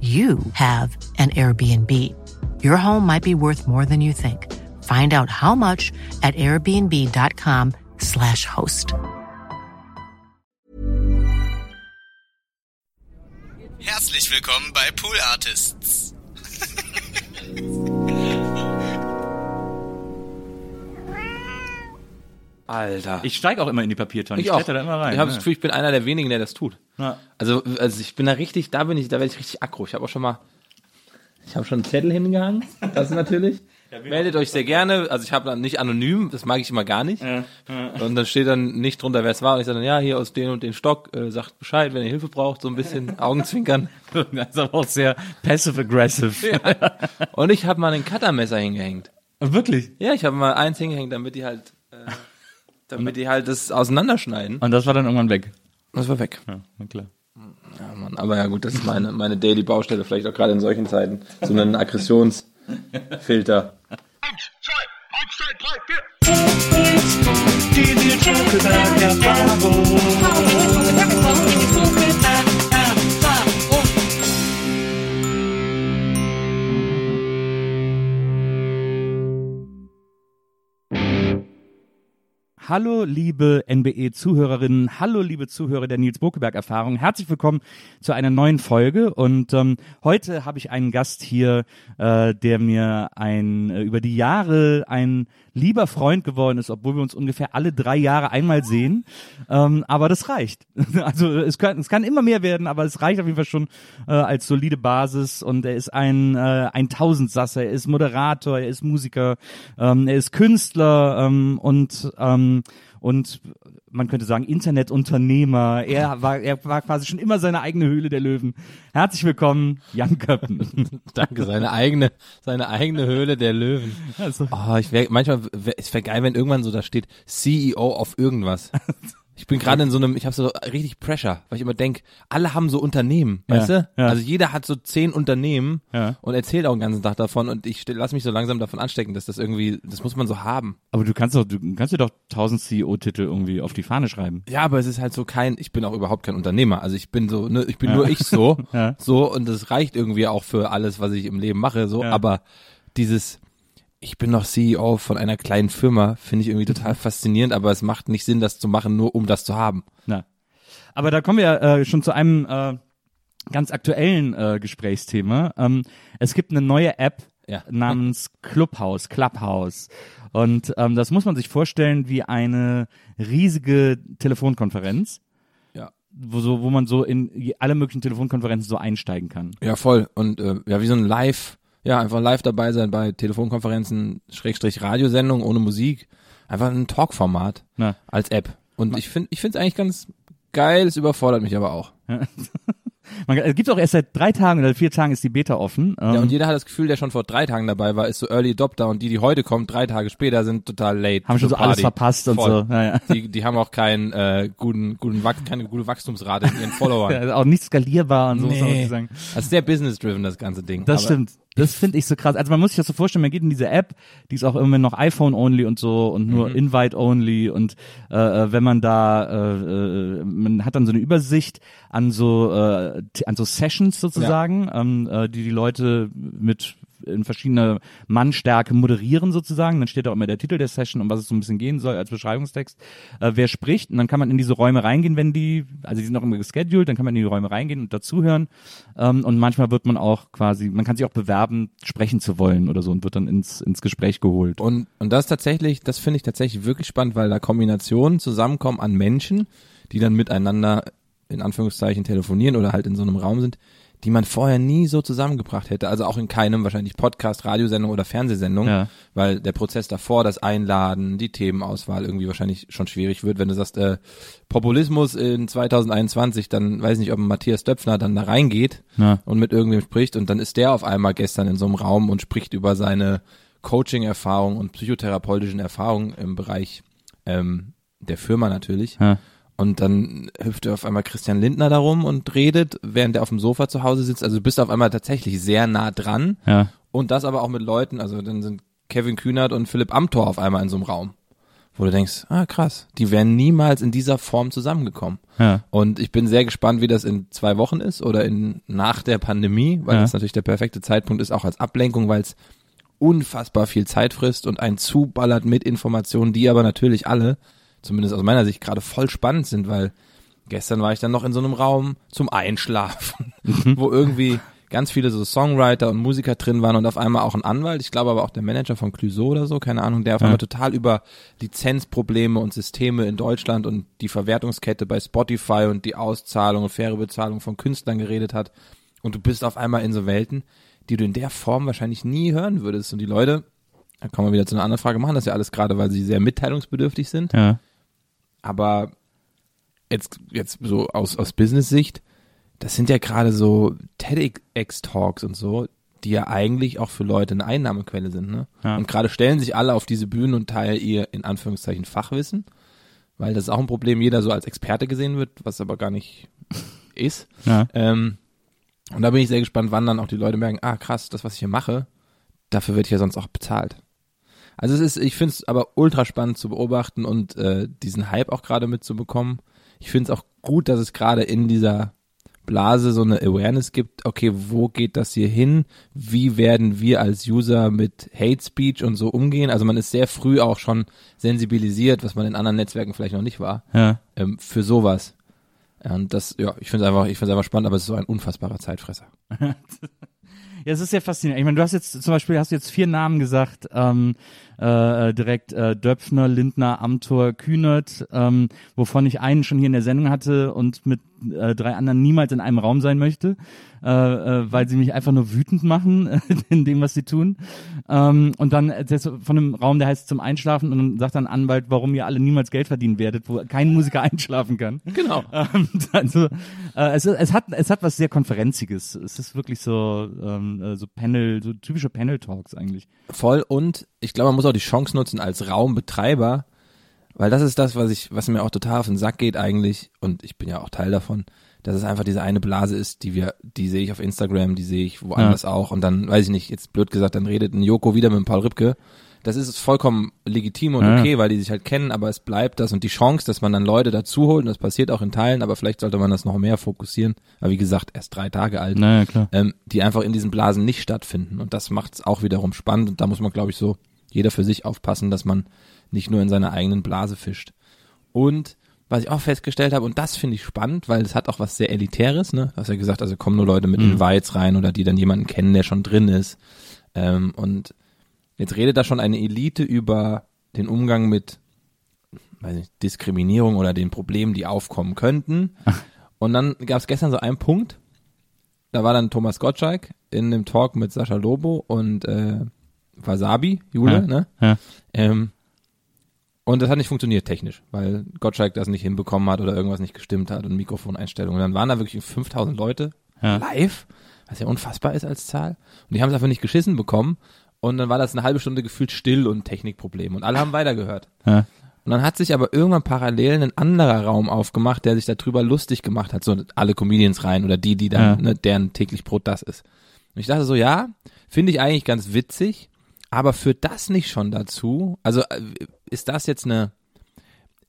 you have an Airbnb. Your home might be worth more than you think. Find out how much at airbnb.com/slash host. Herzlich willkommen bei Pool Artists. Alter. Ich steige auch immer in die Papiertonne. Ich auch. kletter da immer rein. Ich habe das ne? Gefühl, ich bin einer der wenigen, der das tut. Ja. Also, also ich bin da richtig, da bin ich, da werde ich richtig aggro. Ich habe auch schon mal, ich habe schon einen Zettel hingehangen. Das natürlich. Meldet euch sehr gerne. Also ich habe dann nicht anonym, das mag ich immer gar nicht. Und dann steht dann nicht drunter, wer es war. Und ich sage dann, ja, hier aus den und den Stock, äh, sagt Bescheid, wenn ihr Hilfe braucht, so ein bisschen Augenzwinkern. Das ist aber auch sehr passive-aggressive. Und ich habe mal ein Cuttermesser hingehängt. Wirklich? Ja, ich habe mal eins hingehängt, damit die halt, damit die halt das auseinanderschneiden. Und das war dann irgendwann weg. Das war weg. Ja, na klar. Ja, Mann, aber ja gut, das ist meine, meine Daily Baustelle, vielleicht auch gerade in solchen Zeiten. So einen Aggressionsfilter. Hallo, liebe NBE-Zuhörerinnen, hallo, liebe Zuhörer der Nils Bokeberg-Erfahrung. Herzlich willkommen zu einer neuen Folge. Und ähm, heute habe ich einen Gast hier, äh, der mir ein äh, über die Jahre ein lieber Freund geworden ist, obwohl wir uns ungefähr alle drei Jahre einmal sehen. Ähm, aber das reicht. Also es kann, es kann immer mehr werden, aber es reicht auf jeden Fall schon äh, als solide Basis. Und er ist ein, äh, ein Tausendsasser, er ist Moderator, er ist Musiker, ähm, er ist Künstler ähm, und ähm, und man könnte sagen Internetunternehmer. Er war, er war quasi schon immer seine eigene Höhle der Löwen. Herzlich willkommen, Jan Köppen. Danke, seine eigene, seine eigene Höhle der Löwen. Also, Oh, ich wär, manchmal, wär, es wäre geil, wenn irgendwann so da steht, CEO auf irgendwas. Ich bin gerade in so einem, ich habe so richtig Pressure, weil ich immer denk, alle haben so Unternehmen, Ja, weißt du? ja. Also jeder hat so zehn Unternehmen Ja. und erzählt auch den ganzen Tag davon und ich lasse mich so langsam davon anstecken, dass das irgendwie, das muss man so haben. aber du kannst doch, du kannst dir doch tausend CEO-Titel irgendwie auf die Fahne schreiben. Ja, aber es ist halt so kein, ich bin auch überhaupt kein Unternehmer. Also ich bin so, ne, ich bin nur ich so, so und das reicht irgendwie auch für alles, was ich im Leben mache, so. Aber dieses, ich bin noch CEO von einer kleinen Firma, finde ich irgendwie total faszinierend, aber es macht nicht Sinn, das zu machen, nur um das zu haben. Na. Aber da kommen wir äh, schon zu einem äh, ganz aktuellen äh, Gesprächsthema. Ähm, es gibt eine neue App Ja. namens Clubhouse, Clubhouse. Und ähm, das muss man sich vorstellen wie eine riesige Telefonkonferenz, Ja. wo, so, wo man so in alle möglichen Telefonkonferenzen so einsteigen kann. Ja, voll. Und äh, ja, wie so ein Live, ja, einfach live dabei sein bei Telefonkonferenzen, Schrägstrich Radiosendung ohne Musik. Einfach ein Talkformat als App. Und ich finde, ich finde es eigentlich ganz geil, es überfordert mich aber auch. Man, es gibt auch erst seit drei Tagen oder vier Tagen ist die Beta offen. Ähm, Ja, und jeder hat das Gefühl, der schon vor drei Tagen dabei war, ist so Early Adopter und die, die heute kommen, drei Tage später, sind total late. haben schon so alles verpasst und Voll. so. Ja, ja. Die, die haben auch keinen äh, guten, guten Wach keine gute Wachstumsrate in ihren Followern. Ja, auch nicht skalierbar und so muss man Nee. sagen. Das ist sehr business-driven, das ganze Ding. Das Aber stimmt. Das finde ich so krass. Also man muss sich das so vorstellen, man geht in diese App, die ist auch immer noch iPhone-only und so und nur Invite-only und äh, äh, wenn man da, äh, äh, man hat dann so eine Übersicht an so, äh, an so Sessions sozusagen, ähm, äh, die die Leute mit in verschiedener Mannstärke moderieren sozusagen. Dann steht auch immer der Titel der Session, um was es so ein bisschen gehen soll als Beschreibungstext. Äh, wer spricht und dann kann man in diese Räume reingehen, wenn die, also die sind auch immer gescheduled, dann kann man in die Räume reingehen und dazuhören. Ähm, und manchmal wird man auch quasi, man kann sich auch bewerben, sprechen zu wollen oder so und wird dann ins, ins Gespräch geholt. Und, und das tatsächlich, das finde ich tatsächlich wirklich spannend, weil da Kombinationen zusammenkommen an Menschen, die dann miteinander in Anführungszeichen telefonieren oder halt in so einem Raum sind, die man vorher nie so zusammengebracht hätte. Also auch in keinem wahrscheinlich Podcast, Radiosendung oder Fernsehsendung, Ja. weil der Prozess davor, das Einladen, die Themenauswahl irgendwie wahrscheinlich schon schwierig wird. Wenn du sagst, äh, Populismus in 2021, dann weiß ich nicht, ob Matthias Döpfner dann da reingeht Ja. und mit irgendwem spricht und dann ist der auf einmal gestern in so einem Raum und spricht über seine Coaching-Erfahrung und psychotherapeutischen Erfahrungen im Bereich ähm, der Firma natürlich. Ja. Und dann hüpft auf einmal Christian Lindner darum und redet, während er auf dem Sofa zu Hause sitzt. Also du bist auf einmal tatsächlich sehr nah dran. Ja. Und das aber auch mit Leuten, also dann sind Kevin Kühnert und Philipp Amthor auf einmal in so einem Raum. Wo du denkst, ah krass, die wären niemals in dieser Form zusammengekommen. Ja. Und ich bin sehr gespannt, wie das in zwei Wochen ist oder in nach der Pandemie, weil Ja. das natürlich der perfekte Zeitpunkt ist, auch als Ablenkung, weil es unfassbar viel Zeit frisst und ein zuballert mit Informationen, die aber natürlich alle, zumindest aus meiner Sicht, gerade voll spannend sind, weil gestern war ich dann noch in so einem Raum zum Einschlafen, wo irgendwie ganz viele so Songwriter und Musiker drin waren und auf einmal auch ein Anwalt, ich glaube aber auch der Manager von Clouseau oder so, keine Ahnung, der auf Ja. einmal total über Lizenzprobleme und Systeme in Deutschland und die Verwertungskette bei Spotify und die Auszahlung und faire Bezahlung von Künstlern geredet hat. Und du bist auf einmal in so Welten, die du in der Form wahrscheinlich nie hören würdest. Und die Leute, da kommen wir wieder zu einer anderen Frage, machen das ja alles gerade, weil sie sehr mitteilungsbedürftig sind. Ja. Aber jetzt, jetzt so aus, aus Business-Sicht, das sind ja gerade so TEDx-Talks und so, die ja eigentlich auch für Leute eine Einnahmequelle sind. Ne? Ja. Und gerade stellen sich alle auf diese Bühnen und teilen ihr in Anführungszeichen Fachwissen, weil das ist auch ein Problem, jeder so als Experte gesehen wird, was aber gar nicht ist. Ja. Ähm, und da bin ich sehr gespannt, wann dann auch die Leute merken, ah krass, das, was ich hier mache, dafür wird hier sonst auch bezahlt. Also es ist, ich finde es aber ultra spannend zu beobachten und äh, diesen Hype auch gerade mitzubekommen. Ich finde es auch gut, dass es gerade in dieser Blase so eine Awareness gibt, okay, wo geht das hier hin? Wie werden wir als User mit Hate Speech und so umgehen? Also man ist sehr früh auch schon sensibilisiert, was man in anderen Netzwerken vielleicht noch nicht war, Ja. ähm, für sowas. Und das, ja, ich finde es einfach, ich finde es einfach spannend, aber es ist so ein unfassbarer Zeitfresser. Ja, es ist ja faszinierend. Ich meine, du hast jetzt zum Beispiel hast jetzt vier Namen gesagt, ähm, äh, direkt äh, Döpfner, Lindner, Amthor, Kühnert, ähm, wovon ich einen schon hier in der Sendung hatte und mit äh, drei anderen niemals in einem Raum sein möchte, äh, äh, weil sie mich einfach nur wütend machen in dem, was sie tun. Ähm, und dann du von einem Raum, der heißt zum Einschlafen und dann sagt dann Anwalt, warum ihr alle niemals Geld verdienen werdet, wo kein Musiker einschlafen kann. Genau. Ähm, also, äh, es, es, hat, es hat was sehr Konferenziges. Es ist wirklich so, ähm, äh, so Panel, so typische Panel-Talks eigentlich. Voll und ich glaube, man muss auch die Chance nutzen als Raumbetreiber, weil das ist das, was ich, was mir auch total auf den Sack geht eigentlich und ich bin ja auch Teil davon, dass es einfach diese eine Blase ist, die wir, die sehe ich auf Instagram, die sehe ich woanders auch und dann, weiß ich nicht, jetzt blöd gesagt, dann redet ein Joko wieder mit Paul Ripke. Das ist vollkommen legitim und Ja. okay, weil die sich halt kennen, aber es bleibt das und die Chance, dass man dann Leute dazu holt, und das passiert auch in Teilen, aber vielleicht sollte man das noch mehr fokussieren. Aber wie gesagt, erst drei Tage alt Naja, klar. ähm, die einfach in diesen Blasen nicht stattfinden. Und das macht es auch wiederum spannend. Und da muss man, glaube ich, so jeder für sich aufpassen, dass man nicht nur in seiner eigenen Blase fischt. Und was ich auch festgestellt habe, und das finde ich spannend, weil es hat auch was sehr Elitäres, ne? Du hast ja gesagt, also kommen nur Leute mit Mhm. Invites rein oder die dann jemanden kennen, der schon drin ist. Ähm, und jetzt redet da schon eine Elite über den Umgang mit weiß nicht, Diskriminierung oder den Problemen, die aufkommen könnten. Und dann gab es gestern so einen Punkt, da war dann Thomas Gottschalk in einem Talk mit Sascha Lobo und äh, Wasabi, Jule, Ja. ne? Ja. Ähm, und das hat nicht funktioniert technisch, weil Gottschalk das nicht hinbekommen hat oder irgendwas nicht gestimmt hat und Mikrofoneinstellungen. Dann waren da wirklich 5000 Leute Ja. live, was ja unfassbar ist als Zahl. Und die haben es einfach nicht geschissen bekommen. Und dann war das eine halbe Stunde gefühlt still und Technikproblem. Und alle haben weitergehört. Ja. Und dann hat sich aber irgendwann parallel ein anderer Raum aufgemacht, der sich darüber lustig gemacht hat, so alle Comedians rein oder die, die dann, Ja. ne, deren täglich Brot das ist. Und ich dachte so, ja, finde ich eigentlich ganz witzig, aber führt das nicht schon dazu? Also äh, ist das jetzt eine,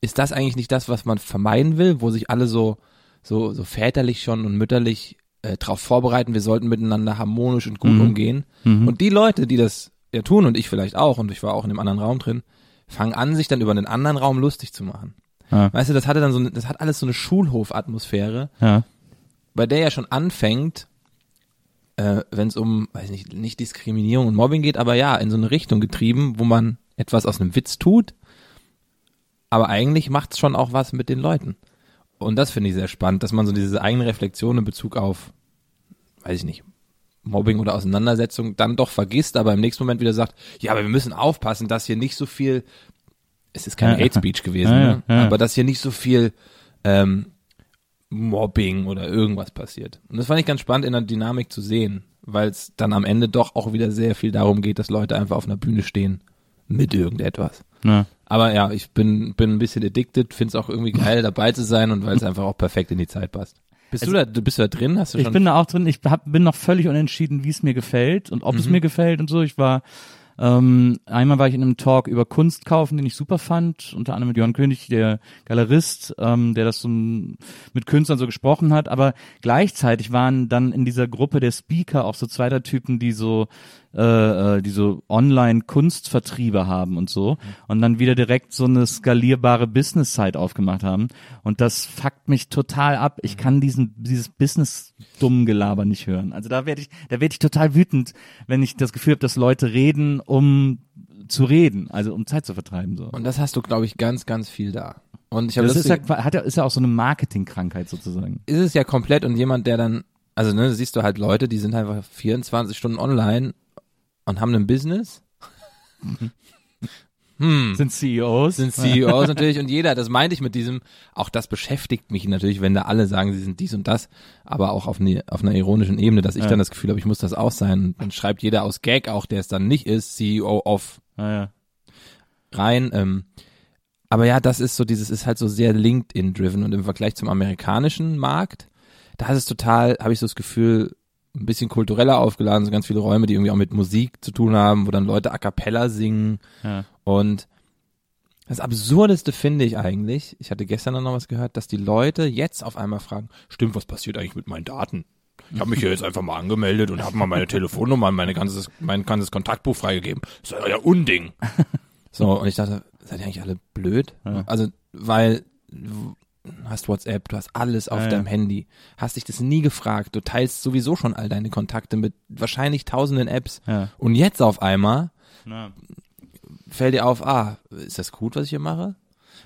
ist das eigentlich nicht das, was man vermeiden will, wo sich alle so, so, so väterlich schon und mütterlich äh, darauf vorbereiten, wir sollten miteinander harmonisch und gut mhm. umgehen. Mhm. Und die Leute, die das ja tun und ich vielleicht auch und ich war auch in dem anderen Raum drin, fangen an, sich dann über den anderen Raum lustig zu machen. Ja. Weißt du, das hatte dann so, das hat alles so eine Schulhofatmosphäre, ja. bei der ja schon anfängt, äh, wenn es um, weiß nicht, nicht Diskriminierung und Mobbing geht, aber ja, in so eine Richtung getrieben, wo man etwas aus einem Witz tut, aber eigentlich macht es schon auch was mit den Leuten. Und das finde ich sehr spannend, dass man so diese eigene Reflexion in Bezug auf, weiß ich nicht, Mobbing oder Auseinandersetzung dann doch vergisst, aber im nächsten Moment wieder sagt, ja, aber wir müssen aufpassen, dass hier nicht so viel, es ist kein ja, Hate Speech gewesen, ja, ne? ja, aber dass hier nicht so viel ähm, Mobbing oder irgendwas passiert. Und das fand ich ganz spannend in der Dynamik zu sehen, weil es dann am Ende doch auch wieder sehr viel darum geht, dass Leute einfach auf einer Bühne stehen mit irgendetwas. Ja. Aber ja, ich bin, bin ein bisschen addicted, finde es auch irgendwie geil, dabei zu sein und weil es einfach auch perfekt in die Zeit passt. Bist also, du da, du bist da drin? Hast du schon? Ich bin da auch drin. Ich hab, bin noch völlig unentschieden, wie es mir gefällt und ob mhm. es mir gefällt und so. Ich war ähm, einmal war ich in einem Talk über Kunst kaufen, den ich super fand, unter anderem mit Johann König, der Galerist, ähm, der das so mit Künstlern so gesprochen hat, aber gleichzeitig waren dann in dieser Gruppe der Speaker auch so zweiter Typen, die so äh, äh, die so Online-Kunstvertriebe haben und so und dann wieder direkt so eine skalierbare Business-Site aufgemacht haben und das fuckt mich total ab. Ich kann diesen dieses Business-dummen Gelaber nicht hören. Also da werde ich da werde ich total wütend, wenn ich das Gefühl habe, dass Leute reden, um zu reden, also um Zeit zu vertreiben so. Und das hast du glaube ich ganz ganz viel da. Und ich habe das, das ist ja, hat ja, ist ja auch so eine Marketingkrankheit sozusagen. Ist es ja komplett und jemand, der dann, also ne, siehst du halt Leute, die sind einfach 24 Stunden online und haben ein Business. Hm. Sind CEOs. Sind CEOs natürlich und jeder, das meinte ich mit diesem, auch das beschäftigt mich natürlich, wenn da alle sagen, sie sind dies und das, aber auch auf, ne, auf einer ironischen Ebene, dass ich ja. dann das Gefühl habe, ich muss das auch sein. Und dann schreibt jeder aus Gag auch, der es dann nicht ist, CEO of ah, ja. rein. Ähm, aber ja, das ist so, dieses ist halt so sehr LinkedIn-driven und im Vergleich zum amerikanischen Markt, da ist es total, habe ich so das Gefühl, ein bisschen kultureller aufgeladen, so ganz viele Räume, die irgendwie auch mit Musik zu tun haben, wo dann Leute a cappella singen. Ja. Und das Absurdeste finde ich eigentlich, ich hatte gestern noch was gehört, dass die Leute jetzt auf einmal fragen, stimmt, was passiert eigentlich mit meinen Daten? Ich habe mich hier jetzt einfach mal angemeldet und habe mal meine Telefonnummer und meine ganzes, mein ganzes Kontaktbuch freigegeben. Das ist ja Unding. So, und ich dachte, seid ihr eigentlich alle blöd? Ja. Also, weil hast WhatsApp, du hast alles auf ja, deinem ja. Handy, hast dich das nie gefragt, du teilst sowieso schon all deine Kontakte mit wahrscheinlich tausenden Apps ja. und jetzt auf einmal fällt dir auf, ah, ist das gut, was ich hier mache?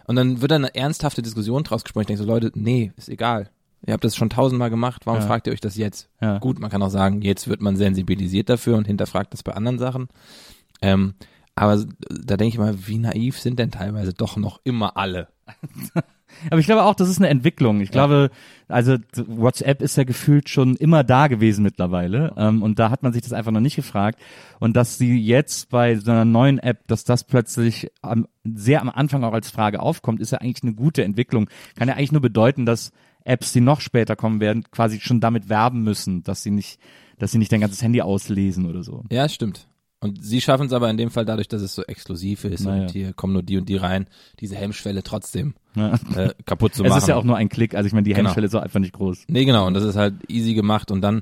Und dann wird dann eine ernsthafte Diskussion draus gesprochen. Ich denke so, Leute, nee, ist egal. Ihr habt das schon tausendmal gemacht, warum fragt ihr euch das jetzt? Gut, man kann auch sagen, jetzt wird man sensibilisiert dafür und hinterfragt das bei anderen Sachen. Ähm, aber da denke ich mal, wie naiv sind denn teilweise doch noch immer alle? Aber ich glaube auch, das ist eine Entwicklung. Ich ja. glaube, also WhatsApp ist ja gefühlt schon immer da gewesen mittlerweile. Ähm, und da hat man sich das einfach noch nicht gefragt. Und dass sie jetzt bei so einer neuen App, dass das plötzlich am, sehr am Anfang auch als Frage aufkommt, ist ja eigentlich eine gute Entwicklung. Kann ja eigentlich nur bedeuten, dass Apps, die noch später kommen werden, quasi schon damit werben müssen, dass sie nicht, dass sie nicht dein ganzes Handy auslesen oder so. Ja, stimmt. Und sie schaffen es aber in dem Fall dadurch, dass es so exklusiv ist naja. und hier kommen nur die und die rein, diese Hemmschwelle trotzdem ja. äh, kaputt zu machen. Es ist ja auch nur ein Klick, also ich meine, die genau. Hemmschwelle ist auch einfach nicht groß. Nee, genau, und das ist halt easy gemacht und dann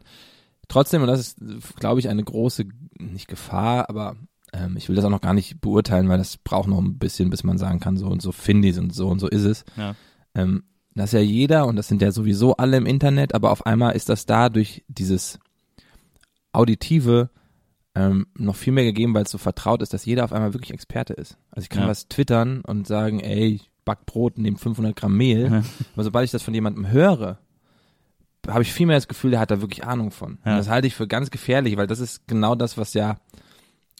trotzdem, und das ist, glaube ich, eine große, nicht Gefahr, aber ähm, ich will das auch noch gar nicht beurteilen, weil das braucht noch ein bisschen, bis man sagen kann, so und so finde ich es und so und so ist es. Ja. Ähm, das ist ja jeder und das sind ja sowieso alle im Internet, aber auf einmal ist das da durch dieses auditive ähm, noch viel mehr gegeben, weil es so vertraut ist, dass jeder auf einmal wirklich Experte ist. Also ich kann ja. was twittern und sagen, ey, ich back Brot, nehme 500 Gramm Mehl. Ja. Aber sobald ich das von jemandem höre, habe ich viel mehr das Gefühl, der hat da wirklich Ahnung von. Ja. Und das halte ich für ganz gefährlich, weil das ist genau das, was ja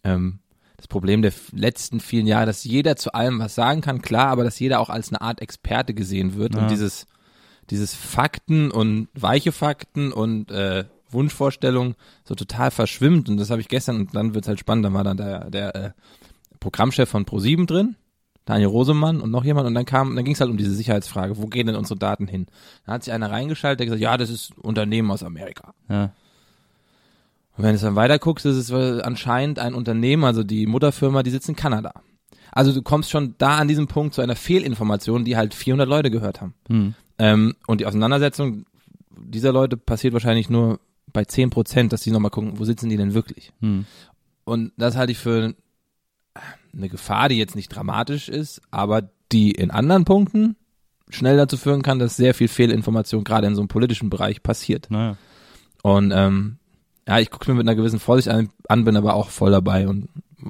ähm, das Problem der letzten vielen Jahre, dass jeder zu allem was sagen kann, klar, aber dass jeder auch als eine Art Experte gesehen wird und dieses dieses Fakten und weiche Fakten und äh, Wunschvorstellung so total verschwimmt und das habe ich gestern und dann wird's halt spannend, dann war dann der, der äh, Programmchef von Pro7 drin, Daniel Rosemann und noch jemand und dann kam, dann ging es halt um diese Sicherheitsfrage, wo gehen denn unsere Daten hin? Da hat sich einer reingeschaltet, der gesagt, ja, das ist Unternehmen aus Amerika. Ja. Und wenn du dann weiter guckst, ist es anscheinend ein Unternehmen, also die Mutterfirma, die sitzt in Kanada. Also du kommst schon da an diesem Punkt zu einer Fehlinformation, die halt 400 Leute gehört haben. Hm. Ähm, und die Auseinandersetzung dieser Leute passiert wahrscheinlich nur bei 10 Prozent, dass die nochmal gucken, wo sitzen die denn wirklich? Hm. Und das halte ich für eine Gefahr, die jetzt nicht dramatisch ist, aber die in anderen Punkten schnell dazu führen kann, dass sehr viel Fehlinformation gerade in so einem politischen Bereich passiert. Naja. Und ähm, ja, ich gucke mir mit einer gewissen Vorsicht an, an, bin aber auch voll dabei und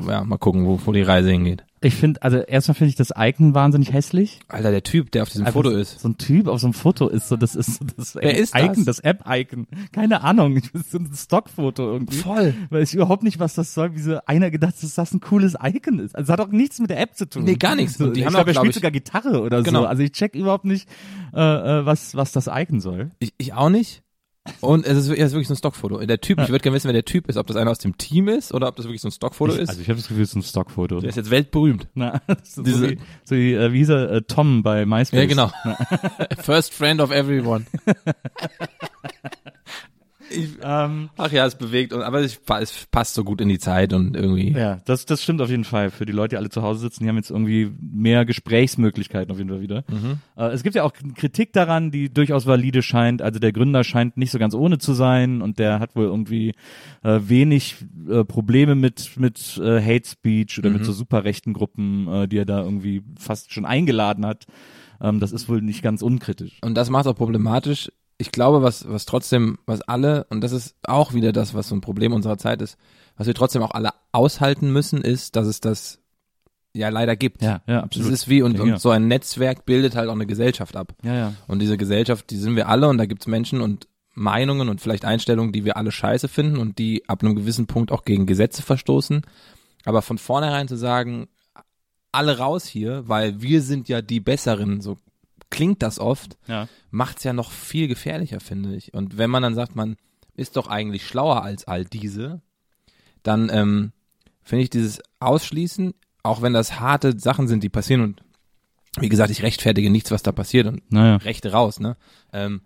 ja, mal gucken, wo, wo die Reise hingeht. Ich finde, also erstmal finde ich das Icon wahnsinnig hässlich. Alter, der Typ, der auf diesem Einfach Foto ist. So ein Typ auf so einem Foto ist so, das ist so das Wer ist Icon, das? das, App-Icon. Keine Ahnung, das ist so ein Stockfoto irgendwie. Voll. Weiß ich überhaupt nicht, was das soll, wie so einer gedacht, dass das ein cooles Icon ist. Also es hat auch nichts mit der App zu tun. Nee, gar nichts. So, die ich haben glaube, er spielt ich- sogar Gitarre oder Genau. so. Also ich check überhaupt nicht, äh, äh, was, was das Icon soll. Ich, ich auch nicht. Und es ist, es ist wirklich so ein Stockfoto. Der Typ, ich würde gerne wissen, wer der Typ ist, ob das einer aus dem Team ist oder ob das wirklich so ein Stockfoto ich, ist. Also ich habe das Gefühl, es ist ein Stockfoto. der ist jetzt weltberühmt. Na, so, Diese- wie, so wie, äh, wie hieß er, äh, Tom bei MySpace. Ja, genau. First friend of everyone. ich, Ähm, ach ja, es bewegt, und, aber es, pa- es passt so gut in die Zeit und irgendwie. Ja, das, das stimmt auf jeden Fall. Für die Leute, die alle zu Hause sitzen, die haben jetzt irgendwie mehr Gesprächsmöglichkeiten auf jeden Fall wieder. Äh, es gibt ja auch Kritik daran, die durchaus valide scheint. Also der Gründer scheint nicht so ganz ohne zu sein und der hat wohl irgendwie äh, wenig äh, Probleme mit mit äh, Hate Speech oder mit so super rechten Gruppen, äh, die er da irgendwie fast schon eingeladen hat. Ähm, das ist wohl nicht ganz unkritisch. Und das macht es auch problematisch. Ich glaube, was, was trotzdem, was alle, und das ist auch wieder das, was so ein Problem unserer Zeit ist, was wir trotzdem auch alle aushalten müssen, ist, dass es das ja leider gibt. Ja, ja, Das absolut. ist wie, und, Ja, und so ein Netzwerk bildet halt auch eine Gesellschaft ab. ja, ja. Und diese Gesellschaft, die sind wir alle und da gibt's Menschen und Meinungen und vielleicht Einstellungen, die wir alle scheiße finden und die ab einem gewissen Punkt auch gegen Gesetze verstoßen. Aber von vornherein zu sagen, alle raus hier, weil wir sind ja die Besseren, so klingt das oft, ja. macht's ja noch viel gefährlicher, finde ich. Und wenn man dann sagt, man ist doch eigentlich schlauer als all diese, dann ähm, finde ich dieses Ausschließen, auch wenn das harte Sachen sind, die passieren und wie gesagt, ich rechtfertige nichts, was da passiert und Naja. Rechte raus, ne? Ähm,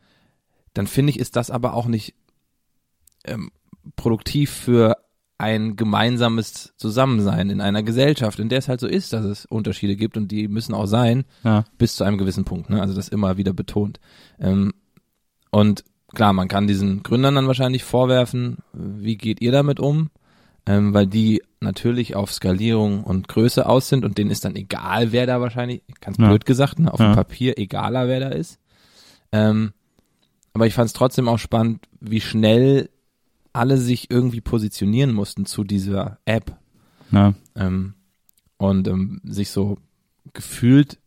dann finde ich, ist das aber auch nicht ähm, produktiv für ein gemeinsames Zusammensein in einer Gesellschaft, in der es halt so ist, dass es Unterschiede gibt und die müssen auch sein, Ja. bis zu einem gewissen Punkt, ne? Also das immer wieder betont. Ähm, und klar, man kann diesen Gründern dann wahrscheinlich vorwerfen, wie geht ihr damit um? Ähm, weil die natürlich auf Skalierung und Größe aus sind und denen ist dann egal, wer da wahrscheinlich, ganz Ja. blöd gesagt, ne, auf Ja. dem Papier egaler, wer da ist. Ähm, aber ich fand es trotzdem auch spannend, wie schnell alle sich irgendwie positionieren mussten zu dieser App Ja. ähm, und ähm, sich so gefühlt,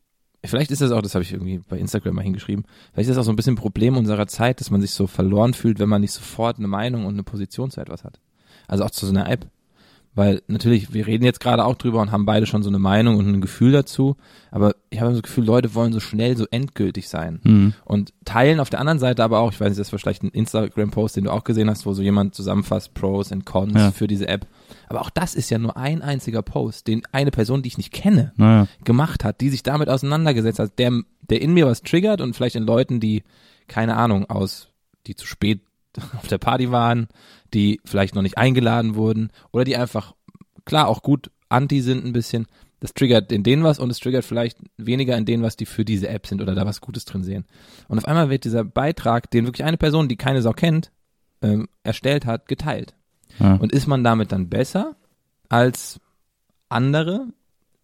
vielleicht ist das auch, das habe ich irgendwie bei Instagram mal hingeschrieben, vielleicht ist das auch so ein bisschen ein Problem unserer Zeit, dass man sich so verloren fühlt, wenn man nicht sofort eine Meinung und eine Position zu etwas hat. Also auch zu so einer App. Weil natürlich, wir reden jetzt gerade auch drüber und haben beide schon so eine Meinung und ein Gefühl dazu, aber ich habe so das Gefühl, Leute wollen so schnell so endgültig sein. Mhm. Und teilen auf der anderen Seite aber auch, ich weiß nicht, das war vielleicht ein Instagram-Post, den du auch gesehen hast, wo so jemand zusammenfasst, Pros und Cons Ja. für diese App. Aber auch das ist ja nur ein einziger Post, den eine Person, die ich nicht kenne, Naja. gemacht hat, die sich damit auseinandergesetzt hat, der, der in mir was triggert und vielleicht in Leuten, die, keine Ahnung, aus, die zu spät auf der Party waren, die vielleicht noch nicht eingeladen wurden oder die einfach, klar, auch gut anti sind ein bisschen. Das triggert in denen was und es triggert vielleicht weniger in denen was, die für diese App sind oder da was Gutes drin sehen. Und auf einmal wird dieser Beitrag, den wirklich eine Person, die keine Sau kennt, ähm, erstellt hat, geteilt. Ja. Und ist man damit dann besser als andere,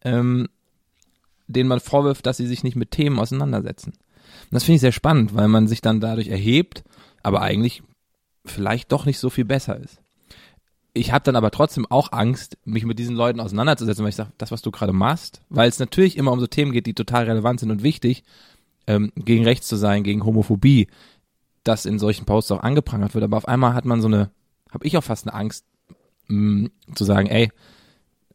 ähm, denen man vorwirft, dass sie sich nicht mit Themen auseinandersetzen? Und das finde ich sehr spannend, weil man sich dann dadurch erhebt, aber eigentlich vielleicht doch nicht so viel besser ist. Ich habe dann aber trotzdem auch Angst, mich mit diesen Leuten auseinanderzusetzen, weil ich sage, das, was du gerade machst, weil es natürlich immer um so Themen geht, die total relevant sind und wichtig, ähm, gegen rechts zu sein, gegen Homophobie, das in solchen Posts auch angeprangert wird, aber auf einmal hat man so eine, habe ich auch fast eine Angst, mh, zu sagen, ey,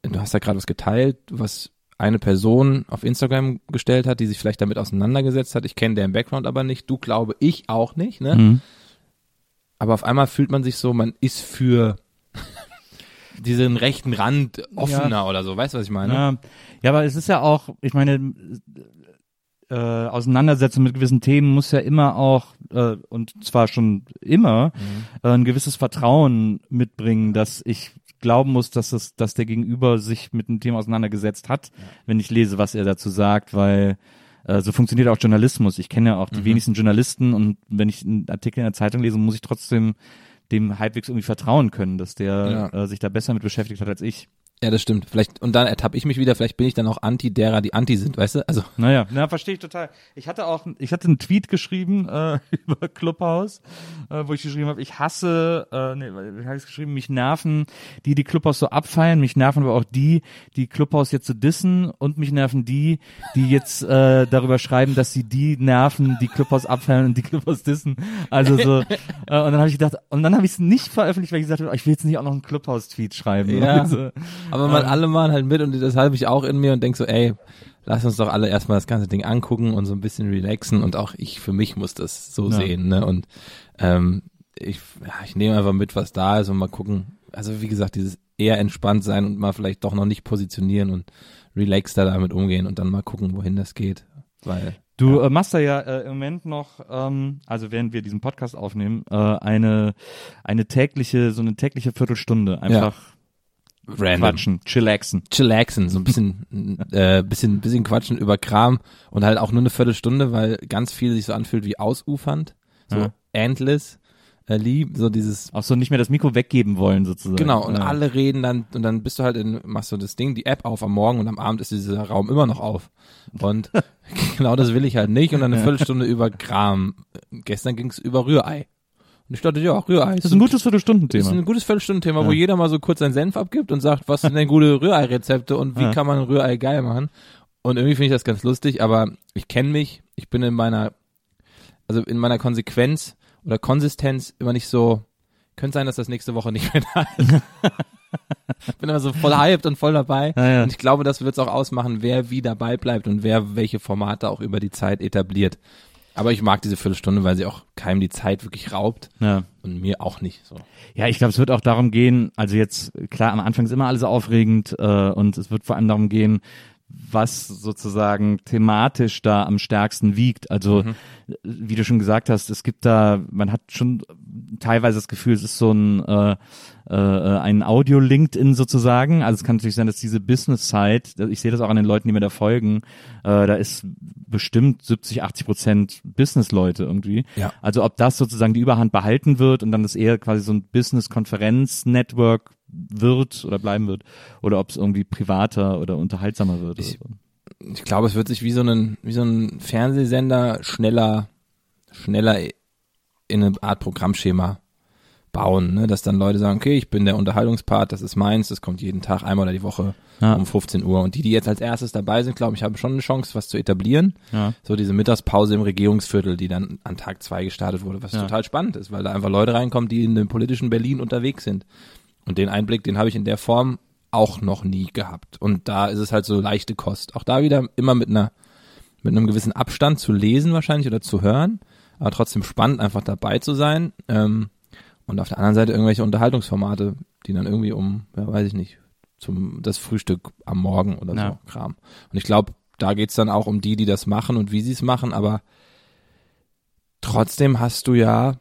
du hast da gerade was geteilt, was eine Person auf Instagram gestellt hat, die sich vielleicht damit auseinandergesetzt hat. Ich kenne deren Background aber nicht. Du glaube ich auch nicht, ne? Mhm. Aber auf einmal fühlt man sich so, man ist für diesen rechten Rand offener oder so. Weißt du, was ich meine? Ja, ja, aber es ist ja auch, ich meine, äh, Auseinandersetzung mit gewissen Themen muss ja immer auch, äh, und zwar schon immer, äh, ein gewisses Vertrauen mitbringen, dass ich glauben muss, dass es, dass der Gegenüber sich mit dem Thema auseinandergesetzt hat, wenn ich lese, was er dazu sagt, weil äh, so funktioniert auch Journalismus. Ich kenne ja auch die Mhm. wenigsten Journalisten und wenn ich einen Artikel in der Zeitung lese, muss ich trotzdem dem halbwegs irgendwie vertrauen können, dass der Ja. äh, sich da besser mit beschäftigt hat als ich. Ja, das stimmt. Vielleicht, und dann ertappe ich mich wieder, vielleicht bin ich dann auch anti derer, die anti sind, weißt du? Also, Naja, na, verstehe ich total. Ich hatte auch, ich hatte einen Tweet geschrieben äh, über Clubhouse, äh, wo ich geschrieben habe, ich hasse, äh, nee, wie habe ich geschrieben, mich nerven die, die Clubhouse so abfeiern, mich nerven aber auch die, die Clubhouse jetzt so dissen und mich nerven die, die jetzt äh, darüber schreiben, dass sie die nerven, die Clubhouse abfeiern und die Clubhouse dissen. Also so, äh, und dann habe ich gedacht, und dann habe ich es nicht veröffentlicht, weil ich gesagt habe, ich will jetzt nicht auch noch einen Clubhouse-Tweet schreiben. Ja. Also, aber man, alle machen halt mit und das habe ich auch in mir und denk so, ey, lass uns doch alle erstmal das ganze Ding angucken und so ein bisschen relaxen und auch ich für mich muss das so Ja. sehen, ne? Und ähm, ich, ja, ich nehme einfach mit, was da ist und mal gucken. Also wie gesagt, dieses eher entspannt sein und mal vielleicht doch noch nicht positionieren und relaxter damit umgehen und dann mal gucken, wohin das geht. Weil Du äh, machst da ja äh, im Moment noch, ähm, also während wir diesen Podcast aufnehmen, äh, eine eine tägliche, so eine tägliche Viertelstunde einfach random. quatschen, chillaxen. chillaxen, so ein bisschen, äh, bisschen, bisschen quatschen über Kram und halt auch nur eine Viertelstunde, weil ganz viel sich so anfühlt wie ausufernd, so Ja. endless, äh, lieb, so dieses, Auch so nicht mehr das Mikro weggeben wollen sozusagen. genau, und ja. alle reden dann, und dann bist du halt in, machst du das Ding, die App auf am Morgen und am Abend ist dieser Raum immer noch auf. Und genau das will ich halt nicht und dann eine Viertelstunde über Kram. Gestern ging's über Rührei. Und ich dachte, ja, Rührei Das ist ein gutes Viertelstundenthema. das ist ein gutes Viertelstundenthema, wo Ja. jeder mal so kurz seinen Senf abgibt und sagt, was sind denn gute Rührei-Rezepte und wie Ja. kann man Rührei geil machen. Und irgendwie finde ich das ganz lustig, aber ich kenne mich, ich bin in meiner, also in meiner Konsequenz oder Konsistenz immer nicht so, könnte sein, dass das nächste Woche nicht mehr da ist. bin immer so voll hyped und voll dabei. Ja, ja. Und ich glaube, das wird es auch ausmachen, wer wie dabei bleibt und wer welche Formate auch über die Zeit etabliert. Aber ich mag diese Viertelstunde, weil sie auch keinem die Zeit wirklich raubt ja. und mir auch nicht so. Ja, ich glaube, es wird auch darum gehen, also jetzt, klar, am Anfang ist immer alles aufregend äh, und es wird vor allem darum gehen, was sozusagen thematisch da am stärksten wiegt. Also, Mhm. wie du schon gesagt hast, es gibt da, man hat schon teilweise das Gefühl, es ist so ein, äh, äh, ein Audio-LinkedIn sozusagen. Also es kann natürlich sein, dass diese Business-Side, ich sehe das auch an den Leuten, die mir da folgen, äh, da ist bestimmt 70, 80 Prozent Business-Leute irgendwie. Ja. Also ob das sozusagen die Überhand behalten wird und dann das eher quasi so ein Business-Konferenz-Network wird oder bleiben wird oder ob es irgendwie privater oder unterhaltsamer wird. Ich- oder so. ich glaube, es wird sich wie so ein, wie so ein Fernsehsender schneller, schneller in eine Art Programmschema bauen, ne? dass dann Leute sagen, okay, ich bin der Unterhaltungspart, das ist meins, das kommt jeden Tag einmal oder die Woche Ja. um 15 Uhr und die, die jetzt als erstes dabei sind, glaube ich, haben schon eine Chance, was zu etablieren. Ja. So diese Mittagspause im Regierungsviertel, die dann an Tag zwei gestartet wurde, was Ja. total spannend ist, weil da einfach Leute reinkommen, die in dem politischen Berlin unterwegs sind. Und den Einblick, den habe ich in der Form auch noch nie gehabt. Und da ist es halt so leichte Kost. Auch da wieder immer mit einer, mit einem gewissen Abstand zu lesen wahrscheinlich oder zu hören, aber trotzdem spannend, einfach dabei zu sein. Ähm, und auf der anderen Seite irgendwelche Unterhaltungsformate, die dann irgendwie um, ja, weiß ich nicht, zum das Frühstück am Morgen oder Ja. so Kram. Und ich glaube, da geht's dann auch um die, die das machen und wie sie es machen, aber trotzdem hast du ja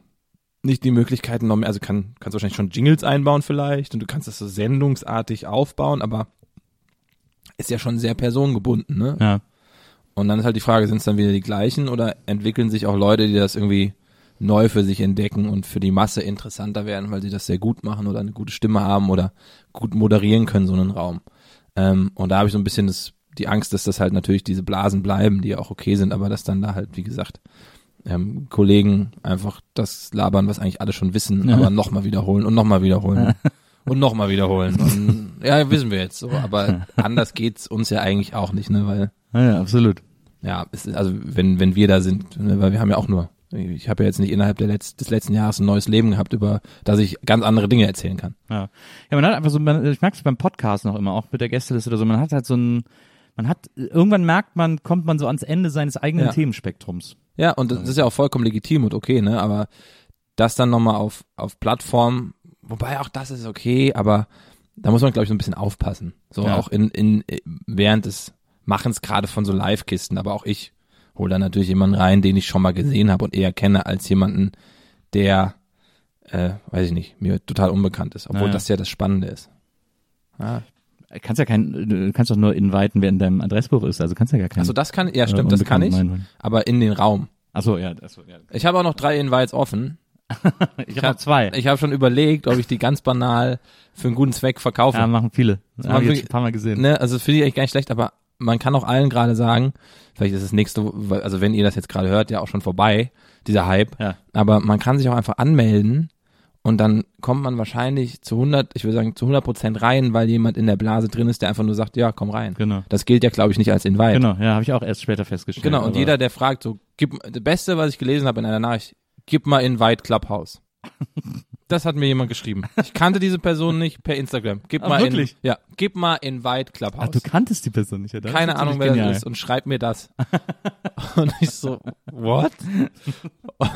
nicht die Möglichkeiten noch mehr, also kann, kannst wahrscheinlich schon Jingles einbauen vielleicht und du kannst das so sendungsartig aufbauen, aber ist ja schon sehr personengebunden, ne? Ja. Und dann ist halt die Frage, sind es dann wieder die gleichen oder entwickeln sich auch Leute, die das irgendwie neu für sich entdecken und für die Masse interessanter werden, weil sie das sehr gut machen oder eine gute Stimme haben oder gut moderieren können, so einen Raum. Ähm, und da habe ich so ein bisschen das, die Angst, dass das halt natürlich diese Blasen bleiben, die ja auch okay sind, aber dass dann da halt, wie gesagt, ähm, Kollegen einfach das labern, was eigentlich alle schon wissen, Ja. aber nochmal wiederholen und nochmal wiederholen. Und nochmal wiederholen. Und, ja, wissen wir jetzt so, aber anders geht's uns ja eigentlich auch nicht, ne, weil Ja, ja, absolut. ja, ist, also wenn wenn wir da sind, ne, weil wir haben ja auch nur, ich habe ja jetzt nicht innerhalb der Letz-, des letzten Jahres ein neues Leben gehabt, über das ich ganz andere Dinge erzählen kann. Ja. ja, man hat einfach so, man, ich merke es beim Podcast noch immer, auch mit der Gästeliste oder so, man hat halt so ein, man hat, irgendwann merkt man, kommt man so ans Ende seines eigenen Ja. Themenspektrums. Ja, und das ist ja auch vollkommen legitim und okay, ne? Aber das dann nochmal auf auf Plattform, wobei auch das ist okay, aber da muss man glaube ich so ein bisschen aufpassen, so Ja. auch in in während des Machens gerade von so Live-Kisten, aber auch ich hole da natürlich jemanden rein, den ich schon mal gesehen habe und eher kenne als jemanden, der äh, weiß ich nicht, mir total unbekannt ist, obwohl Ja. das ja das Spannende ist. Ja, kannst ja kein, du kannst doch nur inviten, wer in deinem Adressbuch ist. Also kannst ja gar kein. Also das kann, ja stimmt, das kann ich, Unbekannten aber in den Raum. Achso, ja, achso, ja. Ich habe auch noch drei Invites offen. Ich habe noch zwei. Ich habe schon überlegt, ob ich die ganz banal für einen guten Zweck verkaufe. ja, machen viele. Habe ich jetzt ein paar Mal gesehen. ne, also finde ich eigentlich gar nicht schlecht, aber man kann auch allen gerade sagen, vielleicht ist es nächste, also wenn ihr das jetzt gerade hört, ja auch schon vorbei, dieser Hype. Ja. Aber man kann sich auch einfach anmelden und dann kommt man wahrscheinlich zu 100, ich würde sagen zu 100 Prozent rein, weil jemand in der Blase drin ist, der einfach nur sagt, ja, komm rein. Genau. Das gilt ja, glaube ich, nicht als Invite. Genau, ja, habe ich auch erst später festgestellt. Genau, und jeder, der fragt, so, gib, das Beste, was ich gelesen habe in einer Nachricht, gib mal Invite Clubhouse. Das hat mir jemand geschrieben. Ich kannte diese Person nicht per Instagram. Gib Ach, mal wirklich? In, ja, gib mal Invite Clubhouse. Ach, du kanntest die Person nicht, oder? Keine Ahnung, wer natürlich das genial. ist und schreib mir das. und ich so, what?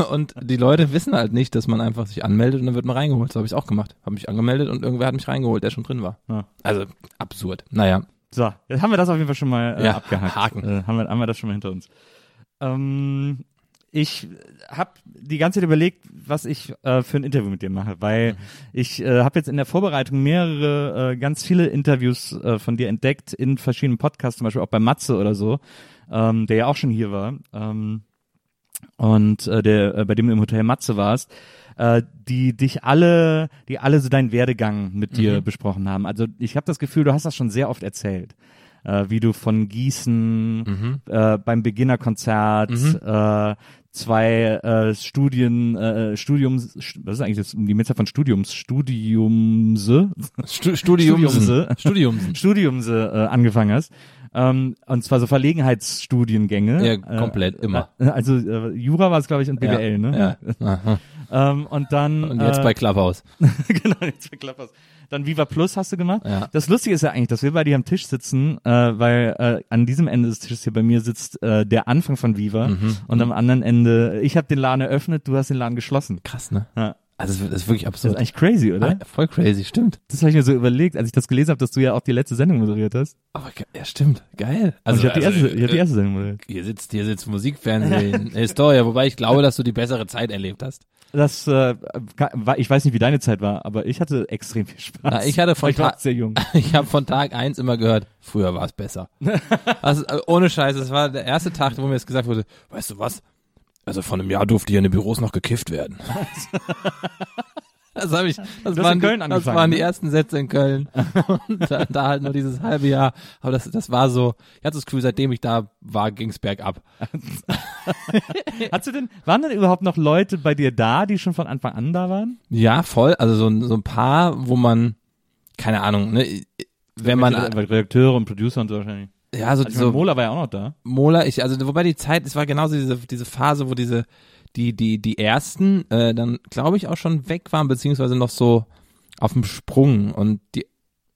und die Leute wissen halt nicht, dass man einfach sich anmeldet und dann wird man reingeholt. So habe ich auch gemacht. Habe mich angemeldet und irgendwer hat mich reingeholt, der schon drin war. Ja. Also absurd. Naja, So, jetzt haben wir das auf jeden Fall schon mal äh, Ja, abgehakt. Haken. Äh, haben, wir, haben wir das schon mal hinter uns. Ähm, ich habe die ganze Zeit überlegt, was ich äh, für ein Interview mit dir mache, weil ich äh, habe jetzt in der Vorbereitung mehrere, äh, ganz viele Interviews äh, von dir entdeckt in verschiedenen Podcasts, zum Beispiel auch bei Matze oder so, ähm, der ja auch schon hier war. Ähm, und äh, der äh, bei dem du im Hotel Matze warst, äh, die dich alle, die alle so deinen Werdegang mit dir besprochen haben. Also ich habe das Gefühl, du hast das schon sehr oft erzählt, äh, wie du von Gießen äh, beim Beginnerkonzert äh, zwei äh, Studien, äh, Studiums, st- was ist eigentlich das, die Mehrzahl von Studiums, Studiumse, Stu. Studiumse. Studiumsen. Studiumse äh, angefangen hast. Ähm, und zwar so Verlegenheitsstudiengänge. Ja, komplett, immer. Äh, also äh, Jura war es, glaube ich, und BWL, ja, ne? Ja. Ähm, und dann Und jetzt äh, bei Clubhouse. genau, jetzt bei Klappers. Dann Viva Plus hast du gemacht. Ja. Das Lustige ist ja eigentlich, dass wir bei dir am Tisch sitzen, äh, weil äh, an diesem Ende des Tisches hier bei mir sitzt äh, der Anfang von Viva Mhm, und am anderen Ende, ich habe den Laden eröffnet, du hast den Laden geschlossen. Krass, ne? Ja. Also das ist wirklich Das ist absurd. eigentlich crazy, oder? Ah, voll crazy, stimmt. Das habe ich mir so überlegt, als ich das gelesen habe, dass du ja auch die letzte Sendung moderiert hast. Aber ja, stimmt. Geil. Also, ich habe die, also, erste, ich hab die äh, erste Sendung moderiert. Hier sitzt, hier sitzt Musikfernsehen, Historia, wobei ich glaube, dass du die bessere Zeit erlebt hast. Das, äh, ich weiß nicht, wie deine Zeit war, aber ich hatte extrem viel Spaß. Na, ich hatte von ich war sehr jung. Ich habe von Tag eins immer gehört, früher war es besser. Also äh, ohne Scheiß, das war der erste Tag, wo mir das gesagt wurde, weißt du was? Also von einem Jahr durfte hier in den Büros noch gekifft werden. Das habe ich, das, waren, die, das waren die ersten Sätze in Köln. Und da, da halt nur dieses halbe Jahr. Aber das, das war so, ich hatte das Gefühl, seitdem ich da war, ging's bergab. Hast du denn, waren denn überhaupt noch Leute bei dir da, die schon von Anfang an da waren? Ja, voll. Also so, ein- so ein paar, wo man, keine Ahnung, ne, wenn man, Redakteure und Producer und so wahrscheinlich. Ja, so, Also ich meine, so Mola war ja auch noch da. Mola, ich, also wobei die Zeit, es war genauso diese, diese Phase, wo diese, die, die, die ersten, äh, dann glaube ich auch schon weg waren, beziehungsweise noch so auf dem Sprung. Und die,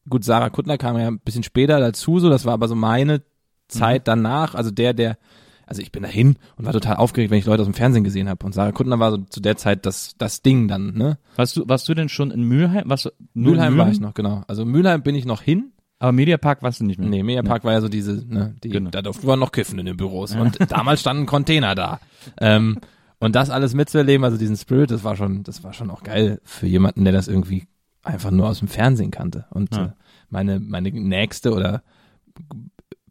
gut, Sarah Kuttner kam ja ein bisschen später dazu, so, das war aber so meine Zeit danach, also der, der, also ich bin dahin und war total aufgeregt, wenn ich Leute aus dem Fernsehen gesehen habe. Und Sarah Kuttner war so zu der Zeit das, das Ding dann, ne? Warst du, warst du denn schon in Mülheim? Warst Mülheim war ich noch, genau. Also Mülheim bin ich noch hin. Aber Mediapark warst du nicht mehr. Nee, Mediapark war ja so diese, ne, die, Genau. da durften wir noch kiffen in den Büros. Und damals standen Container da. Ähm, und das alles mitzuerleben, also diesen Spirit, das war schon, das war schon auch geil für jemanden, der das irgendwie einfach nur aus dem Fernsehen kannte. Und Ja. äh, meine, meine nächste oder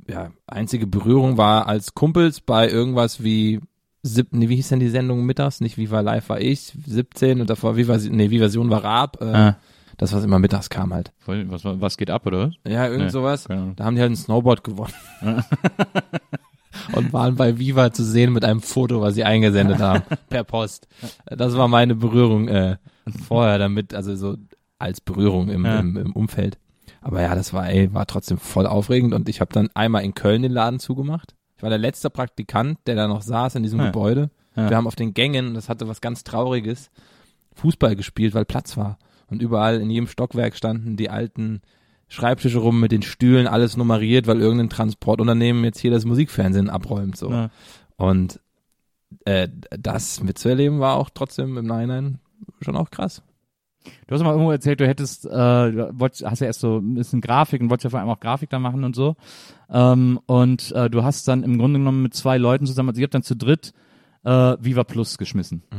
ja, einzige Berührung war als Kumpels bei irgendwas wie sieb, nee, wie hieß denn die Sendung mittags? Nicht Viva Live war ich, 17 und davor Viva, nee, Viva Version war Raab. Äh, Ah. Das, was immer mittags kam halt. Was, was geht ab, oder was? Ja, irgend Nee, sowas. Da haben die halt ein Snowboard gewonnen. und waren bei Viva zu sehen mit einem Foto, was sie eingesendet haben, per Post. Das war meine Berührung äh, vorher damit, also so als Berührung im, Ja. im, im Umfeld. Aber ja, das war, ey, war trotzdem voll aufregend und ich habe dann einmal in Köln den Laden zugemacht. Ich war der letzte Praktikant, der da noch saß in diesem Ja. Gebäude. Ja. Wir haben auf den Gängen, das hatte was ganz Trauriges, Fußball gespielt, weil Platz war. Und überall in jedem Stockwerk standen die alten Schreibtische rum mit den Stühlen, alles nummeriert, weil irgendein Transportunternehmen jetzt hier das Musikfernsehen abräumt. So. Ja. Und äh, das mitzuerleben war auch trotzdem im Nachhinein schon auch krass. Du hast mal irgendwo erzählt, du hättest, äh, du wolltest, hast ja erst so ein bisschen Grafik und wolltest ja vor allem auch Grafik da machen und so. Ähm, und äh, du hast dann im Grunde genommen mit zwei Leuten zusammen, also ihr habt dann zu dritt äh, Viva Plus geschmissen.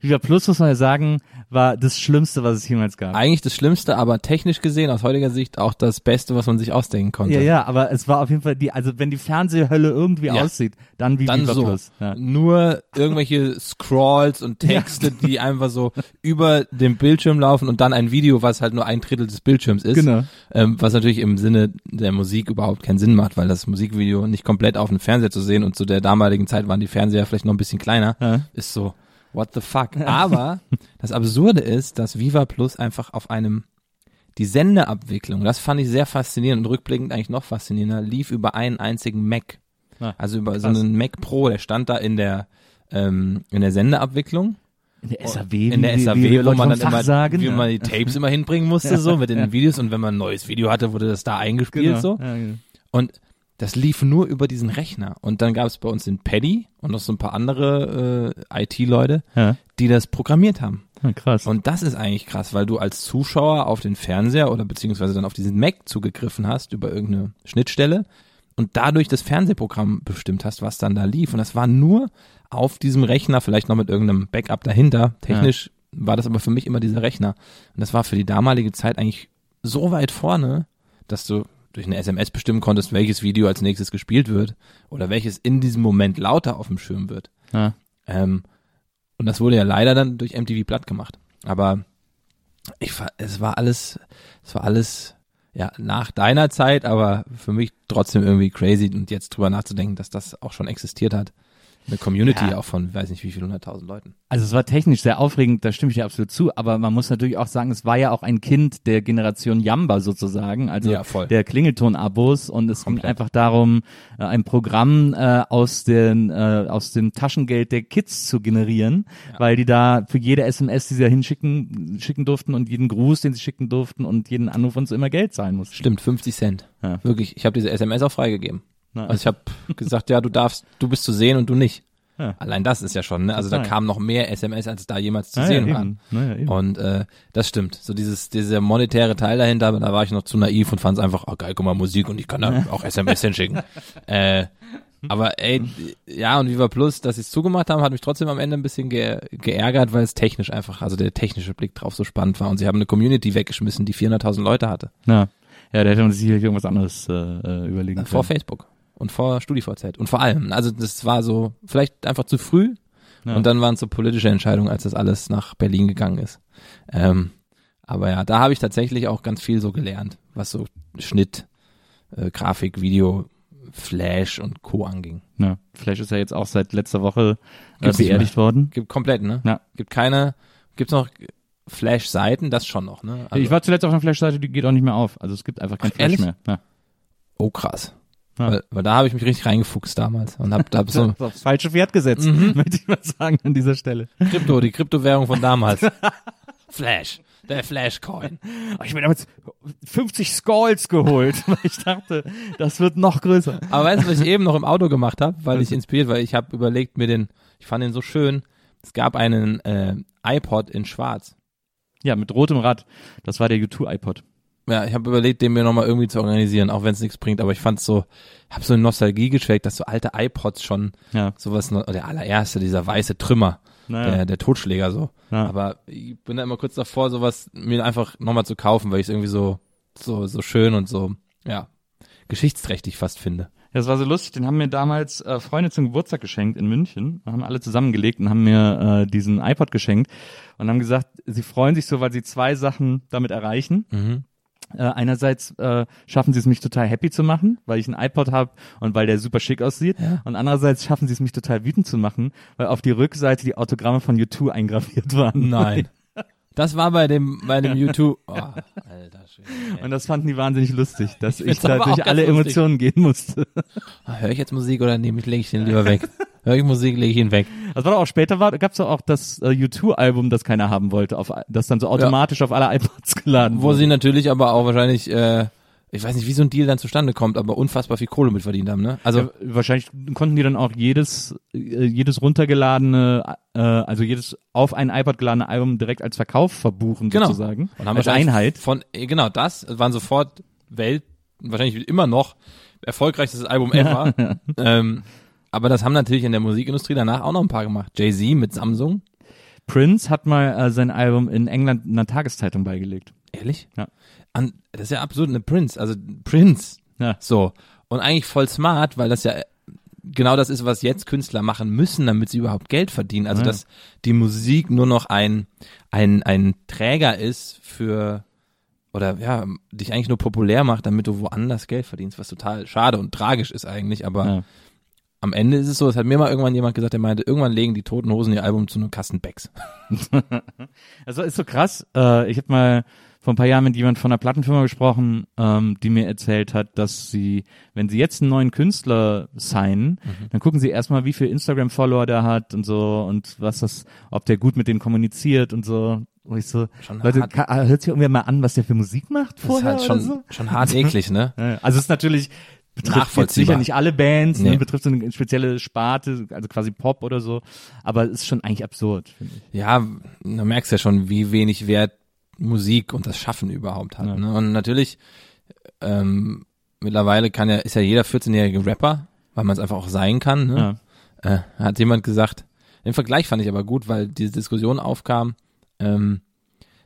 Viva Plus, muss man ja sagen, war das Schlimmste, was es jemals gab. Eigentlich das Schlimmste, aber technisch gesehen, aus heutiger Sicht, auch das Beste, was man sich ausdenken konnte. Ja, ja, aber es war auf jeden Fall die, also wenn die Fernsehhölle irgendwie Ja. aussieht, dann wie Dann Viva so. Plus. Ja. Nur irgendwelche Scrolls und Texte, die einfach so über dem Bildschirm laufen und dann ein Video, was halt nur ein Drittel des Bildschirms ist. Genau. Ähm, was natürlich im Sinne der Musik überhaupt keinen Sinn macht, weil das Musikvideo nicht komplett auf dem Fernseher zu sehen und zu der damaligen Zeit waren die Fernseher vielleicht noch ein bisschen kleiner, Ja. ist so, what the fuck. Aber das Absurde ist, dass Viva Plus einfach auf einem die Sendeabwicklung, das fand ich sehr faszinierend und rückblickend eigentlich noch faszinierender, lief über einen einzigen Mac. Ah, Also über so krass. einen Mac Pro, der stand da in der ähm, in der Sendeabwicklung, In der SAW, in der SAW, wie, wie wo man dann immer, sagen. wie ja. man die Tapes immer hinbringen musste, so mit den Videos und wenn man ein neues Video hatte, wurde das da eingespielt genau. so. Ja, genau. Und das lief nur über diesen Rechner. Und dann gab es bei uns den Paddy und noch so ein paar andere äh, IT-Leute, Ja. die das programmiert haben. Ja, krass. Und das ist eigentlich krass, weil du als Zuschauer auf den Fernseher oder beziehungsweise dann auf diesen Mac zugegriffen hast über irgendeine Schnittstelle und dadurch das Fernsehprogramm bestimmt hast, was dann da lief. Und das war nur auf diesem Rechner, vielleicht noch mit irgendeinem Backup dahinter. Technisch war das aber für mich immer dieser Rechner. Und das war für die damalige Zeit eigentlich so weit vorne, dass du durch eine SMS bestimmen konntest, welches Video als nächstes gespielt wird oder welches in diesem Moment lauter auf dem Schirm wird. ja. Ähm, und das wurde ja leider dann durch MTV platt gemacht. Aber ich es war alles, es war alles, ja, nach deiner Zeit, aber für mich trotzdem irgendwie crazy und jetzt drüber nachzudenken, dass das auch schon existiert hat. Eine Community Ja. auch von, weiß nicht wie viel, hunderttausend Leuten. Also es war technisch sehr aufregend, da stimme ich dir absolut zu, aber man muss natürlich auch sagen, es war ja auch ein Kind der Generation Yamba sozusagen, also Ja, der Klingelton-Abos und es ging Komplett. einfach darum, äh, ein Programm äh, aus, den, äh, aus dem Taschengeld der Kids zu generieren, weil die da für jede SMS, die sie da hinschicken, schicken durften und jeden Gruß, den sie schicken durften und jeden Anruf und so immer Geld zahlen mussten. Stimmt, 50 Cent. Ja. Wirklich, ich habe diese SMS auch freigegeben. Na, Also ich habe gesagt, ja, du darfst, du bist zu sehen und du nicht. Ja. Allein das ist ja schon, ne? Also da kam noch mehr SMS, als da jemals zu Ah, sehen ja, waren. ja. Und äh, das stimmt. So dieses, dieser monetäre Teil dahinter, aber da war ich noch zu naiv und fand es einfach, oh geil, guck mal, Musik und ich kann da auch SMS hinschicken. Äh, aber ey, ja, und Viva Plus, dass sie es zugemacht haben, hat mich trotzdem am Ende ein bisschen ge geärgert, weil es technisch einfach, also der technische Blick drauf so spannend war. Und sie haben eine Community weggeschmissen, die 400.000 Leute hatte. Ja. ja, da hätte man sich irgendwas anderes äh, äh, überlegen Vor können. Facebook und vor StudiVZ. Und vor allem, also das war so, vielleicht einfach zu früh. Ja. Und dann waren es so politische Entscheidungen, als das alles nach Berlin gegangen ist. Ähm, aber ja, da habe ich tatsächlich auch ganz viel so gelernt, was so Schnitt, äh, Grafik, Video, Flash und Co. anging. Ja, Flash ist ja jetzt auch seit letzter Woche äh, beerdigt worden. Gibt komplett, ne? Ja. Gibt keine, gibt's noch Flash-Seiten? Das schon noch, ne? Also, ich war zuletzt auf einer Flash-Seite, die geht auch nicht mehr auf. Also es gibt einfach kein Ach, Flash ehrlich? mehr. Ja. oh krass. Ja. Weil, weil da habe ich mich richtig reingefuchst damals und hab, hab so aufs falsche Pferd gesetzt, Mhm. möchte ich mal sagen an dieser Stelle. Krypto, die Kryptowährung von damals. Flash, der Flashcoin. Ich mir damals 50 Skulls geholt, weil ich dachte, das wird noch größer. Aber weißt du, was ich eben noch im Auto gemacht habe, weil ich inspiriert, weil ich habe überlegt mir den, ich fand den so schön. Es gab einen äh, iPod in Schwarz. Ja, mit rotem Rad. Das war der U2-iPod. Ja, ich habe überlegt, den mir nochmal irgendwie zu organisieren, auch wenn es nichts bringt. Aber ich fand so, habe so eine Nostalgie geschweckt, dass so alte iPods schon Ja. sowas, der allererste, dieser weiße Trümmer, Naja. der, der Totschläger so. Ja. Aber ich bin da immer kurz davor, sowas mir einfach nochmal zu kaufen, weil ich es irgendwie so, so, so schön und so, ja, geschichtsträchtig fast finde. Das war so lustig, den haben mir damals äh, Freunde zum Geburtstag geschenkt in München. Wir haben alle zusammengelegt und haben mir äh, diesen iPod geschenkt und haben gesagt, sie freuen sich so, weil sie zwei Sachen damit erreichen. Mhm. Äh, einerseits äh, schaffen sie es mich total happy zu machen, weil ich einen iPod habe und weil der super schick aussieht. Und andererseits schaffen sie es mich total wütend zu machen, weil auf die Rückseite die Autogramme von U2 eingraviert waren. Nein. Das war bei dem, bei dem YouTube. Oh, alter Schwede. Und das fanden die wahnsinnig lustig, dass ich, find's da durch alle lustig. Emotionen gehen musste. Höre ich jetzt Musik oder nehme ich, lege ich den lieber weg? Höre ich Musik, lege ich ihn weg. Das war doch auch später, war, gab's doch auch das äh, U2-Album, das keiner haben wollte, auf, das dann so automatisch auf alle iPods geladen Wo wurde. sie natürlich aber auch wahrscheinlich, äh, ich weiß nicht, wie so ein Deal dann zustande kommt, aber unfassbar viel Kohle mit verdient haben, ne? Also, Ja, wahrscheinlich konnten die dann auch jedes, äh, jedes runtergeladene, äh, also jedes auf ein iPod geladene Album direkt als Verkauf verbuchen Genau. sozusagen. und haben als Einheit. Von, äh, genau, das waren sofort Welt, wahrscheinlich immer noch erfolgreichstes Album ever. ähm, aber das haben natürlich in der Musikindustrie danach auch noch ein paar gemacht. Jay-Z mit Samsung. Prince hat mal äh, sein Album in England einer Tageszeitung beigelegt. Ehrlich? Ja. An, das ist ja absurd, eine Prince, also Prince. Ja. So. Und eigentlich voll smart, weil das ja genau das ist, was jetzt Künstler machen müssen, damit sie überhaupt Geld verdienen. Also, Ja. dass die Musik nur noch ein, ein, ein Träger ist für, oder ja, dich eigentlich nur populär macht, damit du woanders Geld verdienst, was total schade und tragisch ist eigentlich, aber Ja. am Ende ist es so, es hat mir mal irgendwann jemand gesagt, der meinte, irgendwann legen die Toten Hosen ihr Album zu einem Kasten Becks. Also ist so krass. Äh, ich habe mal vor ein paar Jahren mit jemand von einer Plattenfirma gesprochen, ähm, die mir erzählt hat, dass sie, wenn sie jetzt einen neuen Künstler signen, Mhm. dann gucken sie erstmal, wie viel Instagram-Follower der hat und so und was das, ob der gut mit denen kommuniziert und so. Und ich so, Schon Leute, hart. ka- hört sich irgendwer mal an, was der für Musik macht Das ist vorher halt schon, so? schon hart eklig, ne? Also es ist natürlich betrifft jetzt sicher nicht alle Bands, Nee. ne, betrifft so eine spezielle Sparte, also quasi Pop oder so, aber es ist schon eigentlich absurd, ja, da merkst du ja schon, wie wenig Wert Musik und das Schaffen überhaupt hat. Ja. Ne? Und natürlich, ähm, mittlerweile kann ja, ist ja jeder 14-jährige Rapper, weil man es einfach auch sein kann. Ne? Ja. Äh, hat jemand gesagt, den Vergleich fand ich aber gut, weil diese Diskussion aufkam, ähm,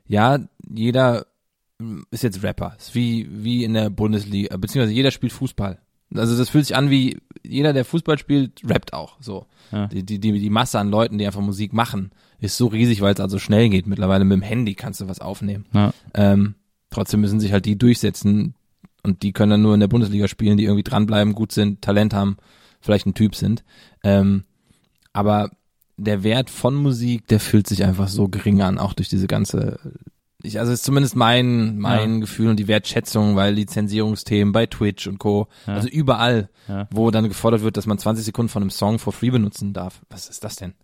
ja, jeder ist jetzt Rapper, ist wie, wie in der Bundesliga, beziehungsweise jeder spielt Fußball. Also das fühlt sich an wie, jeder, der Fußball spielt, rappt auch, so. Ja. Die, die, die, die Masse an Leuten, die einfach Musik machen, ist so riesig, weil es also schnell geht. Mittlerweile mit dem Handy kannst du was aufnehmen. Ja. Ähm, trotzdem müssen sich halt die durchsetzen und die können dann nur in der Bundesliga spielen, die irgendwie dranbleiben, gut sind, Talent haben, vielleicht ein Typ sind. Ähm, aber der Wert von Musik, der fühlt sich einfach so gering an, auch durch diese ganze, ich, also ist zumindest mein, mein Ja. Gefühl und die Wertschätzung, weil Lizenzierungsthemen bei Twitch und Co., Ja. also überall, Ja. wo dann gefordert wird, dass man 20 Sekunden von einem Song for free benutzen darf. Was ist das denn?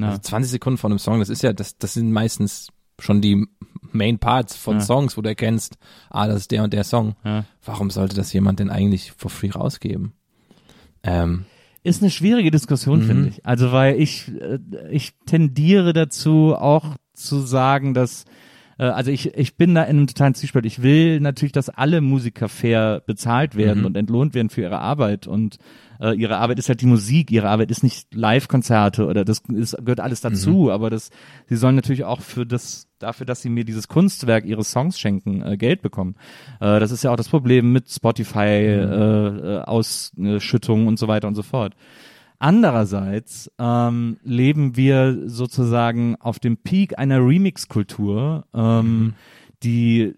Also 20 Sekunden von einem Song, das ist ja, das, das sind meistens schon die Main Parts von. Songs, wo du erkennst, ah, das ist der und der Song. Warum sollte das jemand denn eigentlich for free rausgeben? Ähm, Ist eine schwierige Diskussion, Mhm. finde ich. Also, weil ich, äh, ich tendiere dazu, auch zu sagen, dass, äh, also ich, ich bin da in einem totalen Zwiespalt. Ich will natürlich, dass alle Musiker fair bezahlt werden Mhm. und entlohnt werden für ihre Arbeit. Und äh, ihre Arbeit ist halt die Musik, ihre Arbeit ist nicht Live-Konzerte oder das ist, gehört alles dazu, Mhm. aber das, sie sollen natürlich auch für das, dafür, dass sie mir dieses Kunstwerk, ihre Songs schenken, äh, Geld bekommen. Äh, das ist ja auch das Problem mit Spotify, Mhm. äh, äh, Ausschüttungen und so weiter und so fort. Andererseits ähm, leben wir sozusagen auf dem Peak einer Remix-Kultur, ähm, die äh,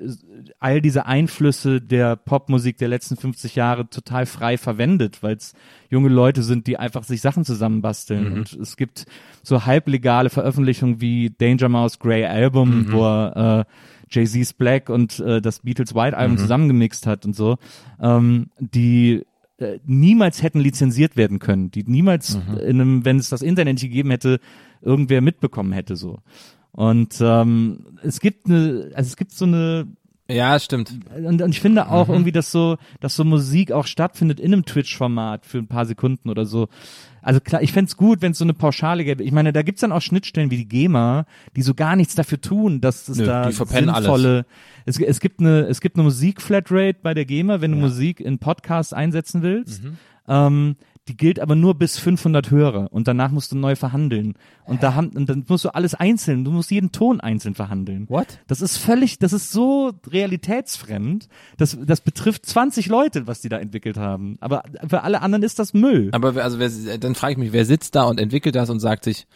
all diese Einflüsse der Popmusik der letzten 50 Jahre total frei verwendet, weil es junge Leute sind, die einfach sich Sachen zusammenbasteln. Und es gibt so halblegale Veröffentlichungen wie Danger Mouse Grey Album, wo er äh, Jay-Z's Black und äh, das Beatles White Album zusammengemixt hat und so, ähm, die äh, niemals hätten lizenziert werden können, die niemals in einem, wenn es das Internet nicht gegeben hätte, irgendwer mitbekommen hätte so. Und ähm, es gibt eine, also es gibt so eine ja, stimmt. und, und ich finde auch irgendwie, dass so, dass so Musik auch stattfindet in einem Twitch-Format für ein paar Sekunden oder so. Also klar, ich fänd's gut, wenn es so eine Pauschale gäbe. Ich meine, da gibt's dann auch Schnittstellen wie die GEMA, die so gar nichts dafür tun, dass es Nö, da sinnvolle. Es, es gibt eine, es gibt eine Musik-Flatrate bei der GEMA, wenn du Musik in Podcasts einsetzen willst. Ähm, die gilt aber nur bis 500 Hörer und danach musst du neu verhandeln. Und da haben, und dann musst du alles einzeln, du musst jeden Ton einzeln verhandeln. What? Das ist völlig, das ist so realitätsfremd. Das, das betrifft 20 Leute, was die da entwickelt haben. Aber für alle anderen ist das Müll. Aber also wer, dann frage ich mich, wer sitzt da und entwickelt das und sagt sich,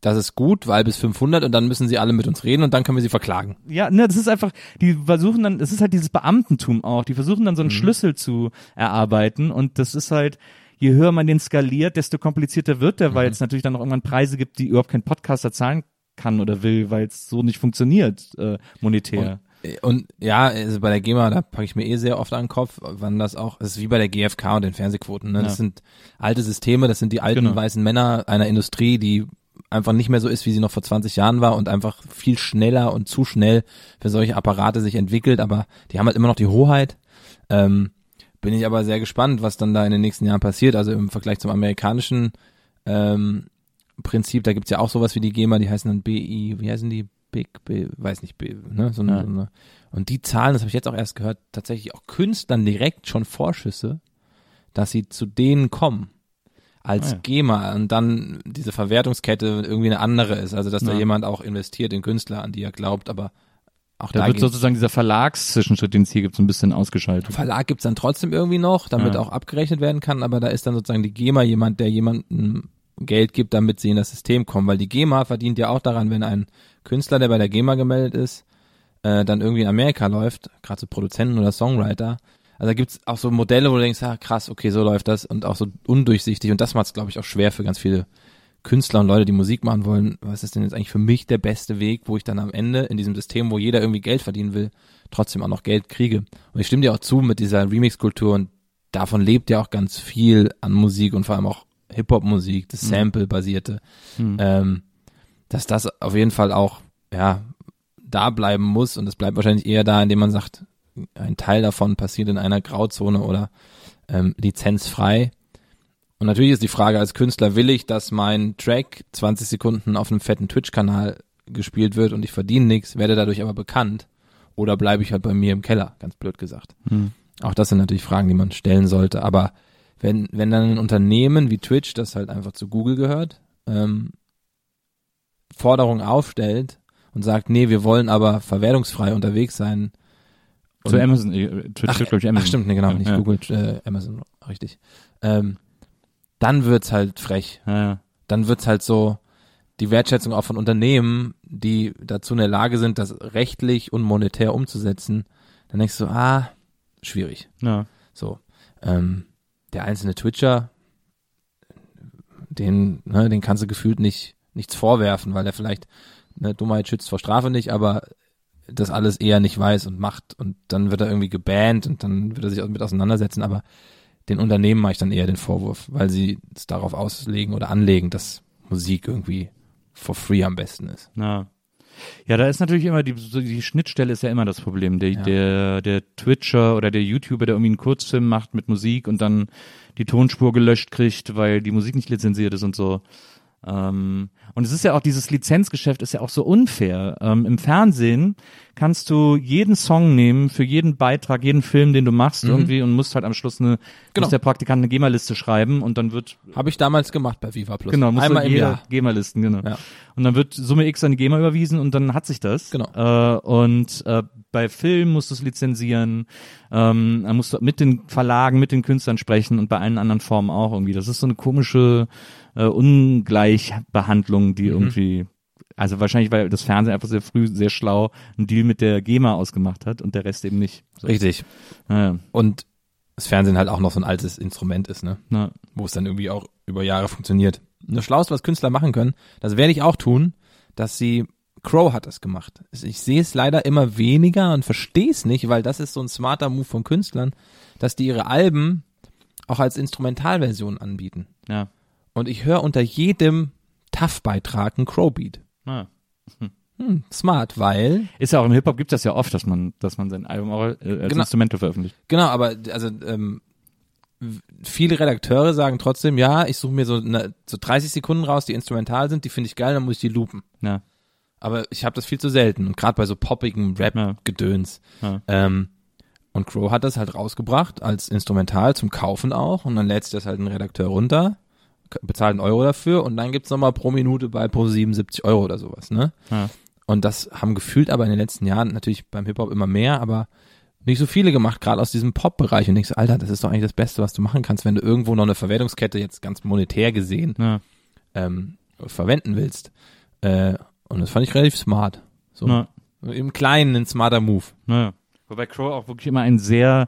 das ist gut, weil bis 500 und dann müssen sie alle mit uns reden und dann können wir sie verklagen. Ja, ne, das ist einfach, die versuchen dann, das ist halt dieses Beamtentum auch, die versuchen dann so einen Mhm. Schlüssel zu erarbeiten und das ist halt, je höher man den skaliert, desto komplizierter wird der, Mhm. weil es natürlich dann auch irgendwann Preise gibt, die überhaupt kein Podcaster zahlen kann oder will, weil es so nicht funktioniert, äh, monetär. Und ja, also bei der GEMA, da packe ich mir eh sehr oft an den Kopf, wann das auch, das ist wie bei der GfK und den Fernsehquoten. Ne? Das Ja. sind alte Systeme, das sind die alten Genau. weißen Männer einer Industrie, die einfach nicht mehr so ist, wie sie noch vor 20 Jahren war und einfach viel schneller und zu schnell für solche Apparate sich entwickelt, aber die haben halt immer noch die Hoheit. Ähm, bin ich aber sehr gespannt, was dann da in den nächsten Jahren passiert. Also im Vergleich zum amerikanischen ähm, Prinzip, da gibt's ja auch sowas wie die GEMA, die heißen dann BI, wie heißen die? Big, B, weiß nicht, B, ne? So, eine, Ja. so eine. Und die zahlen, das habe ich jetzt auch erst gehört, tatsächlich auch Künstlern direkt schon Vorschüsse, dass sie zu denen kommen. als Ah, ja. GEMA und dann diese Verwertungskette irgendwie eine andere ist. Also dass da Ja. jemand auch investiert in Künstler, an die er glaubt, aber auch Da da, wird sozusagen dieser Verlagszwischenschritt, den es hier gibt, so ein bisschen ausgeschaltet. Verlag gibt's dann trotzdem irgendwie noch, damit Ja. auch abgerechnet werden kann, aber da ist dann sozusagen die GEMA jemand, der jemandem Geld gibt, damit sie in das System kommen, weil die GEMA verdient ja auch daran, wenn ein Künstler, der bei der GEMA gemeldet ist, äh, dann irgendwie in Amerika läuft, gerade so Produzenten oder Songwriter. Also da gibt's auch so Modelle, wo du denkst, ah krass, okay, so läuft das und auch so undurchsichtig und das macht's glaube ich auch schwer für ganz viele Künstler und Leute, die Musik machen wollen. Was ist denn jetzt eigentlich für mich der beste Weg, wo ich dann am Ende in diesem System, wo jeder irgendwie Geld verdienen will, trotzdem auch noch Geld kriege? Und ich stimme dir auch zu mit dieser Remix-Kultur und davon lebt ja auch ganz viel an Musik und vor allem auch Hip-Hop-Musik, das Sample-basierte, Hm. ähm, dass das auf jeden Fall auch, ja, da bleiben muss und es bleibt wahrscheinlich eher da, indem man sagt, ein Teil davon passiert in einer Grauzone oder ähm, lizenzfrei. Und natürlich ist die Frage als Künstler, will ich, dass mein Track 20 Sekunden auf einem fetten Twitch-Kanal gespielt wird und ich verdiene nichts, werde dadurch aber bekannt oder bleibe ich halt bei mir im Keller, ganz blöd gesagt. Hm. Auch das sind natürlich Fragen, die man stellen sollte. Aber wenn, wenn dann ein Unternehmen wie Twitch, das halt einfach zu Google gehört, ähm, Forderungen aufstellt und sagt, nee, wir wollen aber verwertungsfrei unterwegs sein. Zu Amazon, äh, Twitch Ach, glaube ich, Amazon. ach stimmt, nee, genau, nicht ja. Google, äh, Amazon, richtig. Ähm, dann wird's halt frech. Ja. Dann wird's halt so die Wertschätzung auch von Unternehmen, die dazu in der Lage sind, das rechtlich und monetär umzusetzen. Dann denkst du, ah, schwierig. ja. So, ähm, der einzelne Twitcher, den, ne, den kannst du gefühlt nicht nichts vorwerfen, weil der vielleicht ne, Dummheit schützt vor Strafe nicht, aber das alles eher nicht weiß und macht und dann wird er irgendwie gebannt und dann wird er sich auch mit auseinandersetzen, aber den Unternehmen mache ich dann eher den Vorwurf, weil sie es darauf auslegen oder anlegen, dass Musik irgendwie for free am besten ist. Ja. Ja, da ist natürlich immer die, die Schnittstelle ist ja immer das Problem. Der, Ja. der, der Twitcher oder der YouTuber, der irgendwie einen Kurzfilm macht mit Musik und dann die Tonspur gelöscht kriegt, weil die Musik nicht lizenziert ist und so. Ähm, und es ist ja auch, dieses Lizenzgeschäft ist ja auch so unfair. Ähm, Im Fernsehen kannst du jeden Song nehmen für jeden Beitrag, jeden Film, den du machst irgendwie und musst halt am Schluss eine, Genau. muss der Praktikant eine GEMA-Liste schreiben und dann wird Habe ich damals gemacht bei Viva Plus. Genau, muss Einmal jeder Jahr. GEMA-Listen, genau. Ja. Und dann wird Summe X an die GEMA überwiesen und dann hat sich das. Genau. Äh, und äh, bei Film musst du es lizenzieren, ähm, dann musst du mit den Verlagen, mit den Künstlern sprechen und bei allen anderen Formen auch irgendwie. Das ist so eine komische äh, Ungleichbehandlung, die irgendwie, also wahrscheinlich, weil das Fernsehen einfach sehr früh, sehr schlau einen Deal mit der GEMA ausgemacht hat und der Rest eben nicht. So. Richtig. Naja, Und das Fernsehen halt auch noch so ein altes Instrument ist, ne? na, wo es dann irgendwie auch über Jahre funktioniert. Das Schlauste, was Künstler machen können, das werde ich auch tun, dass sie, Crow hat das gemacht. Ich sehe es leider immer weniger und verstehe es nicht, weil das ist so ein smarter Move von Künstlern, dass die ihre Alben auch als Instrumentalversion anbieten. ja, Und ich höre unter jedem TAF-Beitrag einen Crow-Beat. na. Hm, smart, weil Ist ja auch im Hip-Hop gibt das ja oft, dass man, dass man sein Album auch als Genau. Instrumente veröffentlicht. Genau, aber also ähm, viele Redakteure sagen trotzdem, ja, ich suche mir so, eine, so 30 Sekunden raus, die instrumental sind, die finde ich geil, dann muss ich die loopen. Ja. Aber ich habe das viel zu selten und gerade bei so poppigem Ja. Rap-Gedöns. Ja. Ähm, und Crow hat das halt rausgebracht als Instrumental zum Kaufen auch und dann lädt sich das halt ein Redakteur runter, bezahlt einen Euro dafür und dann gibt's nochmal pro Minute bei pro 77 Euro oder sowas, ne? Ja. Und das haben gefühlt aber in den letzten Jahren natürlich beim Hip-Hop immer mehr, aber nicht so viele gemacht, gerade aus diesem Pop-Bereich. Und ich so, Alter, das ist doch eigentlich das Beste, was du machen kannst, wenn du irgendwo noch eine Verwertungskette jetzt ganz monetär gesehen Ja. ähm, verwenden willst. Äh, und das fand ich relativ smart. So Ja. im Kleinen ein smarter Move. Naja. Wobei Crow auch wirklich immer ein sehr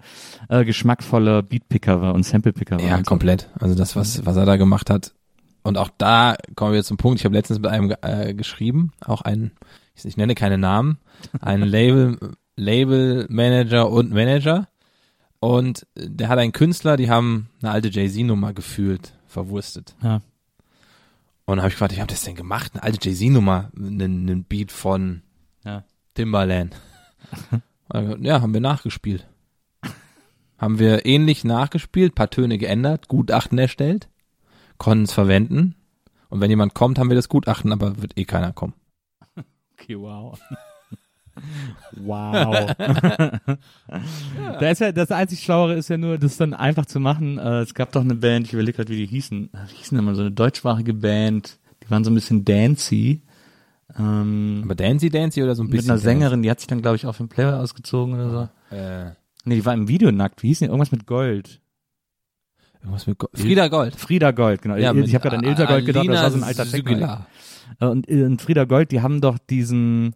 äh, geschmackvoller Beatpicker war und Samplepicker war. Ja, komplett. Also das, was, was er da gemacht hat. Und auch da kommen wir zum Punkt. Ich habe letztens mit einem äh, geschrieben, auch ein, ich, ich nenne keine Namen, ein Label, Label Manager und Manager. Und der hat einen Künstler, die haben eine alte Jay-Z-Nummer gefühlt, verwurstet. Ja. Und habe ich gefragt, wie habt ihr das denn gemacht? Eine alte Jay-Z-Nummer, einen, einen Beat von Ja. Timbaland. ja, haben wir nachgespielt. haben wir ähnlich nachgespielt, paar Töne geändert, Gutachten erstellt, konnten es verwenden. Und wenn jemand kommt, haben wir das Gutachten, aber wird eh keiner kommen. Okay, wow. wow. Da ist ja, das einzig Schlauere ist ja nur, das dann einfach zu machen. Äh, es gab doch eine Band, ich überlege gerade, wie die hießen. Äh, Wie hießen mal so eine deutschsprachige Band? Die waren so ein bisschen dancy. Ähm, Aber Dancy Dancy oder so ein mit bisschen? einer Sängerin, die hat sich dann, glaube ich, auf den Playboy ausgezogen oder so. Äh, Nee, die war im Video nackt. Wie hieß die? Irgendwas mit Gold. irgendwas mit Go Frieda Gold. Frieda Gold, genau. Ja, ich habe gerade an Ilsa Gold gedacht, das war so ein alter Alina. Sügela. Äh, Und, äh, und Frieda Gold, die haben doch diesen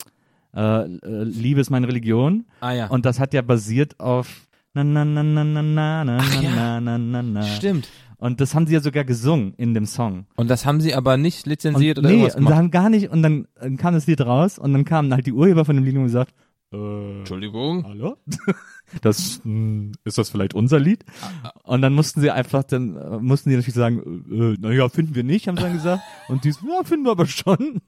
äh, äh, Liebe ist meine Religion. Ah ja. Und das hat ja basiert auf na na na na na na na na na na na. Stimmt. Und das haben sie ja sogar gesungen in dem Song. Und das haben sie aber nicht lizenziert und, oder nee, irgendwas und sie gemacht? haben gar nicht, und dann äh, kam das Lied raus und dann kamen halt die Urheber von dem Lied und gesagt, äh, Entschuldigung. hallo? Das, mh, ist das vielleicht unser Lied? Und dann mussten sie einfach, dann äh, mussten die natürlich sagen, äh, naja, finden wir nicht, haben sie dann gesagt. Und die ja, finden wir aber schon.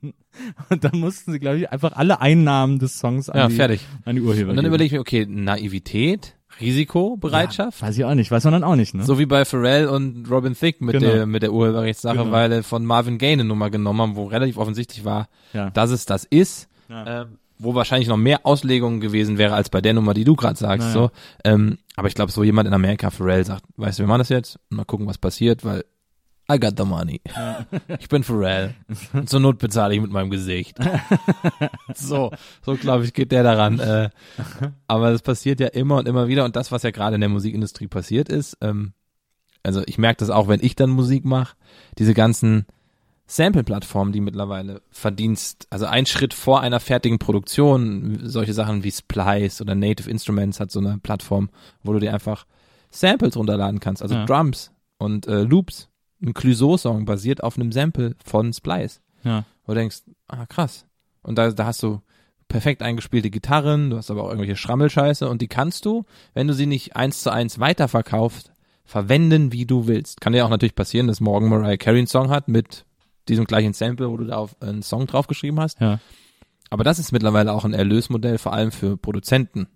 Und dann mussten sie, glaube ich, einfach alle Einnahmen des Songs an, Ja, die, fertig. an die Urheber Und dann überlege ich mir, okay, Naivität, Risikobereitschaft. Ja, weiß ich auch nicht, weiß man dann auch nicht, ne? So wie bei Pharrell und Robin Thicke mit Genau. der mit der Urheberrechtssache, Genau. weil er von Marvin Gaye eine Nummer genommen haben, wo relativ offensichtlich war, Ja. dass es das ist, Ja. ähm, wo wahrscheinlich noch mehr Auslegungen gewesen wäre als bei der Nummer, die du gerade sagst. Naja. So, ähm, aber ich glaube, so jemand in Amerika, Pharrell, sagt, weißt du, wir machen das jetzt, mal gucken, was passiert, weil I got the money. Ich bin Pharrell. Und zur Not bezahle ich mit meinem Gesicht. so, so glaube ich, geht der daran. Äh, aber das passiert ja immer und immer wieder. Und das, was ja gerade in der Musikindustrie passiert ist, ähm, also ich merke das auch, wenn ich dann Musik mache, diese ganzen Sample-Plattformen, die mittlerweile Verdienst, also ein Schritt vor einer fertigen Produktion, solche Sachen wie Splice oder Native Instruments hat so eine Plattform, wo du dir einfach Samples runterladen kannst, also Ja. Drums und äh, Loops. Ein Clouseau-Song basiert auf einem Sample von Splice Ja. wo du denkst, ah krass. Und da, da hast du perfekt eingespielte Gitarren, du hast aber auch irgendwelche Schrammelscheiße und die kannst du, wenn du sie nicht eins zu eins weiterverkaufst, verwenden, wie du willst. Kann ja auch natürlich passieren, dass morgen Mariah Carey einen Song hat mit diesem gleichen Sample, wo du da auf einen Song draufgeschrieben hast. Ja. Aber das ist mittlerweile auch ein Erlösmodell, vor allem für Produzenten,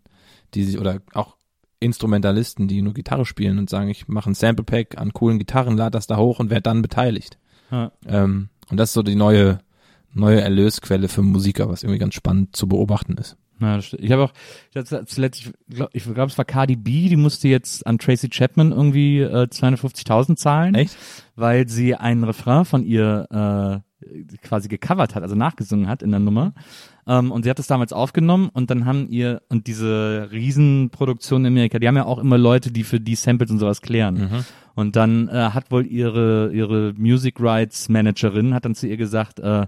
die sich oder auch Instrumentalisten, die nur Gitarre spielen und sagen, ich mache ein Sample Pack an coolen Gitarren, lade das da hoch und werde dann beteiligt. Ja. Ähm, und das ist so die neue, neue Erlösquelle für Musiker, was irgendwie ganz spannend zu beobachten ist. Ja, ich habe auch zuletzt, ich glaube, glaub, es war Cardi B, die musste jetzt an Tracy Chapman irgendwie äh, 250.000 zahlen, Echt? weil sie einen Refrain von ihr äh, quasi gecovert hat, also nachgesungen hat in der Nummer. Ähm, und sie hat das damals aufgenommen und dann haben ihr, und diese Riesenproduktion in Amerika, die haben ja auch immer Leute, die für die Samples und sowas klären. Und dann äh, hat wohl ihre, ihre Music Rights Managerin, hat dann zu ihr gesagt, äh,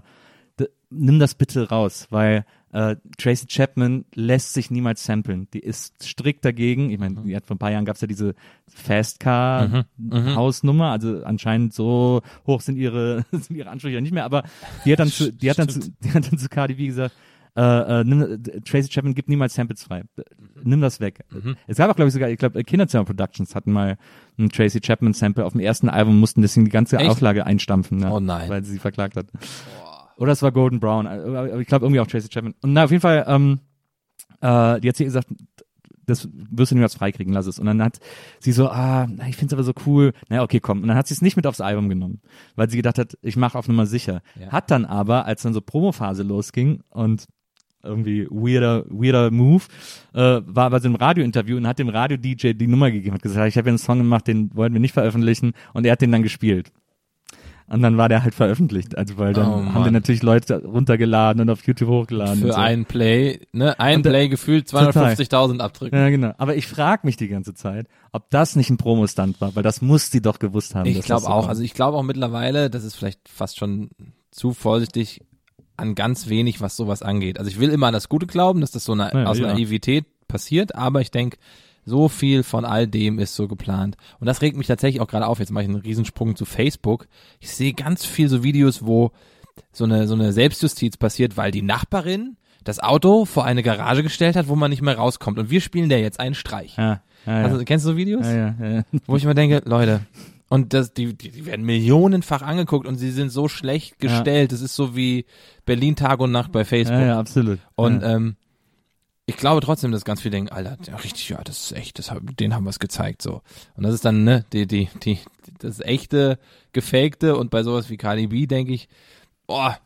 nimm das bitte raus, weil äh, Tracy Chapman lässt sich niemals samplen. Die ist strikt dagegen. Ich meine, die hat vor ein paar Jahren gab's ja diese Fast Car Hausnummer, also anscheinend so hoch sind ihre sind ihre Ansprüche ja nicht mehr, aber die hat dann zu, die hat dann zu, die hat dann zu Cardi B gesagt, äh, äh, nimm, Tracy Chapman gibt niemals Samples frei. Nimm das weg. Es gab auch, glaube ich, sogar, ich glaube, Kinderzimmer Productions hatten mal ein Tracy Chapman Sample auf dem ersten Album, mussten deswegen die ganze Echt? Auflage einstampfen, ne, Oh nein. weil sie sie verklagt hat. Oder es war Golden Brown, aber ich glaube irgendwie auch Tracy Chapman. Und na, auf jeden Fall, ähm, äh, die hat sie gesagt, das wirst du niemals freikriegen, lass es. Und dann hat sie so, ah, ich find's aber so cool. Na okay, komm. Und dann hat sie es nicht mit aufs Album genommen, weil sie gedacht hat, ich mache auf Nummer sicher. Ja. Hat dann aber, als dann so Promophase losging und irgendwie weirder, weirder Move, äh, war bei so einem Radiointerview und hat dem Radio-DJ die Nummer gegeben, hat gesagt, ich habe ja einen Song gemacht, den wollten wir nicht veröffentlichen und er hat den dann gespielt. Und dann war der halt veröffentlicht, also weil dann Oh, haben den natürlich Leute runtergeladen und auf YouTube hochgeladen. Für so. ein Play, ne, ein Und Play gefühlt 250.000 abdrücken. Ja, genau. Aber ich frage mich die ganze Zeit, ob das nicht ein Promostand war, weil das muss sie doch gewusst haben. Ich glaube so auch. war. Also ich glaube auch mittlerweile, das ist vielleicht fast schon zu vorsichtig an ganz wenig, was sowas angeht. Also ich will immer an das Gute glauben, dass das so eine, Ja, aus ja. Naivität passiert, aber ich denke, so viel von all dem ist so geplant. Und das regt mich tatsächlich auch gerade auf. Jetzt mache ich einen Riesensprung zu Facebook. Ich sehe ganz viel so Videos, wo so eine, so eine Selbstjustiz passiert, weil die Nachbarin das Auto vor eine Garage gestellt hat, wo man nicht mehr rauskommt. Und wir spielen der jetzt einen Streich. ja, ja, ja. Also, kennst du so Videos? ja, ja, ja. wo ich mir denke, Leute, und das, die, die, die werden millionenfach angeguckt und sie sind so schlecht gestellt. Das ist so wie Berlin Tag und Nacht bei Facebook. ja, ja, absolut. Und ja. ähm, ich glaube trotzdem, dass ganz viele denken, Alter, ja, richtig, ja, das ist echt, das, den haben wir es gezeigt, so. Und das ist dann, ne, die, die, die, das echte, gefakte und bei sowas wie Cardi B denke ich, boah,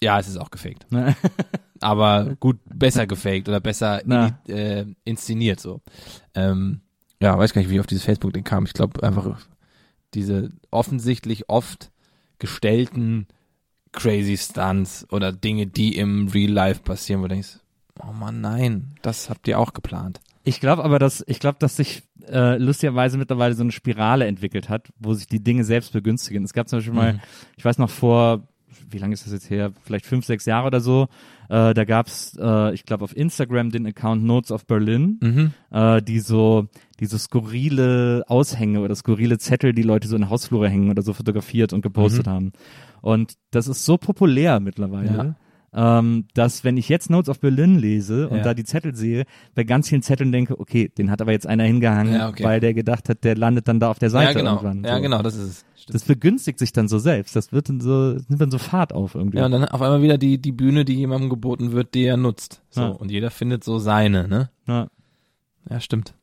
ja, es ist auch gefaked. aber gut, besser gefaked oder besser in, äh, inszeniert so. Ähm, ja, weiß gar nicht, wie ich auf dieses Facebook-Ding kam. Ich glaube einfach diese offensichtlich oft gestellten crazy Stunts oder Dinge, die im Real Life passieren, wo du denkst, oh man, nein, das habt ihr auch geplant. Ich glaube aber, dass ich glaube, dass sich äh, lustigerweise mittlerweile so eine Spirale entwickelt hat, wo sich die Dinge selbst begünstigen. Es gab zum Beispiel mal, ich weiß noch vor, wie lange ist das jetzt her? Vielleicht fünf, sechs Jahre oder so. Äh, da gab's, äh, ich glaube, auf Instagram den Account Notes of Berlin, äh, die so diese skurrile Aushänge oder skurrile Zettel, die Leute so in Hausflure hängen oder so fotografiert und gepostet haben. Und das ist so populär mittlerweile. Ähm, dass wenn ich jetzt Notes of Berlin lese und Ja. da die Zettel sehe, bei ganz vielen Zetteln denke, okay, den hat aber jetzt einer hingehangen, Ja, okay. weil der gedacht hat, der landet dann da auf der Seite ja, genau. irgendwann. Ja, so. genau, das ist es. Stimmt. Das begünstigt sich dann so selbst. Das wird dann so, nimmt dann so Fahrt auf irgendwie. Ja, und dann auf einmal wieder die, die Bühne, die jemandem geboten wird, die er nutzt. So. Ja. Und jeder findet so seine, ne? Ja. Ja, stimmt.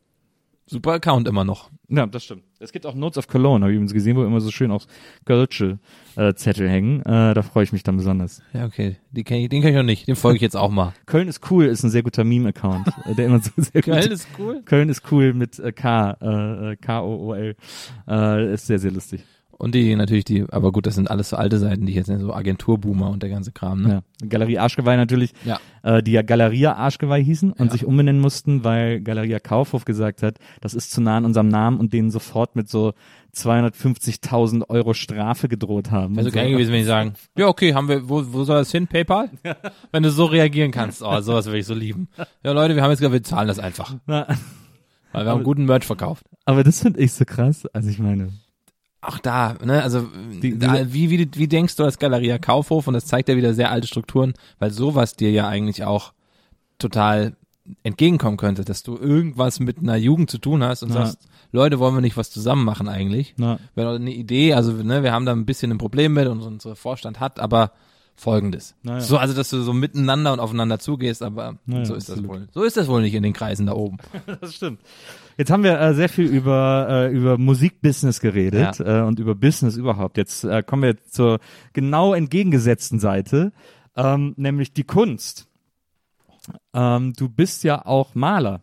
Super Account immer noch. Ja, das stimmt. Es gibt auch Notes of Cologne, habe ich übrigens gesehen, wo immer so schön auch Gölsche äh, Zettel hängen. Äh, da freue ich mich dann besonders. Ja, okay. Die kenn ich, den kenn ich noch nicht. Den folge ich jetzt auch mal. Köln ist cool ist ein sehr guter Meme-Account, äh, der immer so sehr gut. Geil, ist cool. Köln ist cool mit äh, K, äh, äh, K-O-O-L. Äh, ist sehr, sehr lustig. Und die natürlich die, aber gut, das sind alles so alte Seiten, die jetzt sind so Agenturboomer und der ganze Kram, ne? Ja. Galerie Arschgeweih natürlich, Ja. äh, die ja Galeria Arschgeweih hießen und Ja. sich umbenennen mussten, weil Galeria Kaufhof gesagt hat, das ist zu nah an unserem Namen und denen sofort mit so 250.000 Euro Strafe gedroht haben. Wäre so geil gewesen, wenn die sagen, ja, okay, haben wir, wo, wo soll das hin? PayPal? wenn du so reagieren kannst. Oh, sowas würde ich so lieben. Ja, Leute, wir haben jetzt gesagt, wir zahlen das einfach. Na, Weil wir haben guten Merch verkauft. aber das finde ich so krass. Also ich meine, Auch da, ne, also Die- da, wie, wie, wie denkst du als Galeria Kaufhof und das zeigt ja wieder sehr alte Strukturen, weil sowas dir ja eigentlich auch total entgegenkommen könnte, dass du irgendwas mit einer Jugend zu tun hast und Ja. sagst, Leute, wollen wir nicht was zusammen machen eigentlich? na, Wäre eine Idee, also ne, wir haben da ein bisschen ein Problem mit und unser Vorstand hat, aber folgendes. Naja. So, also dass du so miteinander und aufeinander zugehst, aber so ist das absolut. wohl. So ist das wohl nicht in den Kreisen da oben. das stimmt. Jetzt haben wir äh, sehr viel über äh, über Musikbusiness geredet äh, und über Business überhaupt. Jetzt äh, kommen wir zur genau entgegengesetzten Seite, ähm, nämlich die Kunst. Ähm, du bist ja auch Maler.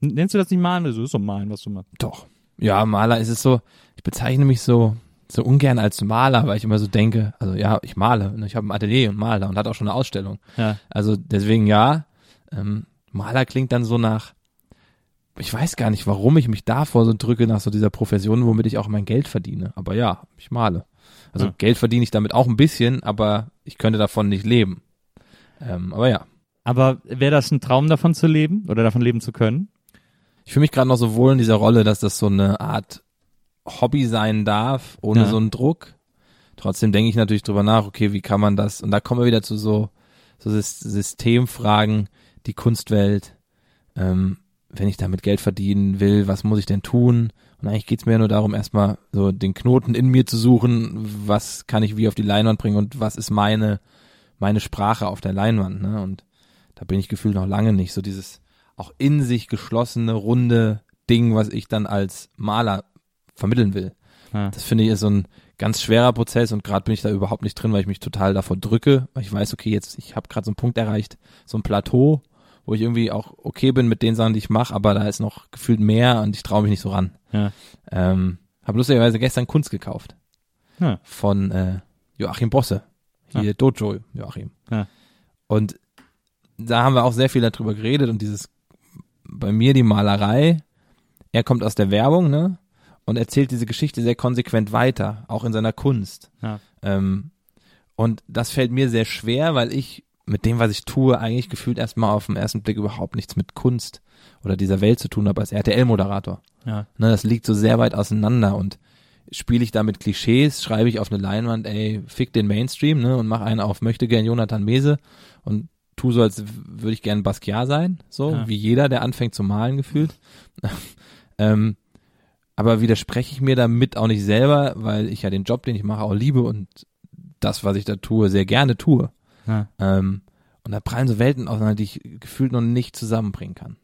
Nennst du das nicht Malen? Das ist doch Malen, was du machst. Doch. Ja, Maler ist es so, ich bezeichne mich so so ungern als Maler, weil ich immer so denke, also ja, ich male, ne, ich habe ein Atelier und male und hatte auch schon eine Ausstellung. Ja. Also deswegen ja, ähm, Maler klingt dann so nach, ich weiß gar nicht, warum ich mich davor so drücke nach so dieser Profession, womit ich auch mein Geld verdiene. Aber ja, ich male. Also Ja. Geld verdiene ich damit auch ein bisschen, aber ich könnte davon nicht leben. Ähm, aber ja, Aber wäre das ein Traum davon zu leben oder davon leben zu können? ich fühle mich gerade noch so wohl in dieser Rolle, dass das so eine Art Hobby sein darf, ohne Ja. so einen Druck. Trotzdem denke ich natürlich drüber nach, okay, wie kann man das? Und da kommen wir wieder zu so, so Sys- Systemfragen, die Kunstwelt. Ähm, wenn ich damit Geld verdienen will, was muss ich denn tun? Und eigentlich geht's mir ja nur darum, erstmal so den Knoten in mir zu suchen, was kann ich wie auf die Leinwand bringen und was ist meine, meine Sprache auf der Leinwand. Ne? Und da bin ich gefühlt noch lange nicht. So dieses auch in sich geschlossene, runde Ding, was ich dann als Maler vermitteln will. Ja. Das finde ich ist so ein ganz schwerer Prozess und gerade bin ich da überhaupt nicht drin, weil ich mich total davor drücke, weil ich weiß, okay, jetzt ich habe gerade so einen Punkt erreicht, so ein Plateau, wo ich irgendwie auch okay bin mit den Sachen, die ich mache, aber da ist noch gefühlt mehr und ich traue mich nicht so ran. Ja. Ähm, habe lustigerweise gestern Kunst gekauft Ja. von äh, Joachim Bosse, hier Dojo Joachim. Ja. Und da haben wir auch sehr viel darüber geredet und dieses bei mir die Malerei, er kommt aus der Werbung, ne? Und erzählt diese Geschichte sehr konsequent weiter, auch in seiner Kunst. Ja. Ähm, und das fällt mir sehr schwer, weil ich mit dem, was ich tue, eigentlich gefühlt erstmal auf den ersten Blick überhaupt nichts mit Kunst oder dieser Welt zu tun habe als RTL-Moderator. Ja. Ne, das liegt so sehr weit auseinander und spiele ich da mit Klischees, schreibe ich auf eine Leinwand, ey, fick den Mainstream, ne, und mach einen auf möchte gern Jonathan Mese und tu so, als würde ich gern Basquiat sein, so, Ja. wie jeder, der anfängt zu malen gefühlt. ähm, aber widerspreche ich mir damit auch nicht selber, weil ich ja den Job, den ich mache, auch liebe und das, was ich da tue, sehr gerne tue. Ja. Ähm, und da prallen so Welten auseinander, die ich gefühlt noch nicht zusammenbringen kann.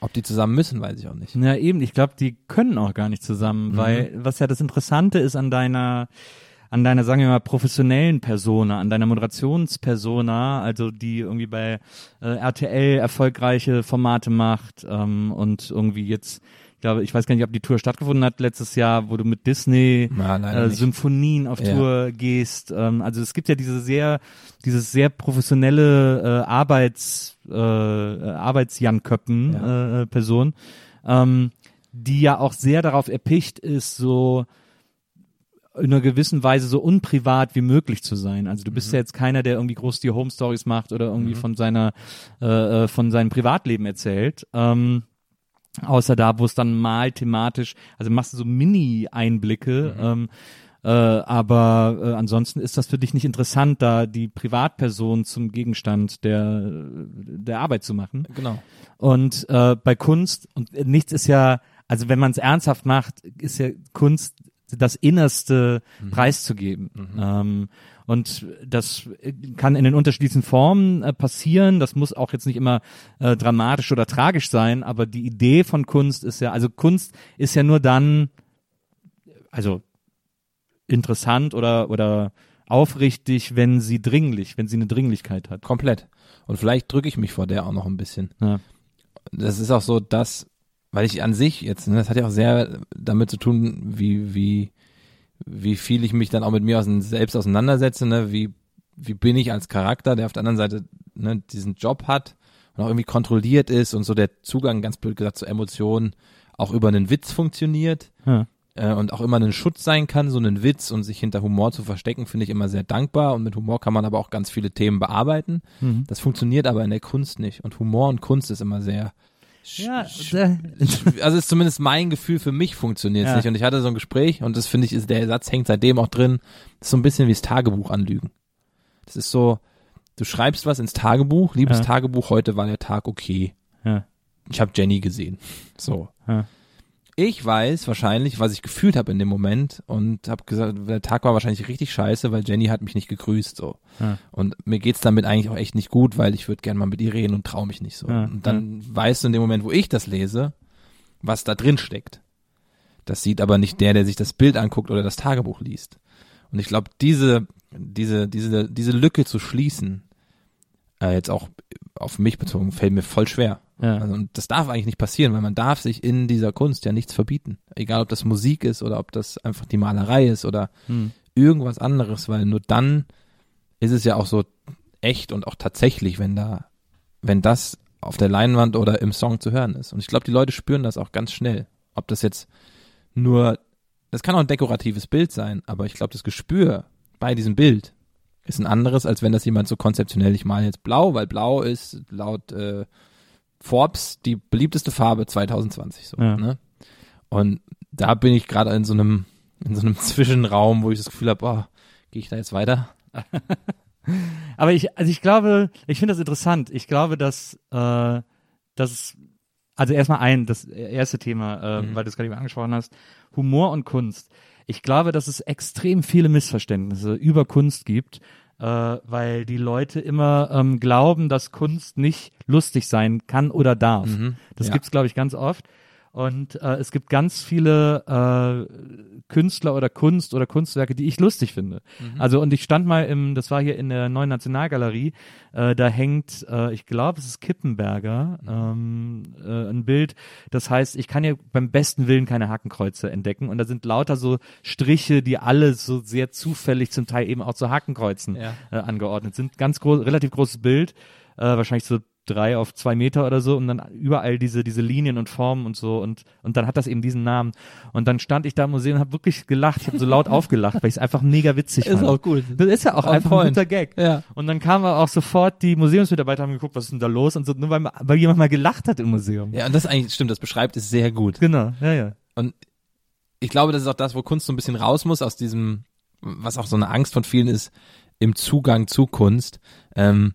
Ob die zusammen müssen, weiß ich auch nicht. Ja, eben, ich glaube, die können auch gar nicht zusammen, Mhm. weil was ja das Interessante ist an deiner an deiner, sagen wir mal, professionellen Persona, an deiner Moderationspersona, also die irgendwie bei äh, RTL erfolgreiche Formate macht ähm, und irgendwie jetzt glaube, ich weiß gar nicht, ob die Tour stattgefunden hat letztes Jahr, wo du mit Disney leider äh. Symphonien auf Ja. Tour gehst. Ähm, also es gibt ja diese sehr, dieses sehr professionelle äh, Arbeits, äh, Arbeitsjanköppen Ja. äh, Person, ähm, die ja auch sehr darauf erpicht ist, so in einer gewissen Weise so unprivat wie möglich zu sein. Also du bist Mhm. ja jetzt keiner, der irgendwie groß die Home Stories macht oder irgendwie von seiner äh, äh, von seinem Privatleben erzählt. Ähm, außer da, wo es dann mal thematisch, also machst du so Mini-Einblicke, ähm, äh, aber äh, ansonsten ist das für dich nicht interessant, da die Privatperson zum Gegenstand der der Arbeit zu machen. Genau. Und äh, bei Kunst, und nichts ist ja, also wenn man es ernsthaft macht, ist ja Kunst das Innerste preiszugeben. Ähm, und das kann in den unterschiedlichsten Formen äh, passieren. Das muss auch jetzt nicht immer äh, dramatisch oder tragisch sein, aber die Idee von Kunst ist ja, also Kunst ist ja nur dann, also interessant oder, oder aufrichtig, wenn sie dringlich, wenn sie eine Dringlichkeit hat. Komplett. Und vielleicht drücke ich mich vor der auch noch ein bisschen. Ja. Das ist auch so, dass, weil ich an sich jetzt, ne, das hat ja auch sehr damit zu tun, wie, wie, wie viel ich mich dann auch mit mir ausein- selbst auseinandersetze, ne, wie, wie bin ich als Charakter, der auf der anderen Seite ne, diesen Job hat und auch irgendwie kontrolliert ist und so der Zugang, ganz blöd gesagt, zu Emotionen auch über einen Witz funktioniert Ja. äh, und auch immer ein Schutz sein kann, so einen Witz und sich hinter Humor zu verstecken, finde ich immer sehr dankbar und mit Humor kann man aber auch ganz viele Themen bearbeiten. Mhm. Das funktioniert aber in der Kunst nicht und Humor und Kunst ist immer sehr Ja, also ist zumindest mein Gefühl für mich funktioniert es Ja. nicht und ich hatte so ein Gespräch und das finde ich ist der Satz hängt seitdem auch drin das ist so ein bisschen wie das Tagebuch anlügen das ist so du schreibst was ins Tagebuch liebes Ja. Tagebuch heute war der Tag okay ja. ich habe Jenny gesehen so Ja. Ich weiß wahrscheinlich was ich gefühlt habe in dem Moment und habe gesagt der Tag war wahrscheinlich richtig scheiße weil Jenny hat mich nicht gegrüßt so. Ja. und mir geht's damit eigentlich auch echt nicht gut weil ich würde gerne mal mit ihr reden und traue mich nicht so. Ja, und dann weißt du in dem Moment wo ich das lese was da drin steckt. Das sieht aber nicht der der sich das Bild anguckt oder das Tagebuch liest. Und ich glaube diese diese diese diese Lücke zu schließen äh, jetzt auch auf mich bezogen fällt mir voll schwer Ja. also, und das darf eigentlich nicht passieren, weil man darf sich in dieser Kunst ja nichts verbieten. Egal, ob das Musik ist oder ob das einfach die Malerei ist oder Hm. irgendwas anderes, weil nur dann ist es ja auch so echt und auch tatsächlich, wenn da, wenn das auf der Leinwand oder im Song zu hören ist. Und ich glaube, die Leute spüren das auch ganz schnell. Ob das jetzt nur, das kann auch ein dekoratives Bild sein, aber ich glaube, das Gespür bei diesem Bild ist ein anderes, als wenn das jemand so konzeptionell, ich male jetzt blau, weil blau ist laut äh, Forbes die beliebteste Farbe 2020 so, Ja. ne? Und da bin ich gerade in so einem in so einem Zwischenraum, wo ich das Gefühl habe, oh, gehe ich da jetzt weiter? Aber ich, also ich glaube, ich finde das interessant. Ich glaube, dass, äh, dass also erstmal ein, das erste Thema, äh, weil du es gerade eben angesprochen hast, Humor und Kunst. Ich glaube, dass es extrem viele Missverständnisse über Kunst gibt, äh, weil die Leute immer ähm, glauben, dass Kunst nicht lustig sein kann oder darf. Das ja. gibt's, glaube ich, ganz oft. Und äh, es gibt ganz viele äh, Künstler oder Kunst oder Kunstwerke, die ich lustig finde. Also und ich stand mal im, das war hier in der neuen Nationalgalerie, äh, da hängt, äh, ich glaube, es ist Kippenberger, ähm, äh, ein Bild, das heißt, ich kann ja beim besten Willen keine Hakenkreuze entdecken und da sind lauter so Striche, die alle so sehr zufällig zum Teil eben auch zu Hakenkreuzen Ja. äh, angeordnet sind. Ganz groß, relativ großes Bild, äh, wahrscheinlich so drei auf zwei Meter oder so und dann überall diese diese Linien und Formen und so und und dann hat das eben diesen Namen und dann stand ich da im Museum und habe wirklich gelacht ich habe so laut aufgelacht weil ich es einfach mega witzig Ist fand auch gut. das ist ja auch On einfach point. ein guter Gag Ja. und dann kamen auch sofort die Museumsmitarbeiter haben geguckt was ist denn da los und so nur weil weil jemand mal gelacht hat im Museum Ja, und das eigentlich stimmt, das beschreibt es sehr gut. genau ja ja Und ich glaube, das ist auch das, wo Kunst so ein bisschen raus muss aus diesem, was auch so eine Angst von vielen ist, im Zugang zu Kunst. Ähm,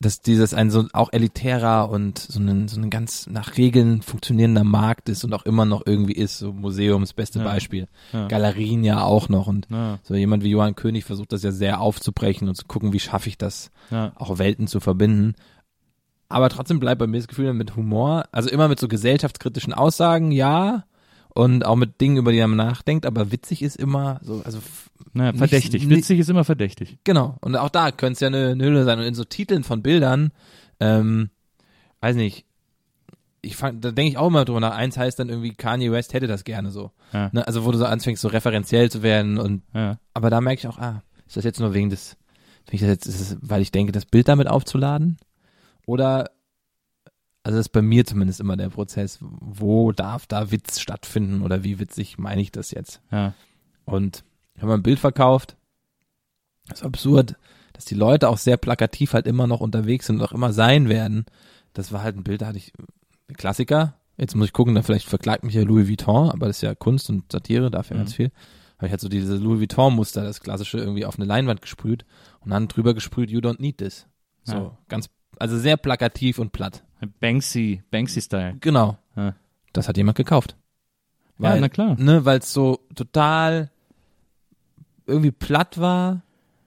dass dieses ein so auch elitärer und so ein, so ein ganz nach Regeln funktionierender Markt ist und auch immer noch irgendwie ist, so Museums beste Ja. Beispiel. Ja. Galerien ja auch noch und Ja. so jemand wie Johann König versucht das ja sehr aufzubrechen und zu gucken, wie schaffe ich das, auch Welten zu verbinden. Aber trotzdem bleibt bei mir das Gefühl mit Humor, also immer mit so gesellschaftskritischen Aussagen, ja, und auch mit Dingen, über die man nachdenkt, aber witzig ist immer so, also naja, verdächtig. nicht- Witzig ist immer verdächtig. Genau. Und auch da könnte es ja eine, eine Hülle sein. Und in so Titeln von Bildern, ähm, weiß nicht, ich fand, da denke ich auch immer drüber nach. Eins heißt dann irgendwie, Kanye West hätte das gerne so. Ja. Ne? Also wo du so anfängst, so referenziell zu werden und Ja. aber da merke ich auch, ah, ist das jetzt nur wegen des, ich das jetzt, ist es, weil ich denke, das Bild damit aufzuladen? Oder, also das ist bei mir zumindest immer der Prozess, wo darf da Witz stattfinden oder wie witzig meine ich das jetzt? Ja. Und wenn man ein Bild verkauft, ist absurd, dass die Leute auch sehr plakativ halt immer noch unterwegs sind und auch immer sein werden. Das war halt ein Bild, da hatte ich Klassiker. Jetzt muss ich gucken, da vielleicht verklagt mich ja Louis Vuitton, aber das ist ja Kunst und Satire, dafür Mhm. ganz viel. Habe ich halt so diese Louis Vuitton-Muster, das klassische, irgendwie auf eine Leinwand gesprüht und dann drüber gesprüht, you don't need this. So, Ja. ganz, also sehr plakativ und platt. Banksy, Banksy-Style. Genau. Ja. Das hat jemand gekauft. Ja, na klar. Ne, weil es so total irgendwie platt war,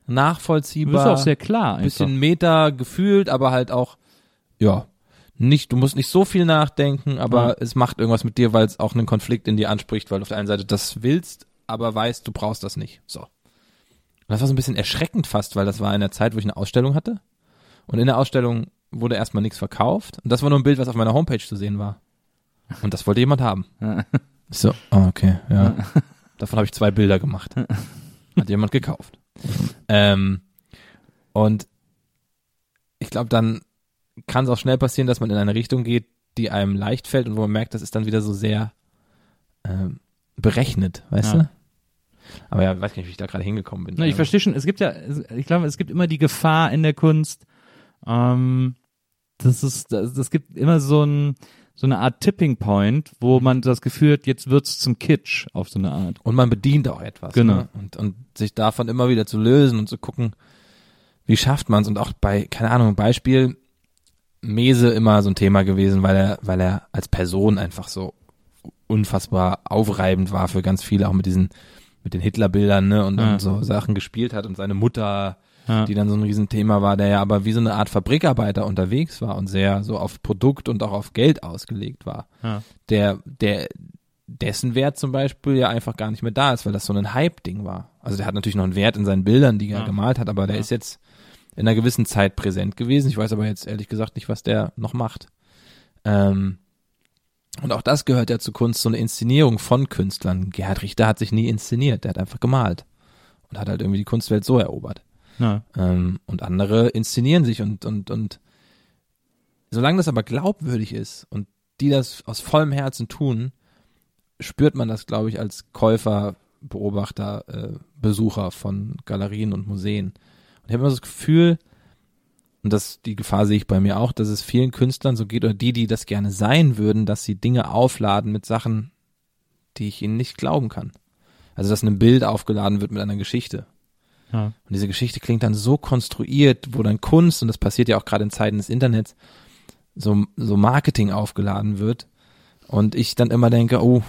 Du bist nachvollziehbar, auch sehr klar. ein bisschen. Meta gefühlt, aber halt auch, ja, nicht, du musst nicht so viel nachdenken, aber Ja. es macht irgendwas mit dir, weil es auch einen Konflikt in dir anspricht, weil du auf der einen Seite das willst, aber weißt, du brauchst das nicht. So. Und das war so ein bisschen erschreckend fast, weil das war in der Zeit, wo ich eine Ausstellung hatte. Und in der Ausstellung wurde erstmal nichts verkauft. Und das war nur ein Bild, was auf meiner Homepage zu sehen war. Und das wollte jemand haben. Ich So, oh, okay, ja. Davon habe ich zwei Bilder gemacht. Hat jemand gekauft. Ähm, und ich glaube, dann kann es auch schnell passieren, dass man in eine Richtung geht, die einem leicht fällt und wo man merkt, das ist dann wieder so sehr ähm, berechnet, weißt Ja. du? Aber ja, weiß gar nicht, wie ich da gerade hingekommen bin. Na, ich Ähm, verstehe schon, es gibt ja, ich glaube, es gibt immer die Gefahr in der Kunst, ähm, das ist, das, das gibt immer so ein, so eine Art Tipping Point, wo man das Gefühl hat, jetzt wird's zum Kitsch auf so eine Art. Und man bedient auch etwas. Genau. Ne? Und, und sich davon immer wieder zu lösen und zu gucken, wie schafft man es. Und auch bei, keine Ahnung, Beispiel, Mese immer so ein Thema gewesen, weil er, weil er als Person einfach so unfassbar aufreibend war für ganz viele, auch mit diesen, mit den Hitlerbildern, ne, und, Ja. und so Sachen gespielt hat und seine Mutter, Ja. die dann so ein Riesenthema war, der ja aber wie so eine Art Fabrikarbeiter unterwegs war und sehr so auf Produkt und auch auf Geld ausgelegt war Ja. der, der, dessen Wert zum Beispiel ja einfach gar nicht mehr da ist, weil das so ein Hype-Ding war. Also der hat natürlich noch einen Wert in seinen Bildern, die er Ja. gemalt hat, aber der ist jetzt in einer gewissen Zeit präsent gewesen. Ich weiß aber jetzt ehrlich gesagt nicht, was der noch macht. Ähm, und auch das gehört ja zu Kunst, so eine Inszenierung von Künstlern. Gerhard Richter hat sich nie inszeniert, der hat einfach gemalt und hat halt irgendwie die Kunstwelt so erobert. Ja. Ähm, und andere inszenieren sich und, und, und solange das aber glaubwürdig ist und die das aus vollem Herzen tun, spürt man das, glaube ich, als Käufer, Beobachter, äh, Besucher von Galerien und Museen. Und ich habe immer das Gefühl, und das, die Gefahr sehe ich bei mir auch, dass es vielen Künstlern so geht, oder die, die das gerne sein würden, dass sie Dinge aufladen mit Sachen, die ich ihnen nicht glauben kann. Also, dass ein Bild aufgeladen wird mit einer Geschichte. Ja. Und diese Geschichte klingt dann so konstruiert, wo dann Kunst, und das passiert ja auch gerade in Zeiten des Internets, so, so Marketing aufgeladen wird. Und ich dann immer denke, oh,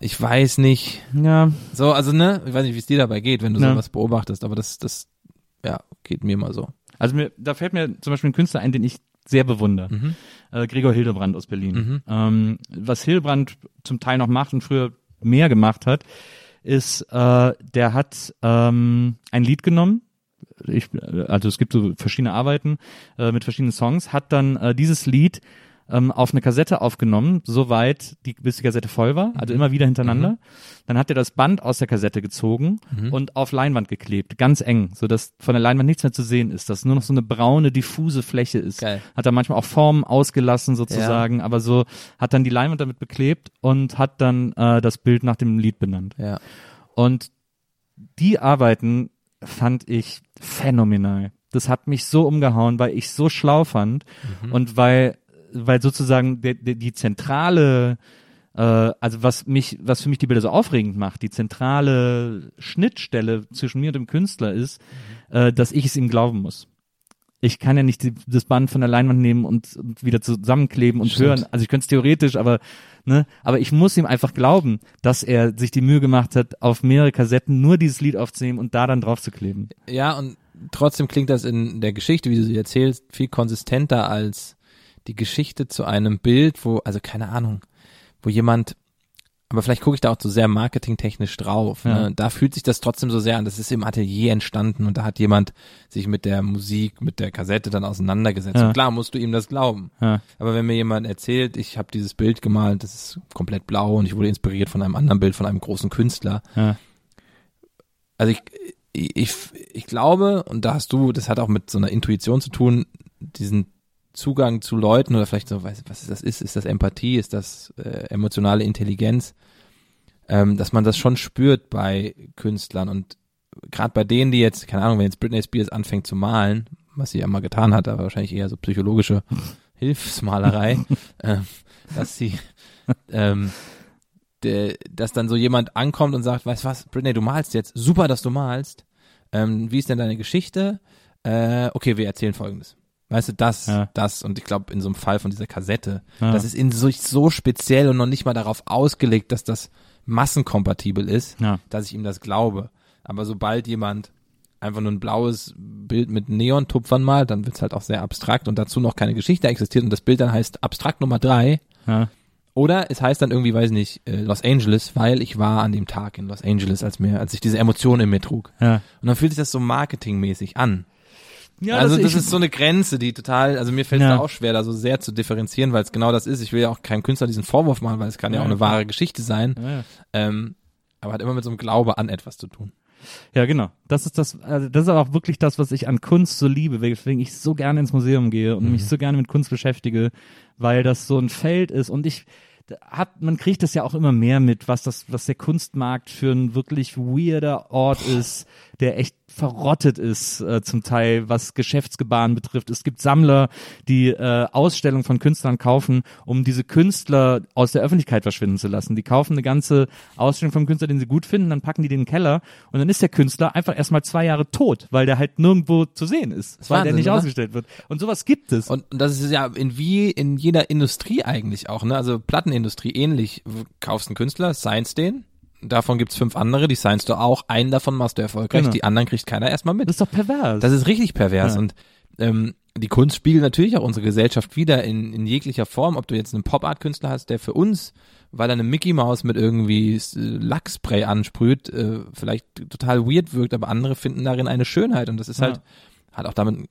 ich weiß nicht. ja. So, also ne, ich weiß nicht, wie es dir dabei geht, wenn du Ja. sowas beobachtest, aber das, das, ja, geht mir mal so. Also mir, da fällt mir zum Beispiel ein Künstler ein, den ich sehr bewundere. Mhm. Äh, Gregor Hildebrand aus Berlin. Mhm. Ähm, was Hildebrand zum Teil noch macht und früher mehr gemacht hat, ist, äh, der hat ähm, ein Lied genommen. Ich, also es gibt so verschiedene Arbeiten äh, mit verschiedenen Songs, hat dann äh, dieses Lied ähm, auf eine Kassette aufgenommen, soweit die, bis die Kassette voll war, also immer wieder hintereinander. Dann hat er das Band aus der Kassette gezogen und auf Leinwand geklebt, ganz eng, so dass von der Leinwand nichts mehr zu sehen ist, dass nur noch so eine braune, diffuse Fläche ist. Geil. Hat er manchmal auch Formen ausgelassen sozusagen, aber so hat dann die Leinwand damit beklebt und hat dann äh, das Bild nach dem Lied benannt. Ja. Und die Arbeiten fand ich phänomenal. Das hat mich so umgehauen, weil ich so schlau fand und weil, weil sozusagen der, der, die zentrale, äh, also was mich, was für mich die Bilder so aufregend macht, die zentrale Schnittstelle zwischen mir und dem Künstler ist, äh, dass ich es ihm glauben muss. Ich kann ja nicht die, das Band von der Leinwand nehmen und, und wieder zusammenkleben und Stimmt. hören. Also ich könnte es theoretisch, aber ne, aber ich muss ihm einfach glauben, dass er sich die Mühe gemacht hat, auf mehrere Kassetten nur dieses Lied aufzunehmen und da dann drauf zu kleben. Ja, und trotzdem klingt das in der Geschichte, wie du sie erzählst, viel konsistenter als die Geschichte zu einem Bild, wo, also keine Ahnung, wo jemand aber vielleicht gucke ich da auch zu so sehr marketingtechnisch drauf. Ja. Ne? Da fühlt sich das trotzdem so sehr an. Das ist im Atelier entstanden und da hat jemand sich mit der Musik, mit der Kassette dann auseinandergesetzt. Ja. Und klar musst du ihm das glauben. Ja. Aber wenn mir jemand erzählt, ich habe dieses Bild gemalt, das ist komplett blau und ich wurde inspiriert von einem anderen Bild von einem großen Künstler. Also ich, ich, ich glaube, und da hast du, das hat auch mit so einer Intuition zu tun, diesen Zugang zu Leuten oder vielleicht so, weiß, was das ist, ist das Empathie, ist das äh, emotionale Intelligenz, ähm, dass man das schon spürt bei Künstlern und gerade bei denen, die jetzt, keine Ahnung, wenn jetzt Britney Spears anfängt zu malen, was sie ja mal getan hat, aber wahrscheinlich eher so psychologische Hilfsmalerei, äh, dass sie, ähm, de, dass dann so jemand ankommt und sagt, weißt du was, Britney, du malst jetzt, super, dass du malst, ähm, wie ist denn deine Geschichte? Äh, okay, wir erzählen folgendes. Weißt du, das, ja. das und ich glaube in so einem Fall von dieser Kassette, ja. das ist in sich so speziell und noch nicht mal darauf ausgelegt, dass das massenkompatibel ist, ja. dass ich ihm das glaube. Aber sobald jemand einfach nur ein blaues Bild mit Neontupfern malt, dann wird's halt auch sehr abstrakt und dazu noch keine Geschichte existiert und das Bild dann heißt abstrakt Nummer drei. Ja. Oder es heißt dann irgendwie, weiß nicht, äh, Los Angeles, weil ich war an dem Tag in Los Angeles, als mir, als ich diese Emotionen in mir trug. Ja. Und dann fühlt sich das so marketingmäßig an. Ja, also das, das ist so eine Grenze, die total, also mir fällt es ja. auch schwer, da so sehr zu differenzieren, weil es genau das ist. Ich will ja auch keinem Künstler diesen Vorwurf machen, weil es kann ja, ja auch eine wahre Geschichte sein. Ja. Ähm, aber hat immer mit so einem Glaube an etwas zu tun. Ja, genau. Das ist das, also das ist auch wirklich das, was ich an Kunst so liebe, weswegen ich so gerne ins Museum gehe und mhm. mich so gerne mit Kunst beschäftige, weil das so ein Feld ist und ich, hat, man kriegt das ja auch immer mehr mit, was das, was der Kunstmarkt für ein wirklich weirder Ort ist, der echt verrottet ist, äh, zum Teil, was Geschäftsgebaren betrifft. Es gibt Sammler, die äh, Ausstellungen von Künstlern kaufen, um diese Künstler aus der Öffentlichkeit verschwinden zu lassen. Die kaufen eine ganze Ausstellung vom Künstler, den sie gut finden, dann packen die den in den Keller und dann ist der Künstler einfach erstmal zwei Jahre tot, weil der halt nirgendwo zu sehen ist, weil Wahnsinn, der nicht oder? ausgestellt wird. Und sowas gibt es. Und, und das ist ja in wie in jeder Industrie eigentlich auch, ne? Also Plattenindustrie ähnlich. Kaufst einen Künstler, signst den, davon gibt's fünf andere, die signst du auch, einen davon machst du erfolgreich, genau. die anderen kriegt keiner erstmal mit. Das ist doch pervers. Das ist richtig pervers ja. und ähm, die Kunst spiegelt natürlich auch unsere Gesellschaft wieder in, in jeglicher Form, ob du jetzt einen Pop-Art-Künstler hast, der für uns, weil er eine Mickey Maus mit irgendwie Lackspray ansprüht, äh, vielleicht total weird wirkt, aber andere finden darin eine Schönheit und das ist halt, ja. hat auch damit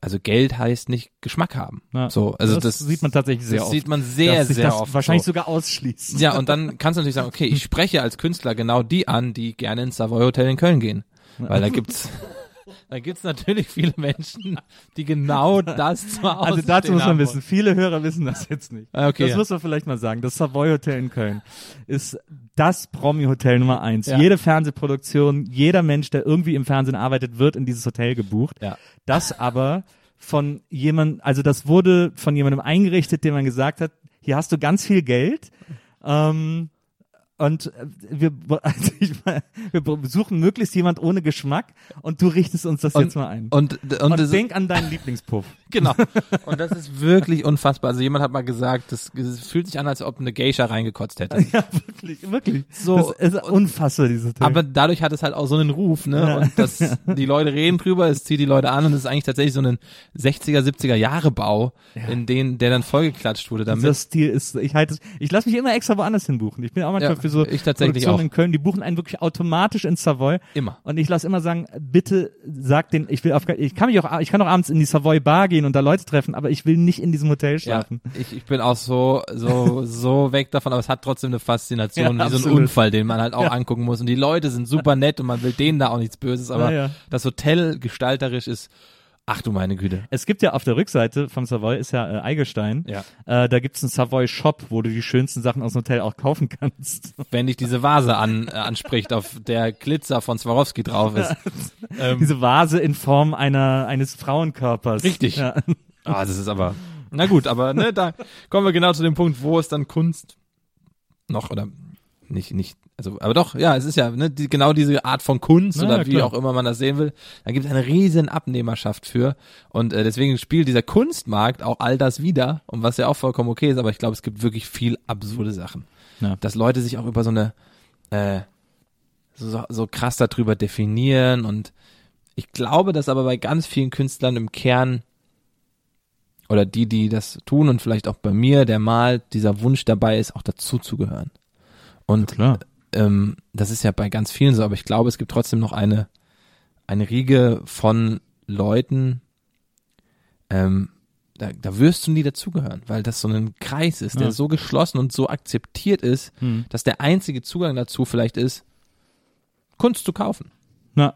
also Geld heißt nicht Geschmack haben. Ja, so, also das, das, sieht man tatsächlich sehr das oft. sieht man sehr, sehr oft. Wahrscheinlich so. sogar ausschließt. Ja, und dann kannst du natürlich sagen, okay, ich spreche als Künstler genau die an, die gerne ins Savoy Hotel in Köln gehen. Weil da gibt's da gibt's natürlich viele Menschen, die genau das zwar Also dazu muss man wissen, viele Hörer wissen das jetzt nicht. Ah, okay, das ja. muss man vielleicht mal sagen. Das Savoy Hotel in Köln ist das Promi-Hotel Nummer eins. Ja. Jede Fernsehproduktion, jeder Mensch, der irgendwie im Fernsehen arbeitet, wird in dieses Hotel gebucht. Ja. Das aber von jemand, also das wurde von jemandem eingerichtet, dem man gesagt hat, hier hast du ganz viel Geld. Ähm, und äh, wir, also ich, wir suchen möglichst jemand ohne Geschmack und du richtest uns das und, jetzt mal ein. Und, und, und denk an deinen Lieblingspuff. Genau. Und das ist wirklich unfassbar. Also jemand hat mal gesagt, das, das fühlt sich an, als ob eine Geisha reingekotzt hätte. Ja, wirklich, wirklich. So. Das ist unfassbar, diese Teil. Aber dadurch hat es halt auch so einen Ruf, ne? Ja. Und das, die Leute reden drüber, es zieht die Leute an und es ist eigentlich tatsächlich so ein 60er, 70er Jahre Bau, ja. in den, der dann vollgeklatscht wurde damit. Das Stil ist, ich halte, ich lasse mich immer extra woanders hinbuchen. Ich bin auch manchmal für so ich tatsächlich auch. in Köln, die buchen einen wirklich automatisch ins Savoy. Immer. Und ich lasse immer sagen, bitte sag den, ich will auf, ich kann mich auch, ich kann auch abends in die Savoy Bar gehen und da Leute treffen, aber ich will nicht in diesem Hotel schlafen. Ja, ich, ich bin auch so, so, so weg davon, aber es hat trotzdem eine Faszination, ja, wie so ein Unfall, den man halt auch ja. angucken muss. Und die Leute sind super nett und man will denen da auch nichts Böses, aber das Hotel gestalterisch ist Ach du meine Güte. Es gibt ja auf der Rückseite vom Savoy ist ja äh, Eigelstein. Ja. Äh, da gibt's einen Savoy Shop, wo du die schönsten Sachen aus dem Hotel auch kaufen kannst. Wenn dich diese Vase an, äh, anspricht, auf der Glitzer von Swarovski drauf ist. ähm, diese Vase in Form einer eines Frauenkörpers. Richtig. Ja. Ah, das ist aber, na gut, aber ne, da kommen wir genau zu dem Punkt, wo ist dann Kunst noch oder nicht, nicht, also, aber doch, ja, es ist ja ne, die, genau diese Art von Kunst na, oder ja, wie auch immer man das sehen will. Da gibt es eine riesen Abnehmerschaft für und äh, deswegen spielt dieser Kunstmarkt auch all das wieder und was ja auch vollkommen okay ist, aber ich glaube, es gibt wirklich viel absurde Sachen. Ja. Dass Leute sich auch über so eine, äh, so, so krass darüber definieren und ich glaube, dass aber bei ganz vielen Künstlern im Kern oder die, die das tun und vielleicht auch bei mir, der mal dieser Wunsch dabei ist, auch dazuzugehören. Und Klar. ähm, das ist ja bei ganz vielen so, aber ich glaube, es gibt trotzdem noch eine, eine Riege von Leuten, ähm, da, da wirst du nie dazugehören, weil das so ein Kreis ist, der Ja. so geschlossen und so akzeptiert ist, Hm. dass der einzige Zugang dazu vielleicht ist, Kunst zu kaufen. Na,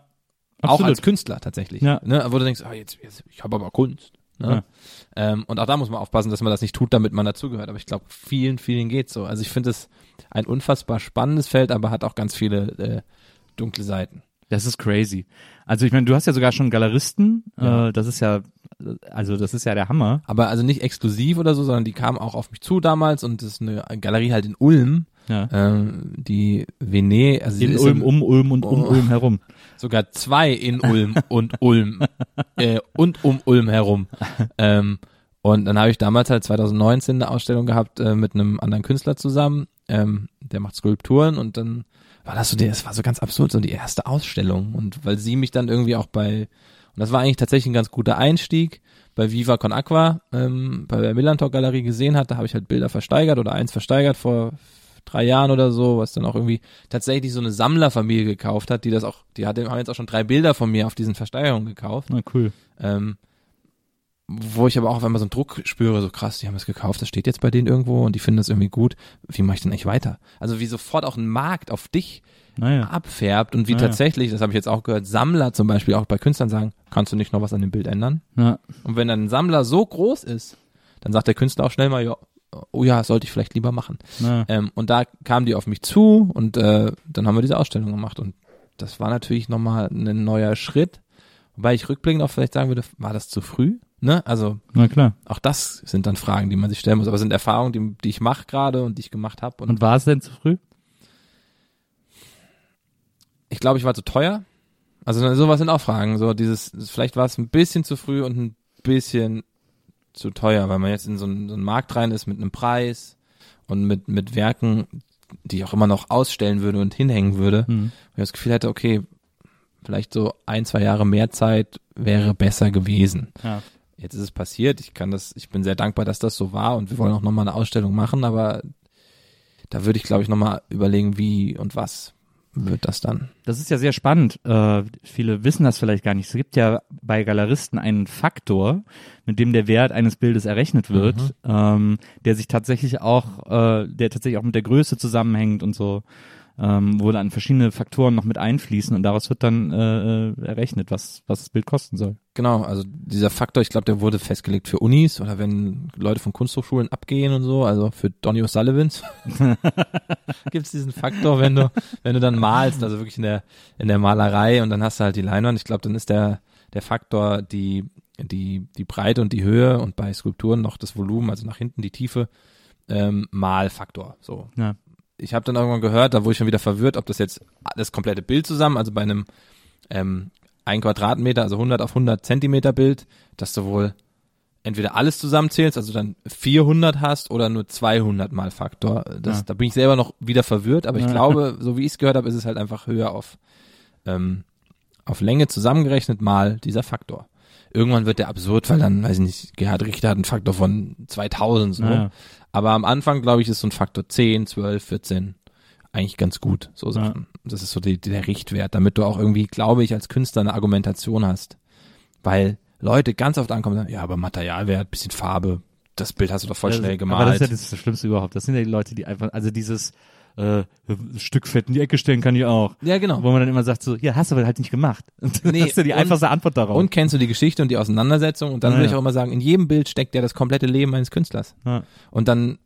Auch als Künstler tatsächlich. Ja. Ne? Wo du denkst, ah, jetzt, jetzt ich habe aber Kunst. Ne? Ähm, und auch da muss man aufpassen, dass man das nicht tut, damit man dazugehört. Aber ich glaube, vielen, vielen geht's so. Also ich finde es ein unfassbar spannendes Feld, aber hat auch ganz viele äh, dunkle Seiten. Das ist crazy. Also ich meine, du hast ja sogar schon Galeristen. Ja. Äh, das ist ja, also das ist ja der Hammer. Aber also nicht exklusiv oder so, sondern die kamen auch auf mich zu damals und das ist eine Galerie halt in Ulm, Ja. ähm, die Vene, also In Ulm, um Ulm und um Oh. Ulm herum. sogar zwei in Ulm und Ulm äh, und um Ulm herum. Ähm, und dann habe ich damals halt 2019 eine Ausstellung gehabt äh, mit einem anderen Künstler zusammen, ähm, der macht Skulpturen und dann war das so, es war so ganz absurd, so die erste Ausstellung und weil sie mich dann irgendwie auch bei, und das war eigentlich tatsächlich ein ganz guter Einstieg, bei Viva Con Aqua, ähm, bei der Millantor Galerie gesehen hat, da habe ich halt Bilder versteigert oder eins versteigert vor drei Jahren oder so, was dann auch irgendwie tatsächlich so eine Sammlerfamilie gekauft hat, die das auch, die hat, haben jetzt auch schon drei Bilder von mir auf diesen Versteigerungen gekauft. Na cool. Ähm, wo ich aber auch auf einmal so einen Druck spüre, so krass, die haben es gekauft, das steht jetzt bei denen irgendwo und die finden das irgendwie gut. Wie mache ich denn eigentlich weiter? Also wie sofort auch ein Markt auf dich Naja. abfärbt und wie Ah, ja. tatsächlich, das habe ich jetzt auch gehört, Sammler zum Beispiel auch bei Künstlern sagen, kannst du nicht noch was an dem Bild ändern? Ja. Und wenn dann ein Sammler so groß ist, dann sagt der Künstler auch schnell mal, ja, oh ja, sollte ich vielleicht lieber machen. Na, Ähm, und da kamen die auf mich zu und äh, dann haben wir diese Ausstellung gemacht und das war natürlich nochmal ein neuer Schritt. Wobei ich rückblickend auch vielleicht sagen würde, war das zu früh? Ne? Also na klar. auch das sind dann Fragen, die man sich stellen muss, aber es sind Erfahrungen, die, die ich mache gerade und die ich gemacht habe. Und, Und war es denn zu früh? ich glaube, ich war zu teuer. Also sowas sind auch Fragen. So dieses, vielleicht war es ein bisschen zu früh und ein bisschen zu teuer, weil man jetzt in so einen, so einen Markt rein ist mit einem Preis und mit, mit Werken, die ich auch immer noch ausstellen würde und hinhängen würde. Hm. wo ich das Gefühl hätte, okay, vielleicht so ein, zwei Jahre mehr Zeit wäre besser gewesen. Ja. Jetzt ist es passiert, ich kann das, ich bin sehr dankbar, dass das so war und wir wollen auch nochmal eine Ausstellung machen, aber da würde ich, glaube ich, nochmal überlegen, wie und was wird das dann. Das ist ja sehr spannend. Äh, viele wissen das vielleicht gar nicht. Es gibt ja bei Galeristen einen Faktor, mit dem der Wert eines Bildes errechnet wird, ähm, der sich tatsächlich auch, äh, der tatsächlich auch mit der Größe zusammenhängt und so, ähm, wo dann verschiedene Faktoren noch mit einfließen und daraus wird dann äh, äh, errechnet, was, was das Bild kosten soll. Genau, also dieser Faktor, ich glaube, der wurde festgelegt für Unis oder wenn Leute von Kunsthochschulen abgehen und so, also für Donny O'Sullivans gibt es diesen Faktor, wenn du, wenn du dann malst, also wirklich in der, in der Malerei und dann hast du halt die Leinwand, ich glaube, dann ist der, der Faktor die, die, die Breite und die Höhe und bei Skulpturen noch das Volumen, also nach hinten die Tiefe, ähm, mal Faktor, so. Ja. Ich habe dann irgendwann gehört, da wurde ich schon wieder verwirrt, ob das jetzt das komplette Bild zusammen, also bei einem ähm, ein Quadratmeter, also 100 auf 100 Zentimeter Bild, dass du wohl entweder alles zusammenzählst, also dann 400 hast oder nur 200 mal Faktor. Das, Ja. Da bin ich selber noch wieder verwirrt, aber ich Ja. glaube, so wie ich es gehört habe, ist es halt einfach höher auf, ähm, auf Länge zusammengerechnet mal dieser Faktor. Irgendwann wird der absurd, weil dann, weiß ich nicht, Gerhard Richter hat einen Faktor von 2000 so. Ja. Aber am Anfang, glaube ich, ist so ein Faktor 10, 12, 14 eigentlich ganz gut, so Sachen. Das ist so die, der Richtwert, damit du auch irgendwie, glaube ich, als Künstler eine Argumentation hast. Weil Leute ganz oft ankommen und sagen, ja, aber Materialwert, bisschen Farbe, das Bild hast du doch voll Das- schnell Aber das ist gemalt. ja das Schlimmste überhaupt. Das sind ja die Leute, die einfach, also dieses äh, Stück Fett in die Ecke stellen kann ich auch. Ja, genau. Wo man dann immer sagt so, ja, hast du aber halt nicht gemacht. Und Nee, das ist ja die und- einfachste Antwort darauf. Und kennst du die Geschichte und die Auseinandersetzung? Und dann Ja, würde ich auch immer sagen, in jedem Bild steckt ja das komplette Leben eines Künstlers. ja. Und dann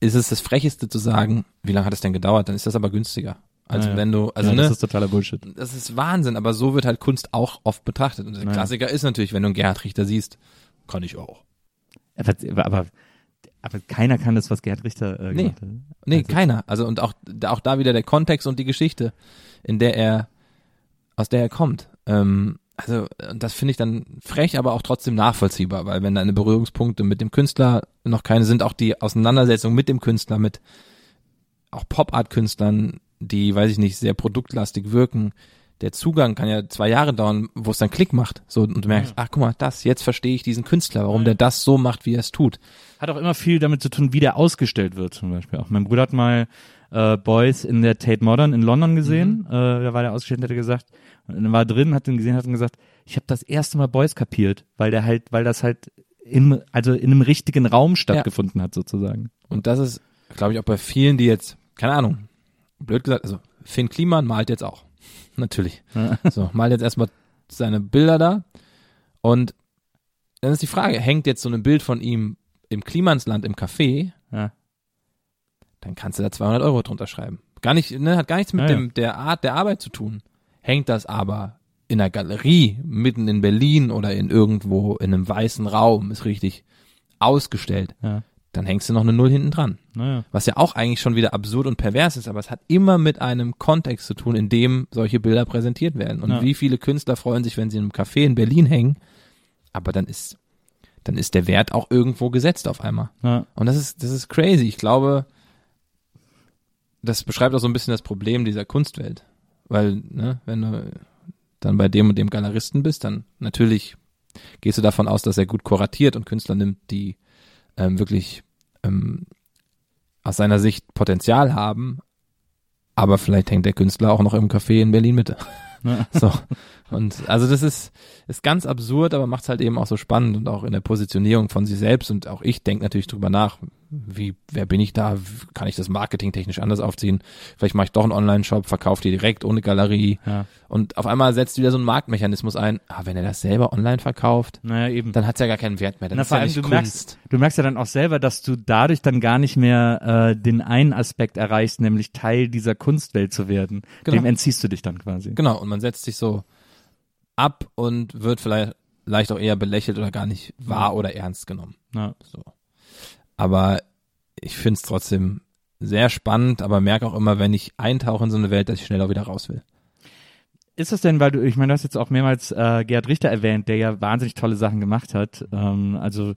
ist es das Frecheste zu sagen, wie lange hat es denn gedauert? Dann ist das aber günstiger. Also ja. wenn du, also ja, ne, das ist totaler Bullshit. das ist Wahnsinn, aber so wird halt Kunst auch oft betrachtet. Und der Ja. Klassiker ist natürlich, wenn du einen Gerhard Richter siehst, kann ich auch. Aber, aber, aber keiner kann das, was Gerhard Richter äh, Nee. gemacht hat. Nee, Also- keiner. Also und auch, auch da wieder der Kontext und die Geschichte, in der er, aus der er kommt. Ähm, also und das finde ich dann frech, aber auch trotzdem nachvollziehbar, weil wenn deine Berührungspunkte mit dem Künstler noch keine sind, auch die Auseinandersetzung mit dem Künstler, mit auch Pop-Art-Künstlern, die, weiß ich nicht, sehr produktlastig wirken, der Zugang kann ja zwei Jahre dauern, wo es dann Klick macht. So, und du merkst, ach guck mal, das, jetzt verstehe ich diesen Künstler, warum der das so macht, wie er es tut. Hat auch immer viel damit zu tun, wie der ausgestellt wird, zum Beispiel. Auch mein Bruder hat mal äh, Boys in der Tate Modern in London gesehen. Mhm. Äh, da war der ausgestellt, hat er gesagt, und war drin, hat ihn gesehen, hat ihn gesagt, ich habe das erste Mal Boys kapiert, weil der halt, weil das halt im, also in einem richtigen Raum stattgefunden ja. hat sozusagen. Und das ist, glaube ich, auch bei vielen, die jetzt, keine Ahnung, blöd gesagt, also Finn Kliman malt jetzt auch. Natürlich. so, malt jetzt erstmal seine Bilder da. Und dann ist die Frage, hängt jetzt so ein Bild von ihm im Klimansland im Café? Ja. Dann kannst du da 200 Euro drunter schreiben. Gar nicht, ne, hat gar nichts mit ja, dem, der Art der Arbeit zu tun. Hängt das aber in der Galerie mitten in Berlin oder in irgendwo in einem weißen Raum, ist richtig ausgestellt. Ja dann hängst du noch eine Null hinten dran. Naja. Was ja auch eigentlich schon wieder absurd und pervers ist, aber es hat immer mit einem Kontext zu tun, in dem solche Bilder präsentiert werden. Und ja. wie viele Künstler freuen sich, wenn sie in einem Café in Berlin hängen, aber dann ist, dann ist der Wert auch irgendwo gesetzt auf einmal. Ja. Und das ist, das ist crazy. Ich glaube, das beschreibt auch so ein bisschen das Problem dieser Kunstwelt. Weil, ne, wenn du dann bei dem und dem Galeristen bist, dann natürlich gehst du davon aus, dass er gut kuratiert und Künstler nimmt, die ähm, wirklich ähm, aus seiner Sicht Potenzial haben, aber vielleicht hängt der Künstler auch noch im Café in Berlin Mitte. So. Und also das ist, ist ganz absurd, aber macht es halt eben auch so spannend und auch in der Positionierung von sich selbst und auch ich denke natürlich drüber nach, wie, wer bin ich da, kann ich das marketingtechnisch anders aufziehen, vielleicht mache ich doch einen Online-Shop, verkaufe die direkt ohne Galerie ja. und auf einmal setzt wieder so ein Marktmechanismus ein, ah, wenn er das selber online verkauft, naja, eben. dann hat es ja gar keinen Wert mehr, dann Na, ist ja nicht du Kunst. Merkst, du merkst ja dann auch selber, dass du dadurch dann gar nicht mehr äh, den einen Aspekt erreichst, nämlich Teil dieser Kunstwelt zu werden. Genau. Dem entziehst du dich dann quasi. Genau, und man setzt sich so ab und wird vielleicht leicht auch eher belächelt oder gar nicht wahr oder ernst genommen. Ja. So. Aber ich finde es trotzdem sehr spannend, aber merke auch immer, wenn ich eintauche in so eine Welt, dass ich schnell auch wieder raus will. Ist das denn, weil du, ich meine, du hast jetzt auch mehrmals äh, Gerhard Richter erwähnt, der ja wahnsinnig tolle Sachen gemacht hat. Ähm, also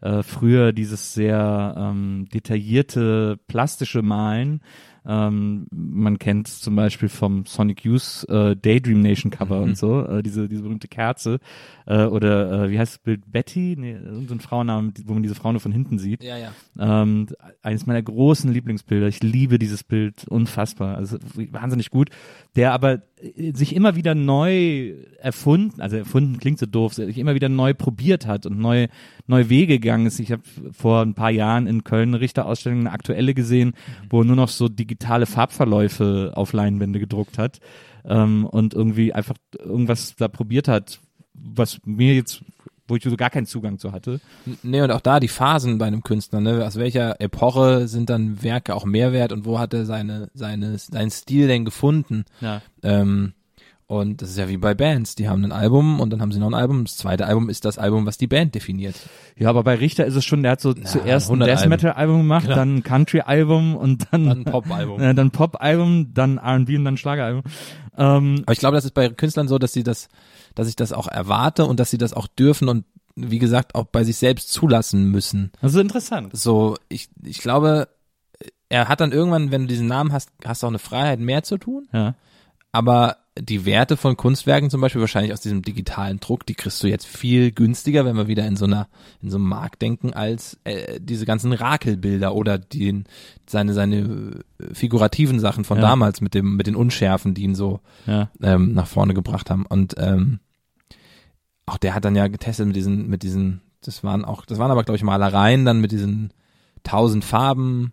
äh, früher dieses sehr ähm, detaillierte plastische Malen ähm, man kennt zum Beispiel vom Sonic Youth äh, Daydream Nation Cover mhm. und so, äh, diese, diese berühmte Kerze. Äh, oder äh, wie heißt das Bild? Betty? Nee, so ein Frauennamen, wo man diese Frau nur von hinten sieht. Ja, ja. Ähm, eines meiner großen Lieblingsbilder. Ich liebe dieses Bild unfassbar. Also wahnsinnig gut. Der aber äh, sich immer wieder neu erfunden, also erfunden klingt so doof, sich immer wieder neu probiert hat und neu, neue Wege gegangen ist. Ich habe vor ein paar Jahren in Köln eine Richterausstellung, eine aktuelle gesehen, mhm. wo nur noch so digitale Farbverläufe auf Leinwände gedruckt hat ähm, und irgendwie einfach irgendwas da probiert hat, was mir jetzt wo ich so gar keinen Zugang zu hatte. Nee, und auch da die Phasen bei einem Künstler, ne? Aus welcher Epoche sind dann Werke auch Mehrwert und wo hat er seine, seine, seinen Stil denn gefunden? Ja. Ähm, und das ist ja wie bei Bands, die haben ein Album und dann haben sie noch ein Album. Das zweite Album ist das Album, was die Band definiert. Ja, aber bei Richter ist es schon, der hat so Na, zuerst ein Death Metal Album gemacht, genau. dann ein Country Album und dann, dann ein Pop Album. Äh, dann Pop Album, dann R&B und dann Schlager Album. Ähm, aber ich glaube, das ist bei Künstlern so, dass sie das, dass ich das auch erwarte und dass sie das auch dürfen und wie gesagt auch bei sich selbst zulassen müssen. Also interessant. So, ich, ich glaube, er hat dann irgendwann, wenn du diesen Namen hast, hast du auch eine Freiheit mehr zu tun. Ja. Aber die Werte von Kunstwerken zum Beispiel wahrscheinlich aus diesem digitalen Druck, die kriegst du jetzt viel günstiger, wenn wir wieder in so einer in so einem Markt denken, als äh, diese ganzen Rakelbilder oder den seine seine figurativen Sachen von ja. damals mit dem mit den Unschärfen, die ihn so ja. ähm, nach vorne gebracht haben. Und ähm, auch der hat dann ja getestet mit diesen mit diesen, das waren auch, das waren aber glaube ich Malereien dann mit diesen tausend Farben,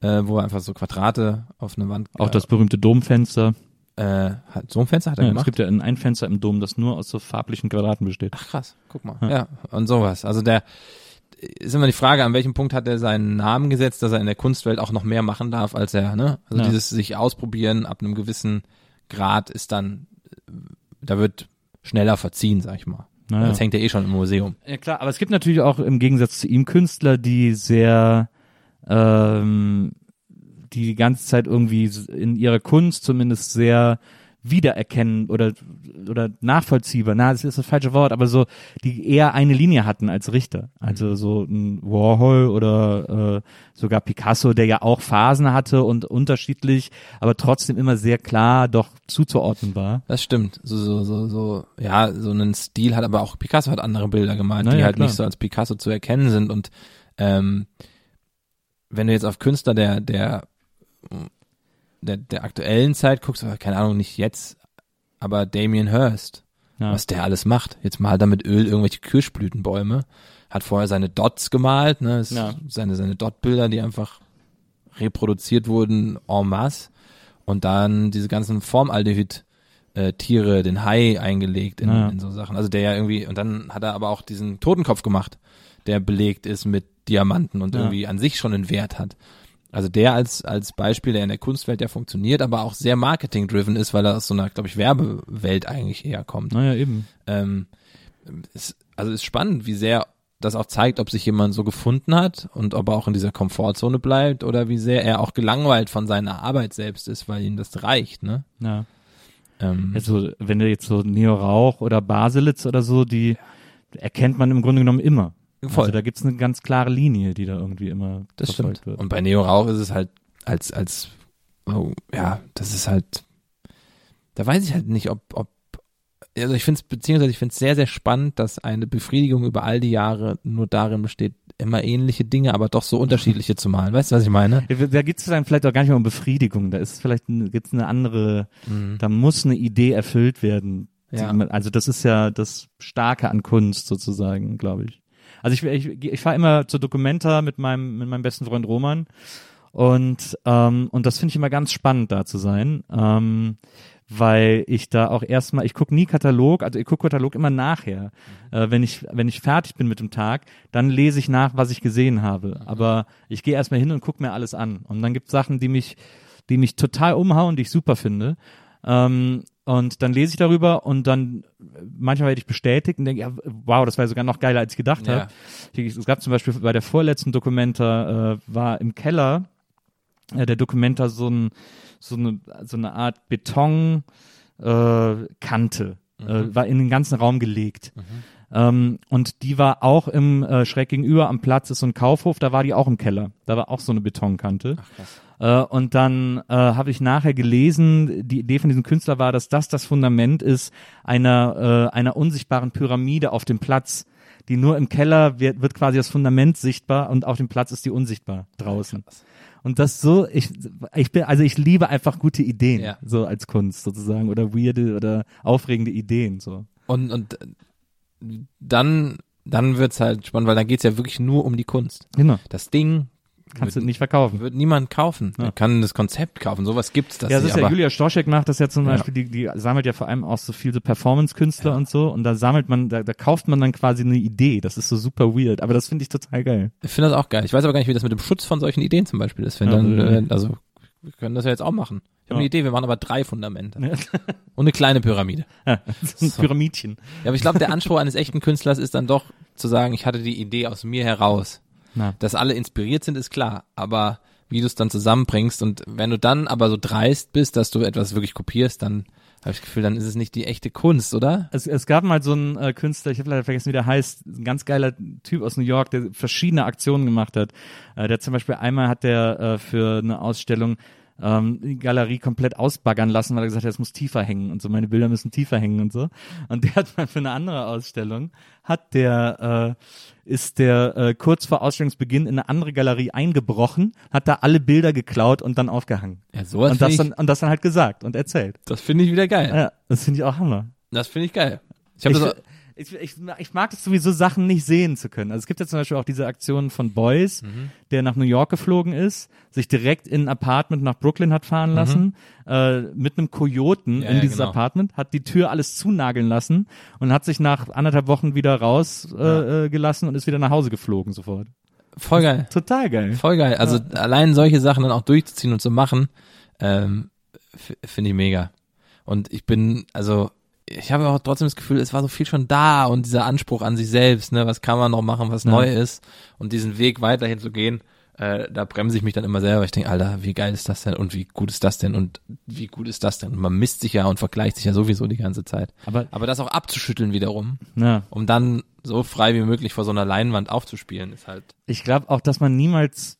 äh, wo er einfach so Quadrate auf eine Wand. Auch das berühmte Domfenster. Äh, hat, so ein Fenster hat er ja, gemacht? Es gibt ja ein, Fenster im Dom, das nur aus so farblichen Quadraten besteht. Ach krass, guck mal. Ja, ja und sowas. Also der ist immer die Frage, an welchem Punkt hat er seinen Namen gesetzt, dass er in der Kunstwelt auch noch mehr machen darf, als er, ne? Also ja. dieses sich ausprobieren ab einem gewissen Grad ist dann, da wird schneller verziehen, sag ich mal. Naja. Das hängt ja eh schon im Museum. Ja klar, aber es gibt natürlich auch im Gegensatz zu ihm Künstler, die sehr ähm, die die ganze Zeit irgendwie in ihrer Kunst zumindest sehr wiedererkennen oder oder nachvollziehbar, na, das ist das falsche Wort, aber so, die eher eine Linie hatten als Richter. Also mhm. so ein Warhol oder äh, sogar Picasso, der ja auch Phasen hatte und unterschiedlich, aber trotzdem immer sehr klar doch zuzuordnen war. Das stimmt. So, so, so, so, ja, so einen Stil hat aber auch Picasso hat andere Bilder gemalt, naja, die halt klar. nicht so als Picasso zu erkennen sind. Und ähm, wenn du jetzt auf Künstler der, der der, der aktuellen Zeit guckst, keine Ahnung, nicht jetzt, aber Damien Hirst, ja. was der alles macht. Jetzt malt er mit Öl irgendwelche Kirschblütenbäume, hat vorher seine Dots gemalt, ne, ja. seine, seine Dot-Bilder, die einfach reproduziert wurden en masse und dann diese ganzen Formaldehyd äh, Tiere, den Hai eingelegt in, ja. in so Sachen. Also der ja irgendwie, und dann hat er aber auch diesen Totenkopf gemacht, der belegt ist mit Diamanten und irgendwie an sich schon einen Wert hat. Also der als, als Beispiel, der in der Kunstwelt ja funktioniert, aber auch sehr marketing-driven ist, weil er aus so einer, glaube ich, Werbewelt eigentlich eher kommt. Naja, eben. Ähm, ist, also ist spannend, wie sehr das auch zeigt, ob sich jemand so gefunden hat und ob er auch in dieser Komfortzone bleibt oder wie sehr er auch gelangweilt von seiner Arbeit selbst ist, weil ihm das reicht, ne? Ja. Ähm, also, wenn du jetzt so Neo Rauch oder Baselitz oder so, die erkennt man im Grunde genommen immer. Voll. Also da gibt's eine ganz klare Linie, die da irgendwie immer das stimmt. wird. Und bei Neo Rauch ist es halt als, als, oh, ja, das ist halt, da weiß ich halt nicht, ob, ob, also ich finde es, beziehungsweise ich finde es sehr, sehr spannend, dass eine Befriedigung über all die Jahre nur darin besteht, immer ähnliche Dinge, aber doch so unterschiedliche zu malen. Weißt du, was ich meine? Da geht es dann vielleicht auch gar nicht mehr um Befriedigung. Da ist vielleicht gibt's eine andere, mhm. da muss eine Idee erfüllt werden. Ja. Also das ist ja das Starke an Kunst sozusagen, glaube ich. Also ich, ich, ich fahre immer zur Documenta mit meinem, mit meinem besten Freund Roman und, ähm, und das finde ich immer ganz spannend, da zu sein. Ähm, weil ich da auch erstmal, ich gucke nie Katalog, also ich gucke Katalog immer nachher. Mhm. Äh, wenn ich wenn ich fertig bin mit dem Tag, dann lese ich nach, was ich gesehen habe. Mhm. Aber ich gehe erstmal hin und gucke mir alles an. Und dann gibt es Sachen, die mich, die mich total umhauen, die ich super finde. Ähm, und dann lese ich darüber und dann manchmal werde ich bestätigt und denke, ja, wow, das war sogar noch geiler, als ich gedacht ja. habe. Es gab zum Beispiel bei der vorletzten Dokumenta, äh, war im Keller äh, der Dokumenta so, ein, so, eine, so eine Art Betonkante, äh, Kante, äh, mhm. äh, war in den ganzen Raum gelegt. Mhm. Ähm, und die war auch im äh, schräg gegenüber am Platz ist so ein Kaufhof, da war die auch im Keller. Da war auch so eine Betonkante. Ach. Äh, und dann äh, habe ich nachher gelesen, die Idee von diesem Künstler war, dass das das Fundament ist einer, äh, einer unsichtbaren Pyramide auf dem Platz. Die nur im Keller wird, wird quasi das Fundament sichtbar und auf dem Platz ist die unsichtbar draußen. Und das so, ich, ich bin, also ich liebe einfach gute Ideen, ja. so als Kunst sozusagen, oder weirde oder aufregende Ideen, so. Und, und dann, dann wird's halt spannend, weil dann geht's ja wirklich nur um die Kunst. Genau. Das Ding Kannst wird, du nicht verkaufen. Wird niemand kaufen. Ja. Man kann das Konzept kaufen. Sowas gibt's das Ja, das ist ja Julia Storschek macht das ja zum Beispiel, die, die sammelt ja vor allem auch so viele Performance-Künstler ja. und so und da sammelt man, da, da kauft man dann quasi eine Idee. Das ist so super weird, aber das finde ich total geil. Ich finde das auch geil. Ich weiß aber gar nicht, wie das mit dem Schutz von solchen Ideen zum Beispiel ist. Wenn ja, dann, äh, also wir können das ja jetzt auch machen. Ich habe eine Idee, wir machen aber drei Fundamente. und eine kleine Pyramide. Ja, so ein Pyramidchen. Ja, aber ich glaube, der Anspruch eines echten Künstlers ist dann doch zu sagen, ich hatte die Idee aus mir heraus. Na. Dass alle inspiriert sind, ist klar, aber wie du es dann zusammenbringst und wenn du dann aber so dreist bist, dass du etwas wirklich kopierst, dann habe ich das Gefühl, dann ist es nicht die echte Kunst, oder? Es, es gab mal so einen äh, Künstler, ich habe leider vergessen, wie der heißt, ein ganz geiler Typ aus New York, der verschiedene Aktionen gemacht hat. Äh, der zum Beispiel einmal hat der äh, für eine Ausstellung ähm, die Galerie komplett ausbaggern lassen, weil er gesagt hat, es muss tiefer hängen und so, meine Bilder müssen tiefer hängen und so. Und der hat mal für eine andere Ausstellung, hat der, äh, ist der äh, kurz vor Ausstellungsbeginn in eine andere Galerie eingebrochen, hat da alle Bilder geklaut und dann aufgehangen. Ja, sowas und das, dann, und das dann halt gesagt und erzählt. Das finde ich wieder geil. Ja, das finde ich auch Hammer. Das finde ich geil. Ich habe das ich, ich, ich mag es sowieso, Sachen nicht sehen zu können. Also es gibt ja zum Beispiel auch diese Aktion von Boys, mhm. der nach New York geflogen ist, sich direkt in ein Apartment nach Brooklyn hat fahren mhm. lassen, äh, mit einem Kojoten ja, in dieses genau. Apartment, hat die Tür alles zunageln lassen und hat sich nach anderthalb Wochen wieder rausgelassen äh, ja. gelassen und ist wieder nach Hause geflogen sofort. Voll geil. Total geil. Voll geil. Also ja. allein solche Sachen dann auch durchzuziehen und zu machen, ähm, finde ich mega. Und ich bin, also ich habe auch trotzdem das Gefühl, es war so viel schon da und dieser Anspruch an sich selbst, ne, was kann man noch machen, was ja. neu ist und diesen Weg weiterhin zu gehen, äh, da bremse ich mich dann immer selber. Ich denke, Alter, wie geil ist das denn und wie gut ist das denn und wie gut ist das denn? Und man misst sich ja und vergleicht sich ja sowieso die ganze Zeit. Aber, aber das auch abzuschütteln wiederum, ja. um dann so frei wie möglich vor so einer Leinwand aufzuspielen, ist halt. Ich glaube auch, dass man niemals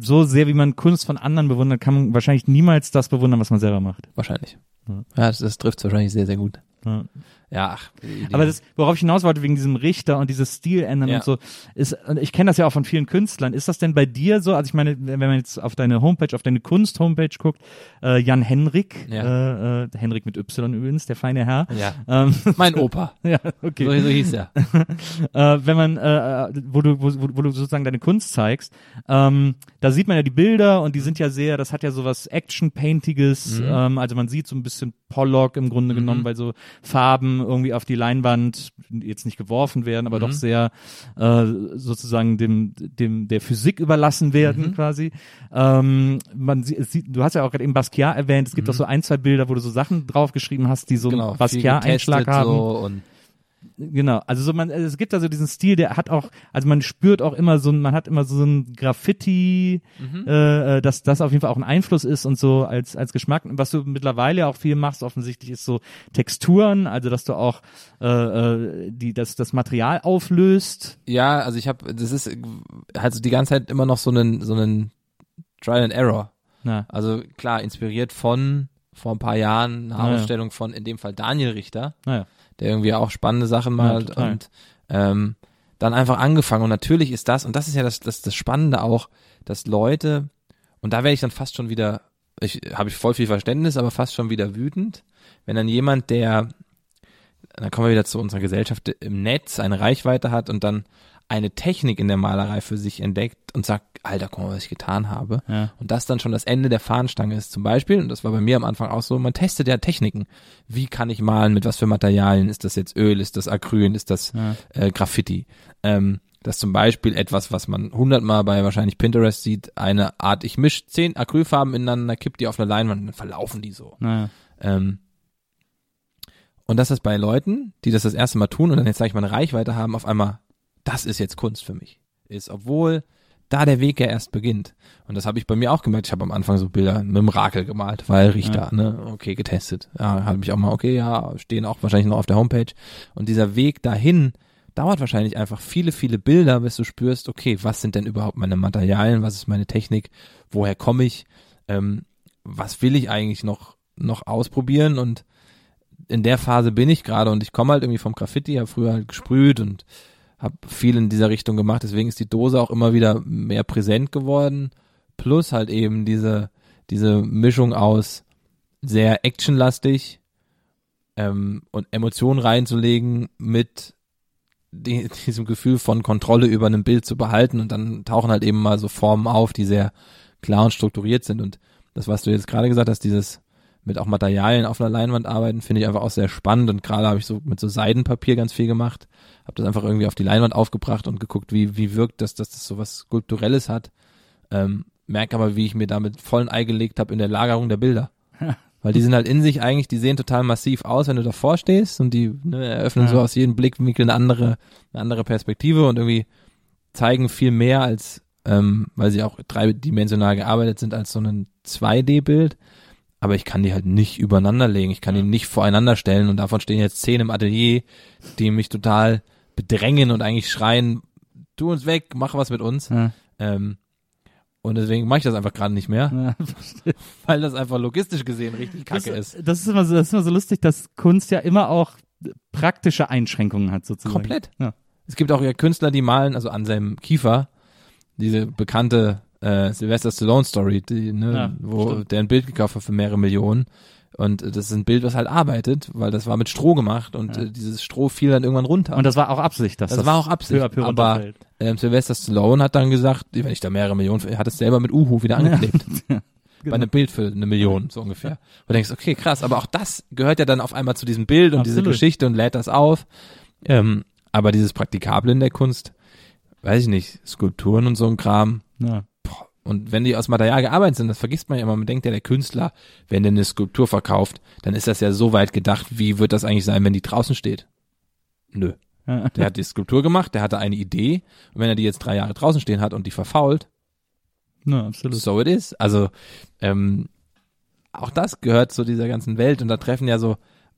so sehr wie man Kunst von anderen bewundert, kann man wahrscheinlich niemals das bewundern, was man selber macht. Wahrscheinlich. Ja, das, das trifft wahrscheinlich sehr, sehr gut. Ja. Ja, ach. Aber das, worauf ich hinaus wollte, wegen diesem Richter und dieses Stil ändern Ja. und so, ist, und ich kenne das ja auch von vielen Künstlern. Ist das denn bei dir so? Also ich meine, wenn man jetzt auf deine Homepage, auf deine Kunst-Homepage guckt, äh, Jan Henrik, Ja. äh, äh, Henrik mit Y übrigens, der feine Herr. ja. Ähm, Mein Opa. ja, okay. So, so hieß er. äh, wenn man, äh, wo du, wo, wo, du sozusagen deine Kunst zeigst, ähm, da sieht man ja die Bilder und die sind ja sehr, das hat ja sowas Action-Paintiges, Mhm. ähm, also man sieht so ein bisschen Pollock im Grunde genommen, weil so Farben irgendwie auf die Leinwand jetzt nicht geworfen werden, aber Mhm. doch sehr äh, sozusagen dem, dem der Physik überlassen werden Mhm. quasi. Ähm, man sieht, du hast ja auch gerade eben Basquiat erwähnt, es gibt auch so ein, zwei Bilder, wo du so Sachen draufgeschrieben hast, die so Mhm. Genau. einen Basquiat-Einschlag haben. So und Genau, also so man, es gibt also diesen Stil, der hat auch, also man spürt auch immer so, ein- man hat immer so ein Graffiti, Mhm. äh, äh, dass das auf jeden Fall auch ein Einfluss ist und so als als Geschmack. Was du mittlerweile auch viel machst, offensichtlich ist so Texturen, also dass du auch äh, äh, die das das Material auflöst. ja, also ich habe, das ist halt so die ganze Zeit immer noch so einen, so einen Trial and Error. Na, Also klar, inspiriert von vor ein paar Jahren eine Ah, ja. Ausstellung von in dem Fall Daniel Richter, naja. Der irgendwie auch spannende Sachen malt total. und ähm, dann einfach angefangen. Und natürlich ist das, und das ist ja das, das, das Spannende auch, dass Leute, und da werde ich dann fast schon wieder, ich habe ich voll viel Verständnis, aber fast schon wieder wütend, wenn dann jemand, der, dann kommen wir wieder zu unserer Gesellschaft im Netz, eine Reichweite hat und dann eine Technik in der Malerei für sich entdeckt und sagt, Alter, guck mal, was ich getan habe. Ja. Und das dann schon das Ende der Fahnenstange ist. Zum Beispiel, und das war bei mir am Anfang auch so, man testet ja Techniken. Wie kann ich malen, mit was für Materialien? Ist das jetzt Öl, ist das Acryl, ist das Ja. äh, Graffiti? Ähm, das zum Beispiel etwas, was man hundertmal bei wahrscheinlich Pinterest sieht, eine Art, ich mische zehn Acrylfarben ineinander, kipp die auf eine Leinwand und dann verlaufen die so. Naja. Ähm, und das ist bei Leuten, die das das erste Mal tun und dann jetzt, sag ich mal, eine Reichweite haben, auf einmal, das ist jetzt Kunst für mich. Ist, obwohl da der Weg ja erst beginnt. Und das habe ich bei mir auch gemerkt. Ich habe am Anfang so Bilder mit dem Rakel gemalt, weil Richter, ne, okay, getestet. Ja, habe ich auch mal, okay, ja, stehen auch wahrscheinlich noch auf der Homepage. Und dieser Weg dahin dauert wahrscheinlich einfach viele, viele Bilder, bis du spürst, okay, was sind denn überhaupt meine Materialien, was ist meine Technik, woher komme ich, ähm, was will ich eigentlich noch, noch ausprobieren und in der Phase bin ich gerade und ich komme halt irgendwie vom Graffiti, habe früher halt gesprüht und habe viel in dieser Richtung gemacht, deswegen ist die Dose auch immer wieder mehr präsent geworden, plus halt eben diese, diese Mischung aus sehr actionlastig ähm, und Emotionen reinzulegen mit die, diesem Gefühl von Kontrolle über einem Bild zu behalten. Und dann tauchen halt eben mal so Formen auf, die sehr klar und strukturiert sind. Und das, was du jetzt gerade gesagt hast, dieses mit auch Materialien auf einer Leinwand arbeiten, finde ich einfach auch sehr spannend und gerade habe ich so mit so Seidenpapier ganz viel gemacht, habe das einfach irgendwie auf die Leinwand aufgebracht und geguckt, wie wie wirkt das, dass das so was Skulpturelles hat. Ähm, merke aber, wie ich mir damit vollen Ei gelegt habe in der Lagerung der Bilder. Weil die sind halt in sich eigentlich, die sehen total massiv aus, wenn du davor stehst und die ne, eröffnen Ja. so aus jedem Blickwinkel eine andere, eine andere Perspektive und irgendwie zeigen viel mehr als, ähm, weil sie auch dreidimensional gearbeitet sind, als so ein 2D-Bild. Aber ich kann die halt nicht übereinander legen. Ich kann die nicht voreinander stellen und davon stehen jetzt zehn im Atelier, die mich total bedrängen und eigentlich schreien, tu uns weg, mach was mit uns. Ja. Ähm, und deswegen mache ich das einfach gerade nicht mehr, Ja, weil das einfach logistisch gesehen richtig kacke das, ist. Das ist immer so, das ist immer so lustig, dass Kunst ja immer auch praktische Einschränkungen hat sozusagen. Komplett. Ja. Es gibt auch ja Künstler, die malen, also Anselm Kiefer, diese bekannte äh, Sylvester Stallone Story, die, ne, Ja, wo stimmt. der ein Bild gekauft hat für mehrere Millionen. Und das ist ein Bild, was halt arbeitet, weil das war mit Stroh gemacht und Ja. äh, dieses Stroh fiel dann irgendwann runter. Und das war auch Absicht, dass Das das, war auch Absicht, peu peu aber- ähm, Sylvester Stallone hat dann gesagt, wenn ich da mehrere Millionen, hat es selber mit Uhu wieder angeklebt. Ja, Bei genau. einem Bild für eine Million, so ungefähr. Wo du denkst, okay, krass, aber auch das gehört ja dann auf einmal zu diesem Bild und diese Absolut. Geschichte und lädt das auf. Ähm, aber dieses Praktikable in der Kunst, weiß ich nicht, Skulpturen und so ein Kram. Ja. Und wenn die aus Material gearbeitet sind, das vergisst man ja immer, man denkt ja, der Künstler, wenn der eine Skulptur verkauft, dann ist das ja so weit gedacht, wie wird das eigentlich sein, wenn die draußen steht? Nö. Der hat die Skulptur gemacht, der hatte eine Idee und wenn er die jetzt drei Jahre draußen stehen hat und die verfault, ja, absolut. so it is. Also ähm, auch das gehört zu dieser ganzen Welt und da treffen ja so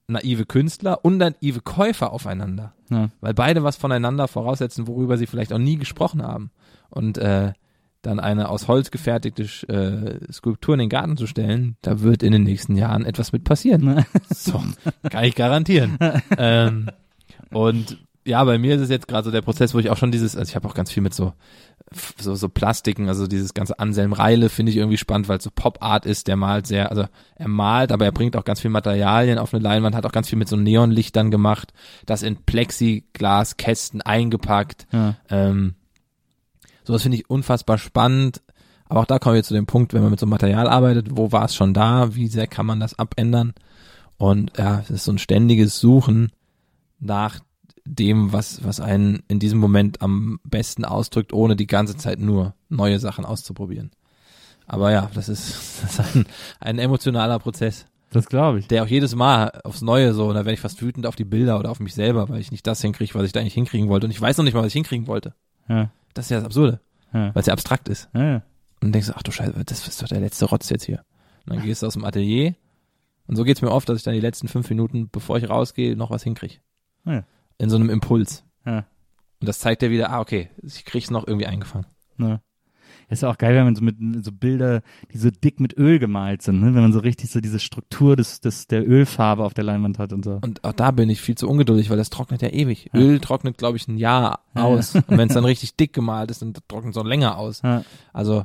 naive Künstler und naive Käufer aufeinander, Ja. weil beide was voneinander voraussetzen, worüber sie vielleicht auch nie gesprochen haben. Und äh, dann eine aus Holz gefertigte äh, Skulptur in den Garten zu stellen, da wird in den nächsten Jahren etwas mit passieren. so, kann ich garantieren. ähm, und ja, bei mir ist es jetzt gerade so der Prozess, wo ich auch schon dieses, also ich habe auch ganz viel mit so so, so Plastiken, also dieses ganze Anselm Reile finde ich irgendwie spannend, weil es so Pop Art ist, der malt sehr, also er malt, aber er bringt auch ganz viel Materialien auf eine Leinwand, hat auch ganz viel mit so Neonlichtern gemacht, das in Plexiglaskästen eingepackt. Ja. Ähm, so, das finde ich unfassbar spannend. Aber auch da kommen wir zu dem Punkt, wenn man mit so einem Material arbeitet, wo war es schon da, wie sehr kann man das abändern? Und ja, es ist so ein ständiges Suchen nach dem, was, was einen in diesem Moment am besten ausdrückt, ohne die ganze Zeit nur neue Sachen auszuprobieren. Aber ja, das ist, das ist ein, ein emotionaler Prozess. Das glaube ich. Der auch jedes Mal aufs Neue so, da werde ich fast wütend auf die Bilder oder auf mich selber, weil ich nicht das hinkriege, was ich da eigentlich hinkriegen wollte. Und ich weiß noch nicht mal, was ich hinkriegen wollte. Ja. Das ist ja das Absurde. Ja. Weil es ja abstrakt ist. Ja. Und denkst, ach du Scheiße, das ist doch der letzte Rotz jetzt hier. Und dann gehst du aus dem Atelier. Und so geht's mir oft, dass ich dann die letzten fünf Minuten, bevor ich rausgehe, noch was hinkriege. Ja in so einem Impuls. Ja. Und das zeigt dir wieder, ah, okay, ich krieg's noch irgendwie eingefangen. Ja. Ist ja auch geil, wenn man so mit so Bilder, die so dick mit Öl gemalt sind, ne? wenn man so richtig so diese Struktur des, des der Ölfarbe auf der Leinwand hat und so. Und auch da bin ich viel zu ungeduldig, weil das trocknet ja ewig. Ja. Öl trocknet, glaube ich, ein Jahr aus. Ja. Und wenn es dann richtig dick gemalt ist, dann trocknet es auch länger aus. Ja. Also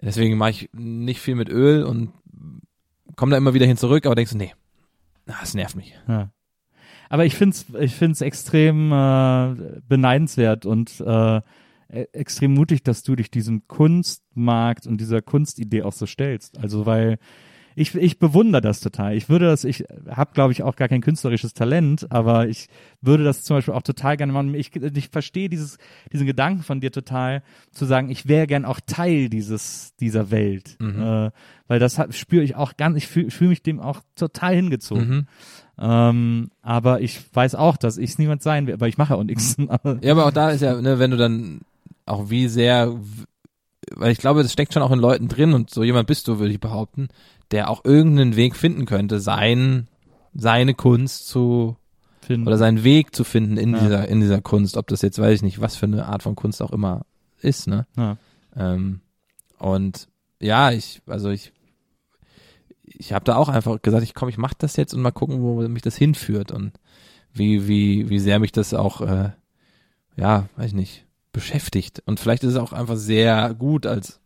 deswegen mache ich nicht viel mit Öl und komme da immer wieder hin zurück, aber denkst du, nee, das nervt mich. Aber ich finde es ich find's extrem äh, beneidenswert und äh, extrem mutig, dass du dich diesem Kunstmarkt und dieser Kunstidee auch so stellst. Also weil ich, ich bewundere das total. Ich würde das, ich habe, glaube ich, auch gar kein künstlerisches Talent, aber ich würde das zum Beispiel auch total gerne machen. Ich, ich verstehe dieses, diesen Gedanken von dir total, zu sagen, ich wäre gern auch Teil dieses, dieser Welt. Mhm. Äh, weil das spüre ich auch ganz, ich fühle fühl mich dem auch total hingezogen. Mhm. Ähm, aber ich weiß auch, dass ich es niemand sein will, aber ich mache ja auch nichts. ja, aber auch da ist ja, ne, wenn du dann auch wie sehr, weil ich glaube, das steckt schon auch in Leuten drin und so jemand bist du, würde ich behaupten, der auch irgendeinen Weg finden könnte, sein, seine Kunst zu finden. oder seinen Weg zu finden in ja. dieser, in dieser Kunst, ob das jetzt, weiß ich nicht, was für eine Art von Kunst auch immer ist, ne? Ja. Ähm, und ja, ich, also ich ich habe da auch einfach gesagt, ich komm, ich mach das jetzt und mal gucken, wo mich das hinführt und wie wie wie sehr mich das auch äh, ja, weiß ich nicht, beschäftigt und vielleicht ist es auch einfach sehr gut als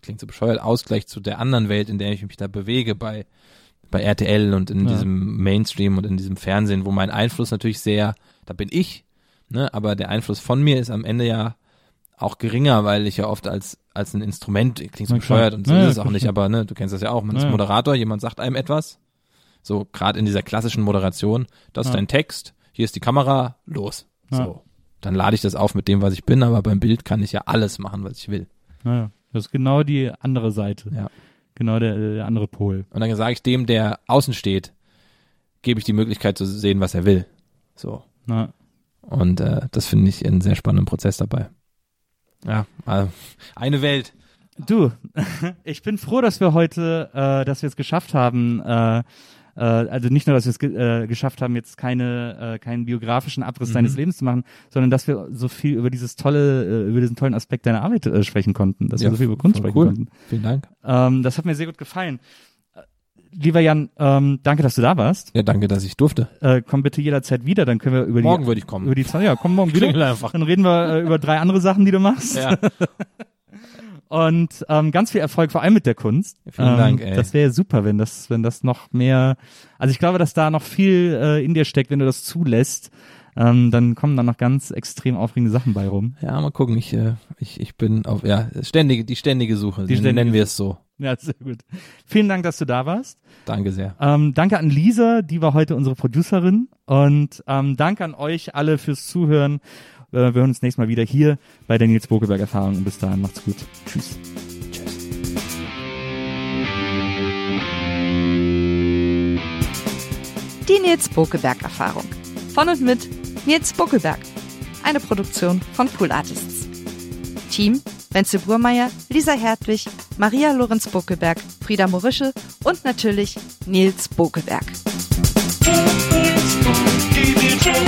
klingt so bescheuert Ausgleich zu der anderen Welt, in der ich mich da bewege bei bei RTL und in ja. diesem Mainstream und in diesem Fernsehen, wo mein Einfluss natürlich sehr, da bin ich, ne, aber der Einfluss von mir ist am Ende ja auch geringer, weil ich ja oft als als ein Instrument klingt so bescheuert und so ja, ist es auch nicht, aber ne, du kennst das ja auch, man ja. ist Moderator, jemand sagt einem etwas, so gerade in dieser klassischen Moderation, das ist dein Text, hier ist die Kamera, los. So. Dann lade ich das auf mit dem, was ich bin, aber beim Bild kann ich ja alles machen, was ich will. Ja, das ist genau die andere Seite. Ja. Genau der, der andere Pol. Und dann sage ich dem, der außen steht, gebe ich die Möglichkeit zu sehen, was er will. So. Ja. Und äh, das finde ich einen sehr spannenden Prozess dabei. Ja, also eine Welt. Du, ich bin froh, dass wir heute, äh, dass wir es geschafft haben, äh, äh, also nicht nur, dass wir es ge äh, geschafft haben, jetzt keine, äh, keinen biografischen Abriss mhm. deines Lebens zu machen, sondern dass wir so viel über dieses tolle, äh, über diesen tollen Aspekt deiner Arbeit äh, sprechen konnten, dass ja, wir so viel über Kunst sprechen cool. konnten. Vielen Dank. Ähm, das hat mir sehr gut gefallen. Lieber Jan, ähm, danke, dass du da warst. Ja, danke, dass ich durfte. Äh, komm bitte jederzeit wieder, dann können wir über morgen die... Morgen würde ich kommen. Über die ja, komm morgen wieder. einfach. Dann reden wir äh, über drei andere Sachen, die du machst. Ja. Und ähm, ganz viel Erfolg, vor allem mit der Kunst. Vielen ähm, Dank, ey. Das wäre super, wenn das, wenn das noch mehr. Also ich glaube, dass da noch viel äh, in dir steckt, wenn du das zulässt. Ähm, dann kommen da noch ganz extrem aufregende Sachen bei rum. Ja, mal gucken. Ich, äh, ich, ich bin auf ja ständige, die ständige Suche. Die ständige nennen wir es so. Ja, sehr gut. Vielen Dank, dass du da warst. Danke sehr. Ähm, danke an Lisa, die war heute unsere Producerin. Und ähm, danke an euch alle fürs Zuhören. Äh, wir hören uns nächstes Mal wieder hier bei der Nils Bokeberg Erfahrung. Und bis dahin, macht's gut. Tschüss. Die Nils Bokeberg Erfahrung. Von und mit Nils Bokeberg. Eine Produktion von Pool Artists. Team Wenzel Burmeier, Lisa Hertwig, Maria Lorenz Bokeberg, Frieda Morische und natürlich Nils Bokeberg.